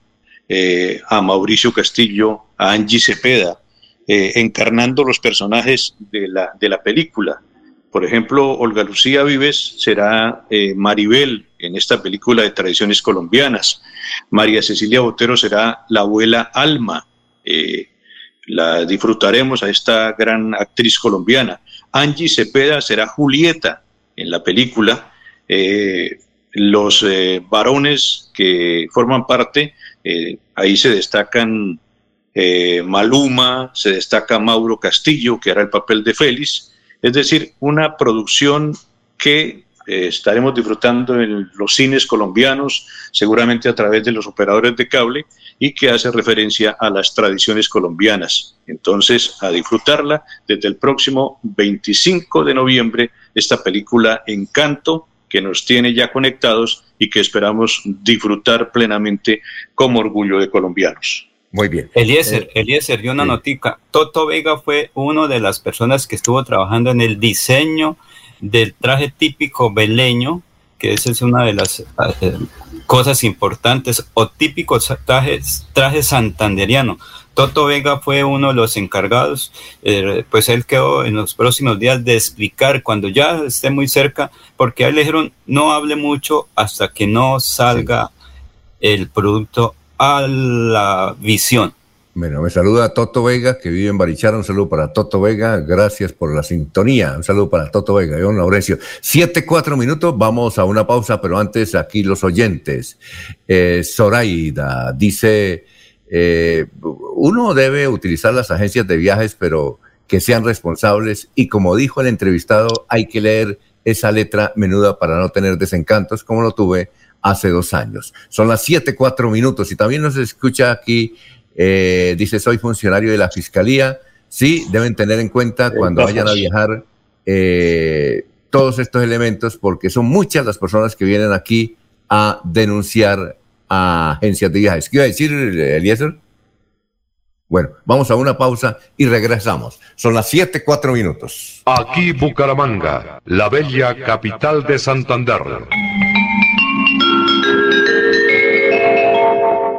eh, a Mauricio Castillo, a Angie Cepeda, eh, encarnando los personajes de la, de la película. Por ejemplo, Olga Lucía Vives será eh, Maribel en esta película de tradiciones colombianas. María Cecilia Botero será la abuela Alma. la disfrutaremos a esta gran actriz colombiana. Angie Cepeda será Julieta en la película. los varones que forman parte, ahí se destacan eh, Maluma, se destaca Mauro Castillo, que hará el papel de Félix, es decir, una producción que eh, estaremos disfrutando en los cines colombianos, seguramente a través de los operadores de cable, y que hace referencia a las tradiciones colombianas. Entonces, a disfrutarla desde el próximo 25 de noviembre, esta película Encanto, que nos tiene ya conectados y que esperamos disfrutar plenamente como orgullo de colombianos. Muy bien. Eliezer, eh, Eliezer, y una notica. Toto Vega fue una de las personas que estuvo trabajando en el diseño del traje típico beleño, que esa es una de las eh, cosas importantes, o típicos trajes, traje santanderiano. Toto Vega fue uno de los encargados, eh, pues él quedó en los próximos días de explicar cuando ya esté muy cerca, porque a él le dijeron no hable mucho hasta que no salga el producto a la visión. Bueno, me saluda Toto Vega, que vive en Barichara. Un saludo para Toto Vega. Gracias por la sintonía. Un saludo para Toto Vega. Yo, Laurencio. Siete, cuatro minutos. Vamos a una pausa, pero antes aquí los oyentes. Eh, Zoraida dice, eh, uno debe utilizar las agencias de viajes, pero que sean responsables. Y como dijo el entrevistado, hay que leer esa letra menuda para no tener desencantos, como lo tuve hace dos años. Son las siete, cuatro minutos y también nos escucha aquí, eh, dice, soy funcionario de la Fiscalía. Sí, deben tener en cuenta cuando vayan a viajar eh, todos estos elementos porque son muchas las personas que vienen aquí a denunciar a agencias de viajes. ¿Qué iba a decir, Eliezer? Bueno, vamos a una pausa y regresamos. Son las siete, cuatro minutos. Aquí Bucaramanga, la bella capital de Santander.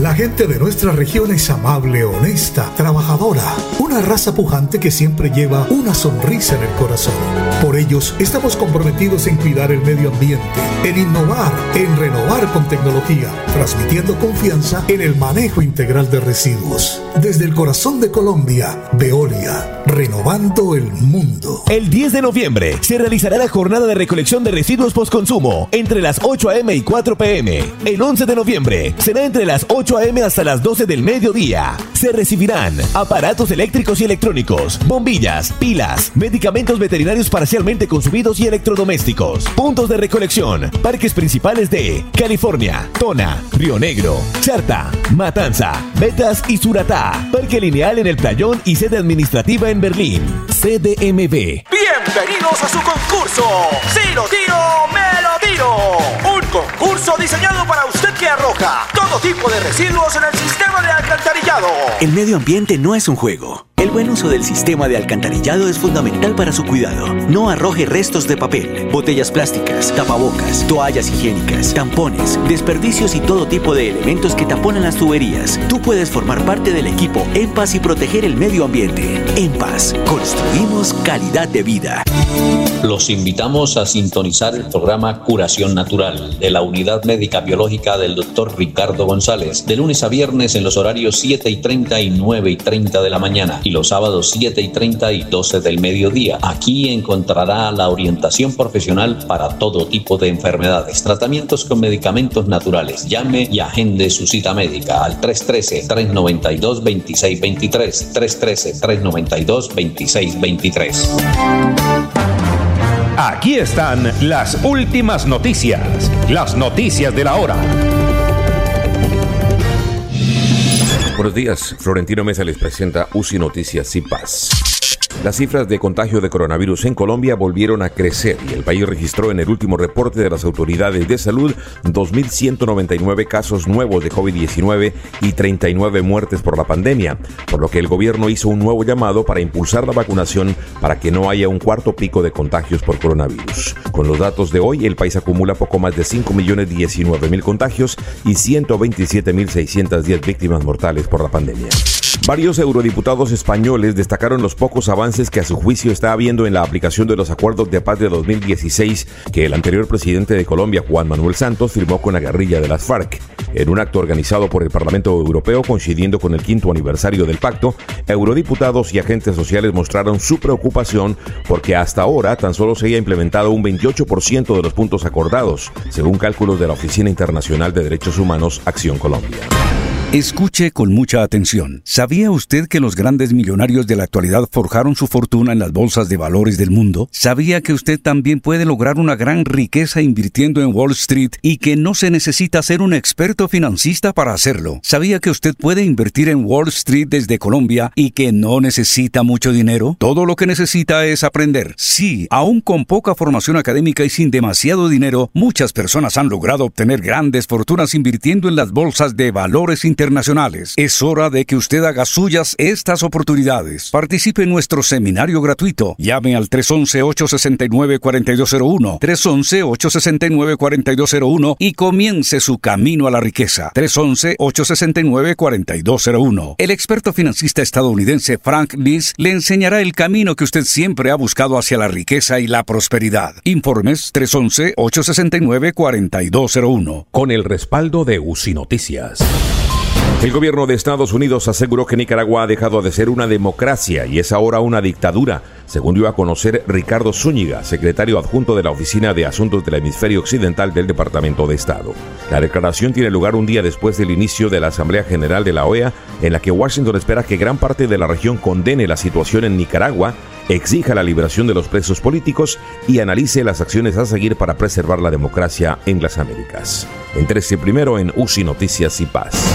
La gente de nuestra región es amable, honesta, trabajadora, una raza pujante que siempre lleva una sonrisa en el corazón. Por ellos estamos comprometidos en cuidar el medio ambiente, en innovar, en renovar con tecnología, transmitiendo confianza en el manejo integral de residuos. Desde el corazón de Colombia, Veolia, renovando el mundo. El 10 de noviembre se realizará la jornada de recolección de residuos postconsumo entre las 8 a.m. y 4 p.m. El 11 de noviembre será entre las 8 a.m. hasta las 12 del mediodía. Se recibirán aparatos eléctricos y electrónicos, bombillas, pilas, medicamentos veterinarios parcialmente consumidos y electrodomésticos. Puntos de recolección, parques principales de California, Tona, Río Negro, Charta, Matanza, Betas y Suratá. Parque lineal en el Playón y sede administrativa en Berlín. CDMB. Bienvenidos a su concurso. Si lo tiro, me lo tiro. Un concurso diseñado para usted que arroja todo tipo de residuos en el sistema de alcantarillado. El medio ambiente no es un juego. El buen uso del sistema de alcantarillado es fundamental para su cuidado. No arroje restos de papel, botellas plásticas, tapabocas, toallas higiénicas, tampones, desperdicios y todo tipo de elementos que taponan las tuberías. Tú puedes formar parte del equipo En Paz y proteger el medio ambiente. En Paz, construimos calidad de vida. Los invitamos a sintonizar el programa Curación Natural de la Unidad Médica Biológica del Dr. Ricardo González, de lunes a viernes en los horarios 7 y 30 y 9 y 30 de la mañana. Los sábados 7 y 30 y 12 del mediodía. Aquí encontrará la orientación profesional para todo tipo de enfermedades, tratamientos con medicamentos naturales. Llame y agende su cita médica al 313-392-2623. 313-392-2623. Aquí están las últimas noticias, las noticias de la hora. Buenos días, Florentino Mesa les presenta UCI Noticias y Paz. Las cifras de contagio de coronavirus en Colombia volvieron a crecer y el país registró en el último reporte de las autoridades de salud 2.199 casos nuevos de COVID-19 y 39 muertes por la pandemia, por lo que el gobierno hizo un nuevo llamado para impulsar la vacunación para que no haya un cuarto pico de contagios por coronavirus. Con los datos de hoy, el país acumula poco más de 5.019.000 contagios y 127.610 víctimas mortales por la pandemia. Varios eurodiputados españoles destacaron los pocos avances que a su juicio está habiendo en la aplicación de los acuerdos de paz de 2016 que el anterior presidente de Colombia, Juan Manuel Santos, firmó con la guerrilla de las FARC. En un acto organizado por el Parlamento Europeo coincidiendo con el quinto aniversario del pacto, eurodiputados y agentes sociales mostraron su preocupación porque hasta ahora tan solo se haya implementado un 28% de los puntos acordados, según cálculos de la Oficina Internacional de Derechos Humanos Acción Colombia. Escuche con mucha atención. ¿Sabía usted que los grandes millonarios de la actualidad forjaron su fortuna en las bolsas de valores del mundo? ¿Sabía que usted también puede lograr una gran riqueza invirtiendo en Wall Street y que no se necesita ser un experto financista para hacerlo? ¿Sabía que usted puede invertir en Wall Street desde Colombia y que no necesita mucho dinero? Todo lo que necesita es aprender. Sí, aún con poca formación académica y sin demasiado dinero, muchas personas han logrado obtener grandes fortunas invirtiendo en las bolsas de valores internacionales internacionales. Es hora de que usted haga suyas estas oportunidades. Participe en nuestro seminario gratuito. Llame al 311-869-4201, 311-869-4201 y comience su camino a la riqueza. 311-869-4201. El experto financista estadounidense Frank Nies le enseñará el camino que usted siempre ha buscado hacia la riqueza y la prosperidad. Informes 311-869-4201. Con el respaldo de UCI Noticias. El gobierno de Estados Unidos aseguró que Nicaragua ha dejado de ser una democracia y es ahora una dictadura, según dio a conocer Ricardo Zúñiga, secretario adjunto de la Oficina de Asuntos del Hemisferio Occidental del Departamento de Estado. La declaración tiene lugar un día después del inicio de la Asamblea General de la OEA, en la que Washington espera que gran parte de la región condene la situación en Nicaragua exija la liberación de los presos políticos y analice las acciones a seguir para preservar la democracia en las Américas. Entérese primero en UCI Noticias y Paz.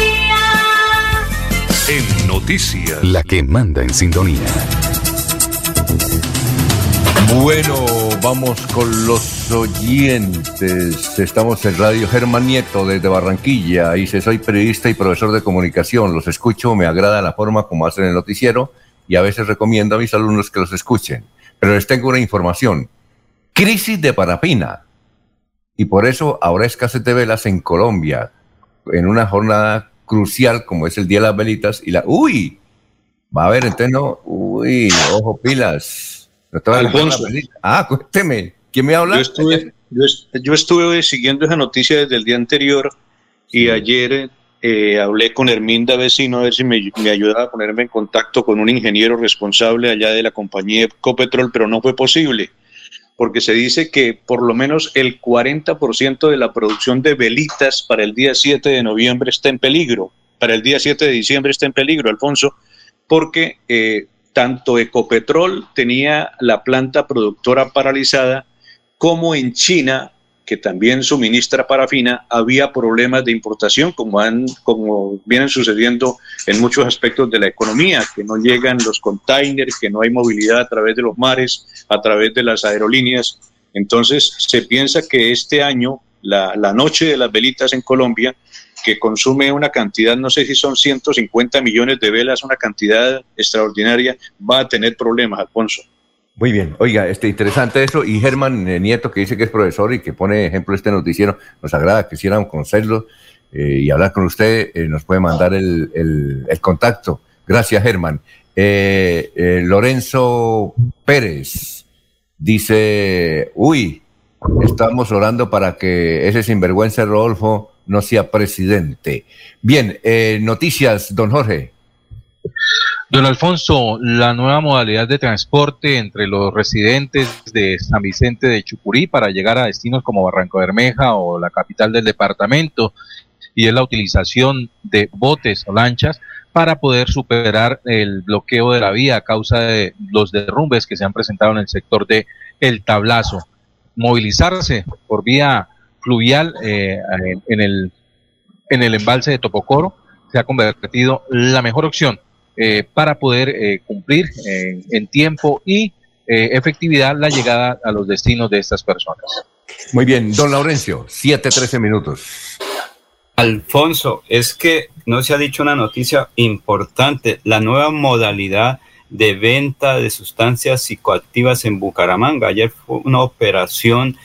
En noticias. La que manda en sintonía. Bueno, vamos con los oyentes. Estamos en Radio Germán Nieto desde Barranquilla. Dice, soy periodista y profesor de comunicación. Los escucho, me agrada la forma como hacen el noticiero y a veces recomiendo a mis alumnos que los escuchen. Pero les tengo una información. Crisis de parafina. Y por eso habrá escasez de velas en Colombia en una jornada crucial como es el Día de las Velitas y la... ¡Uy! Va a haber, entonces no... ¡Uy! Ojo, pilas. No Alfonso. Ah, cuénteme. ¿Quién me habla? Yo estuve, yo, est- yo estuve siguiendo esa noticia desde el día anterior y ayer eh, hablé con Herminda Vecino a ver si me, me ayudaba a ponerme en contacto con un ingeniero responsable allá de la compañía Ecopetrol, pero no fue posible porque se dice que por lo menos el 40% de la producción de velitas para el día 7 de noviembre está en peligro, para el día 7 de diciembre está en peligro, Alfonso, porque eh, tanto Ecopetrol tenía la planta productora paralizada, como en China, que también suministra parafina, había problemas de importación, como, han, como vienen sucediendo en muchos aspectos de la economía, que no llegan los containers, que no hay movilidad a través de los mares, a través de las aerolíneas. Entonces, se piensa que este año, la, la noche de las velitas en Colombia, que consume una cantidad, no sé si son 150 millones de velas, una cantidad extraordinaria, va a tener problemas, Alfonso. Muy bien, oiga, este interesante eso, y Germán eh, Nieto, que dice que es profesor y que pone ejemplo este noticiero, nos agrada, quisiéramos conocerlo eh, y hablar con usted, eh, nos puede mandar el, el- contacto. Gracias, Germán. Eh, Lorenzo Pérez dice, uy, estamos orando para que ese sinvergüenza Rodolfo no sea presidente. Bien, noticias, don Jorge. Don Alfonso, la nueva modalidad de transporte entre los residentes de San Vicente de Chucurí para llegar a destinos como Barranco Bermeja o la capital del departamento y es la utilización de botes o lanchas para poder superar el bloqueo de la vía a causa de los derrumbes que se han presentado en el sector de El Tablazo. Movilizarse por vía fluvial eh, en, el, en el embalse de Topocoro se ha convertido la mejor opción eh, para poder eh, cumplir en, en tiempo y eh, efectividad la llegada a los destinos de estas personas. Muy bien, don Laurencio, 7-13 minutos. Alfonso, es que no se ha dicho una noticia importante, la nueva modalidad de venta de sustancias psicoactivas en Bucaramanga. Ayer fue una operación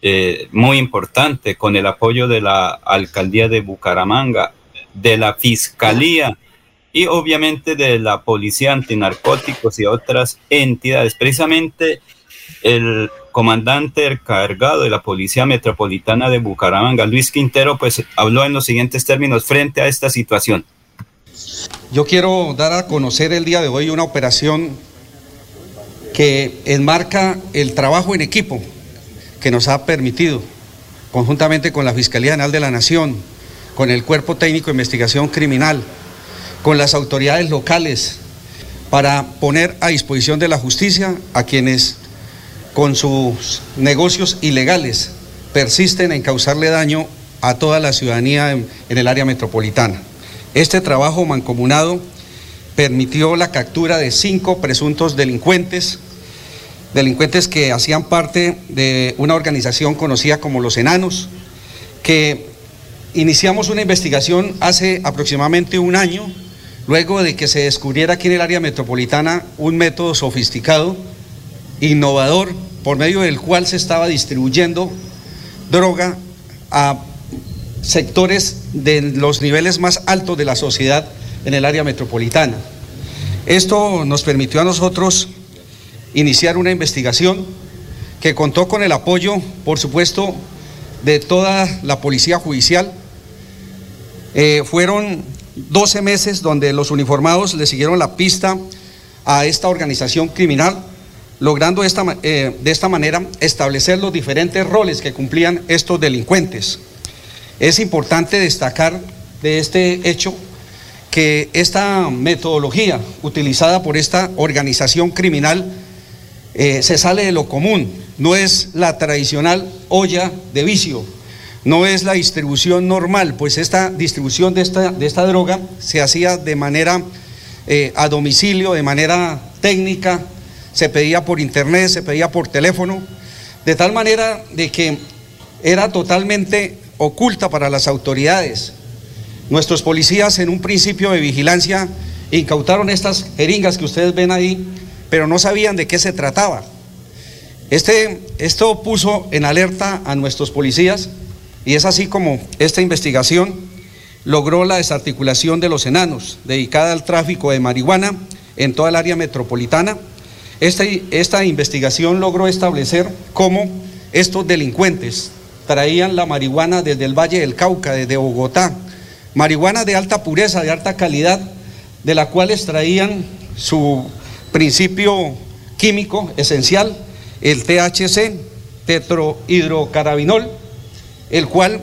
eh, muy importante con el apoyo de la alcaldía de Bucaramanga, de la fiscalía y obviamente de la policía antinarcóticos y otras entidades. Precisamente el comandante encargado de la Policía Metropolitana de Bucaramanga, Luis Quintero, pues habló en los siguientes términos frente a esta situación. Yo quiero dar a conocer el día de hoy una operación que enmarca el trabajo en equipo que nos ha permitido, conjuntamente con la Fiscalía General de la Nación, con el Cuerpo Técnico de Investigación Criminal, con las autoridades locales, para poner a disposición de la justicia a quienes con sus negocios ilegales persisten en causarle daño a toda la ciudadanía en, el área metropolitana. Este trabajo mancomunado permitió la captura de cinco presuntos delincuentes, delincuentes que hacían parte de una organización conocida como Los Enanos, que iniciamos una investigación hace aproximadamente un año, luego de que se descubriera aquí en el área metropolitana un método sofisticado, innovador, por medio del cual se estaba distribuyendo droga a sectores de los niveles más altos de la sociedad en el área metropolitana. Esto nos permitió a nosotros iniciar una investigación que contó con el apoyo, por supuesto, de toda la policía judicial. Eh, fueron 12 meses donde los uniformados le siguieron la pista a esta organización criminal, logrando esta, eh, de esta manera establecer los diferentes roles que cumplían estos delincuentes. Es importante destacar de este hecho que esta metodología utilizada por esta organización criminal eh, se sale de lo común, no es la tradicional olla de vicio, no es la distribución normal, pues esta distribución de esta, de esta droga se hacía de manera eh, a domicilio, de manera técnica, se pedía por internet, se pedía por teléfono, de tal manera de que era totalmente oculta para las autoridades. Nuestros policías en un principio de vigilancia incautaron estas jeringas que ustedes ven ahí, pero no sabían de qué se trataba. Este, esto puso en alerta a nuestros policías y es así como esta investigación logró la desarticulación de los enanos, dedicada al tráfico de marihuana en toda el área metropolitana. Esta, esta investigación logró establecer cómo estos delincuentes traían la marihuana desde el Valle del Cauca, desde Bogotá, marihuana de alta pureza, de alta calidad, de la cual extraían su principio químico esencial, el THC, tetrohidrocarabinol, el cual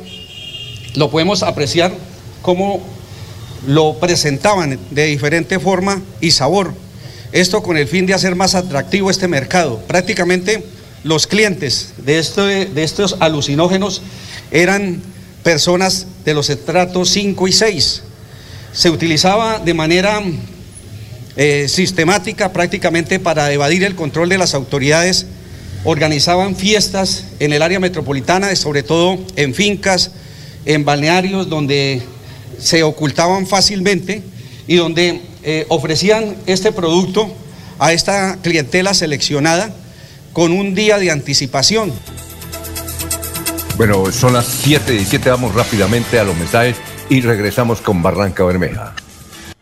lo podemos apreciar como lo presentaban de diferente forma y sabor. Esto con el fin de hacer más atractivo este mercado. Prácticamente los clientes de, este, de estos alucinógenos eran personas de los estratos 5 y 6. Se utilizaba de manera eh, sistemática prácticamente para evadir el control de las autoridades. Organizaban fiestas en el área metropolitana, sobre todo en fincas, en balnearios donde se ocultaban fácilmente y donde eh, ofrecían este producto a esta clientela seleccionada con un día de anticipación. Bueno, son las 7 y 7, vamos rápidamente a los mensajes y regresamos con Barranca Bermeja.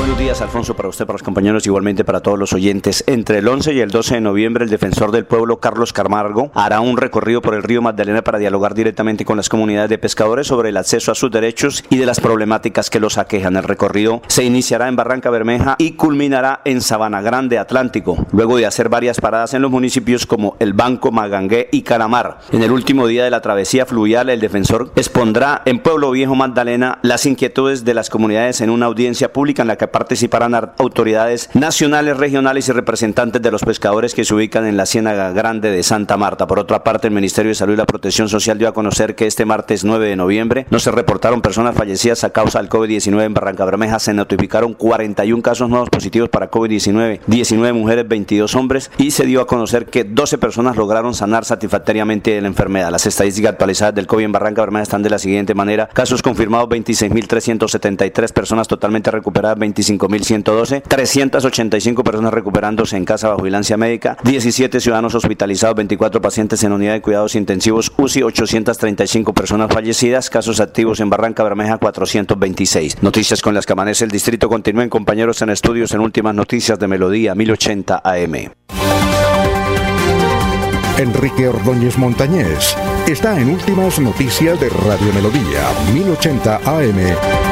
Buenos días, Alfonso, para usted, para los compañeros, igualmente para todos los oyentes. Entre el 11 y el 12 de noviembre, el defensor del pueblo, Carlos Camargo, hará un recorrido por el río Magdalena para dialogar directamente con las comunidades de pescadores sobre el acceso a sus derechos y de las problemáticas que los aquejan. El recorrido se iniciará en Barranca Bermeja y culminará en Sabana Grande, Atlántico, luego de hacer varias paradas en los municipios como El Banco, Magangué y Calamar. En el último día de la travesía fluvial, el defensor expondrá en Pueblo Viejo Magdalena las inquietudes de las comunidades en una audiencia pública en la que participarán autoridades nacionales, regionales y representantes de los pescadores que se ubican en la Ciénaga Grande de Santa Marta. Por otra parte, el Ministerio de Salud y la Protección Social dio a conocer que este martes 9 de noviembre no se reportaron personas fallecidas a causa del COVID-19 en Barranca Bermeja. Se notificaron 41 casos nuevos positivos para COVID-19, 19 mujeres, 22 hombres y se dio a conocer que 12 personas lograron sanar satisfactoriamente de la enfermedad. Las estadísticas actualizadas del COVID en Barranca Bermeja están de la siguiente manera. Casos confirmados 26.373 personas totalmente recuperadas 25.112, 385 personas recuperándose en casa bajo vigilancia médica, 17 ciudadanos hospitalizados, 24 pacientes en unidad de cuidados intensivos UCI, 835 personas fallecidas, casos activos en Barranca Bermeja 426. Noticias con las que amanece el distrito continúen compañeros en estudios en últimas noticias de Melodía 1080 AM. Enrique Ordóñez Montañés está en Últimas Noticias de Radio Melodía 1080 AM.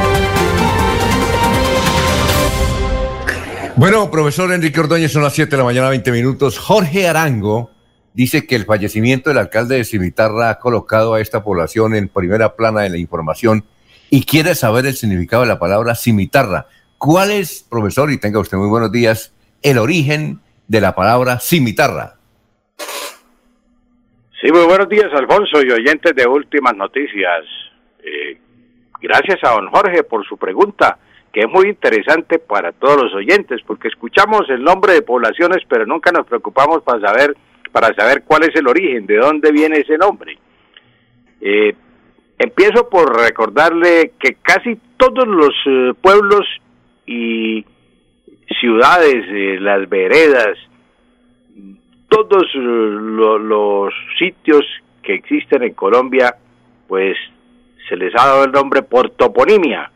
Bueno, profesor Enrique Ordóñez, son las 7 de la mañana, 20 minutos. Jorge Arango dice que el fallecimiento del alcalde de Cimitarra ha colocado a esta población en primera plana de la información y quiere saber el significado de la palabra cimitarra. ¿Cuál es, profesor, y tenga usted muy buenos días, el origen de la palabra cimitarra? Sí, muy buenos días, Alfonso y oyentes de Últimas Noticias. Eh, gracias a don Jorge por su pregunta que es muy interesante para todos los oyentes, porque escuchamos el nombre de poblaciones, pero nunca nos preocupamos para saber, para saber cuál es el origen, de dónde viene ese nombre. Eh, empiezo por recordarle que casi todos los eh, pueblos y ciudades, eh, las veredas, todos los sitios que existen en Colombia, pues se les ha dado el nombre por toponimia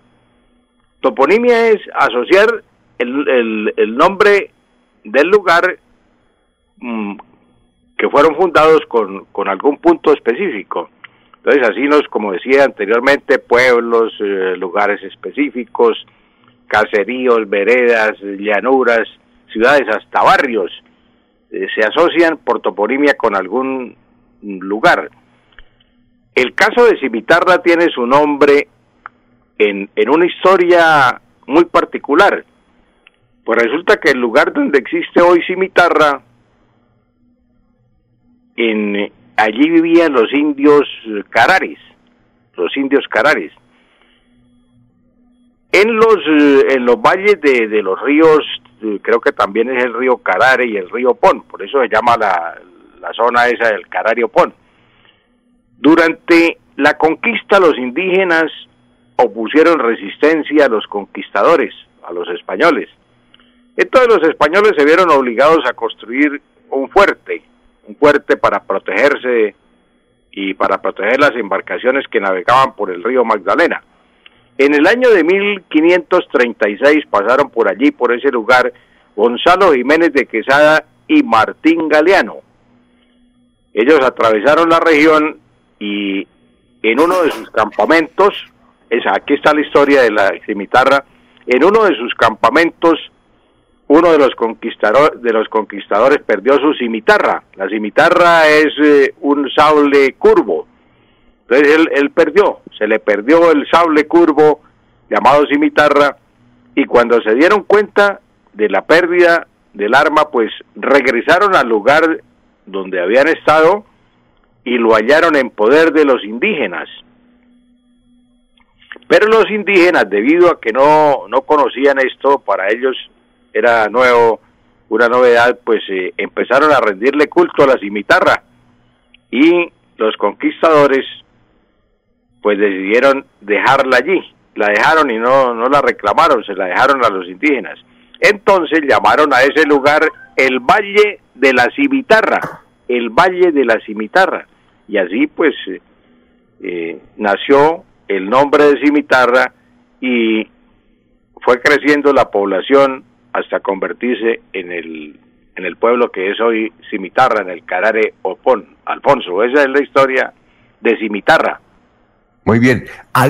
Toponimia es asociar el, el, nombre del lugar mm, que fueron fundados con, con, algún punto específico. Entonces, así nos, como decía anteriormente, pueblos, eh, lugares específicos, caseríos, veredas, llanuras, ciudades, hasta barrios, eh, se asocian por toponimia con algún lugar. El caso de Cimitarra tiene su nombre en, en una historia muy particular. Pues resulta que el lugar donde existe hoy Cimitarra, en, allí vivían los indios cararis, los indios cararis. En los, en los valles de, de los ríos, creo que también es el río Carare y el río Pon, por eso se llama la, la zona esa del Carario Pon. Durante la conquista los indígenas opusieron resistencia a los conquistadores, a los españoles. Entonces los españoles se vieron obligados a construir un fuerte, un fuerte para protegerse y para proteger las embarcaciones que navegaban por el río Magdalena. En el año de 1536 pasaron por allí, por ese lugar, Gonzalo Jiménez de Quesada y Martín Galeano. Ellos atravesaron la región y en uno de sus campamentos, esa, aquí está la historia de la cimitarra, en uno de sus campamentos uno de los conquistadores de los conquistadores perdió su cimitarra. La cimitarra es eh, un sable curvo. Entonces él, él, perdió, se le perdió el sable curvo llamado cimitarra y cuando se dieron cuenta de la pérdida del arma, pues regresaron al lugar donde habían estado y lo hallaron en poder de los indígenas. Pero los indígenas, debido a que no, no conocían esto, para ellos era nuevo, una novedad, pues eh, empezaron a rendirle culto a la cimitarra y los conquistadores pues decidieron dejarla allí, la dejaron y no, no la reclamaron, se la dejaron a los indígenas. Entonces llamaron a ese lugar el Valle de la Cimitarra, el Valle de la Cimitarra. Y así pues eh, eh, nació el nombre de Cimitarra y fue creciendo la población hasta convertirse en el, en el pueblo que es hoy Cimitarra, en el Carare Opón. Alfonso, esa es la historia de Cimitarra. Muy bien,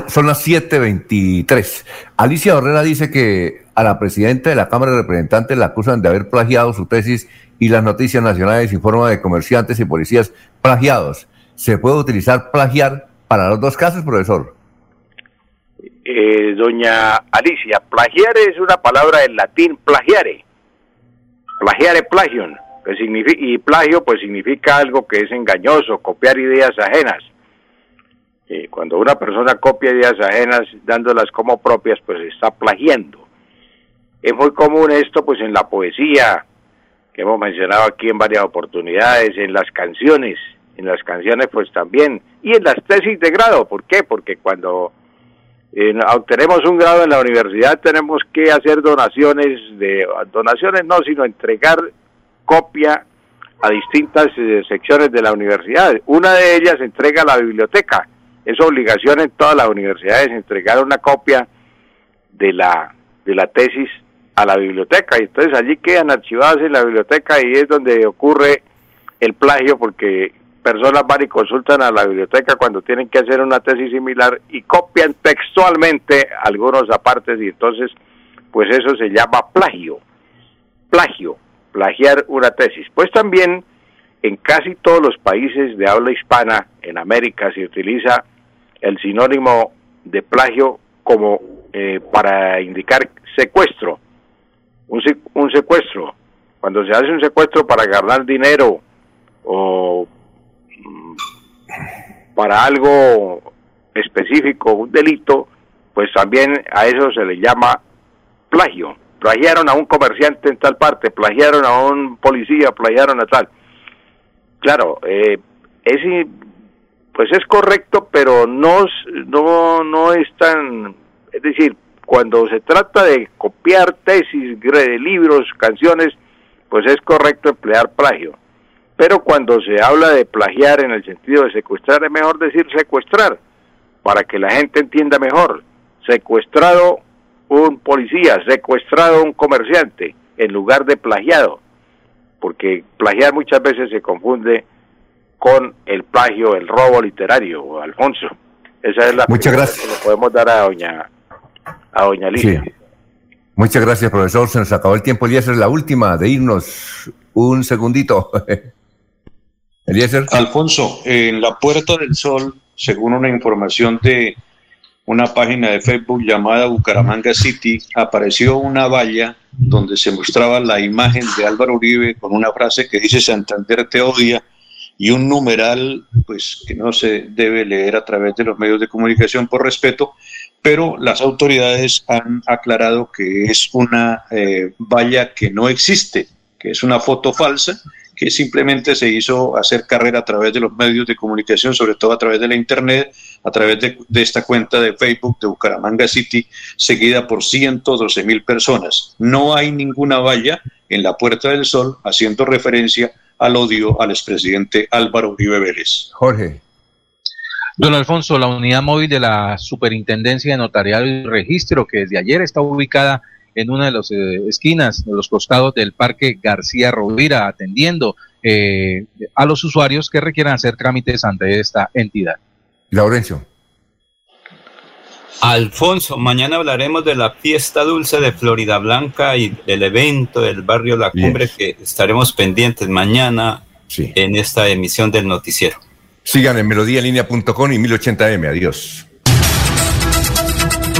son las 7.23. Alicia Herrera dice que a la presidenta de la Cámara de Representantes la acusan de haber plagiado su tesis y las noticias nacionales informan de comerciantes y policías plagiados. ¿Se puede utilizar plagiar para los dos casos, profesor? Eh, doña Alicia, plagiar es una palabra en latín, plagiare. Plagiare plagion, que significa, y plagio pues significa algo que es engañoso, copiar ideas ajenas. Eh, cuando una persona copia ideas ajenas dándolas como propias, pues está plagiando. Es muy común esto pues en la poesía, que hemos mencionado aquí en varias oportunidades, en las canciones, en las canciones pues también, y en las tesis de grado, ¿por qué? Porque cuando eh, obtenemos un grado en la universidad, tenemos que hacer donaciones, de donaciones no, sino entregar copia a distintas eh, secciones de la universidad. Una de ellas entrega a la biblioteca. Es obligación en todas las universidades entregar una copia de la, de la tesis a la biblioteca. Y entonces allí quedan archivadas en la biblioteca y es donde ocurre el plagio porque personas van y consultan a la biblioteca cuando tienen que hacer una tesis similar y copian textualmente algunos apartes y entonces pues eso se llama plagio, plagio, plagiar una tesis. Pues también en casi todos los países de habla hispana en América se utiliza el sinónimo de plagio como eh, para indicar secuestro, un, un secuestro, cuando se hace un secuestro para ganar dinero o para algo específico, un delito, pues también a eso se le llama plagio. Plagiaron a un comerciante en tal parte, plagiaron a un policía, plagiaron a tal. Claro, eh, es, pues es correcto, pero no, no, no es tan, es decir, cuando se trata de copiar tesis, libros, canciones, pues es correcto emplear plagio pero cuando se habla de plagiar en el sentido de secuestrar, es mejor decir secuestrar, para que la gente entienda mejor. Secuestrado un policía, secuestrado un comerciante, en lugar de plagiado, porque plagiar muchas veces se confunde con el plagio, el robo literario, Alfonso. Esa es la Muchas gracias. que le podemos dar a doña, a doña Alicia. Muchas gracias, profesor. Se nos acabó el tiempo. Y esa es la última de irnos. Un segundito. Alfonso, en la Puerta del Sol, según una información de una página de Facebook llamada Bucaramanga City, apareció una valla donde se mostraba la imagen de Álvaro Uribe con una frase que dice Santander te odia y un numeral pues que no se debe leer a través de los medios de comunicación por respeto, pero las autoridades han aclarado que es una eh, valla que no existe, que es una foto falsa que simplemente se hizo hacer carrera a través de los medios de comunicación, sobre todo a través de la Internet, a través de, esta cuenta de Facebook de Bucaramanga City, seguida por 112 mil personas. No hay ninguna valla en la Puerta del Sol haciendo referencia al odio al expresidente Álvaro Uribe Vélez. Jorge. Don Alfonso, la unidad móvil de la Superintendencia de Notariado y Registro, que desde ayer está ubicada en una de las eh, esquinas, de los costados del Parque García Rovira, atendiendo eh, a los usuarios que requieran hacer trámites ante esta entidad. Laurencio. Alfonso, mañana hablaremos de la fiesta dulce de Florida Blanca y del evento del barrio La Cumbre que estaremos pendientes mañana en esta emisión del noticiero. Sigan en melodíalinea.com y 1080m. Adiós.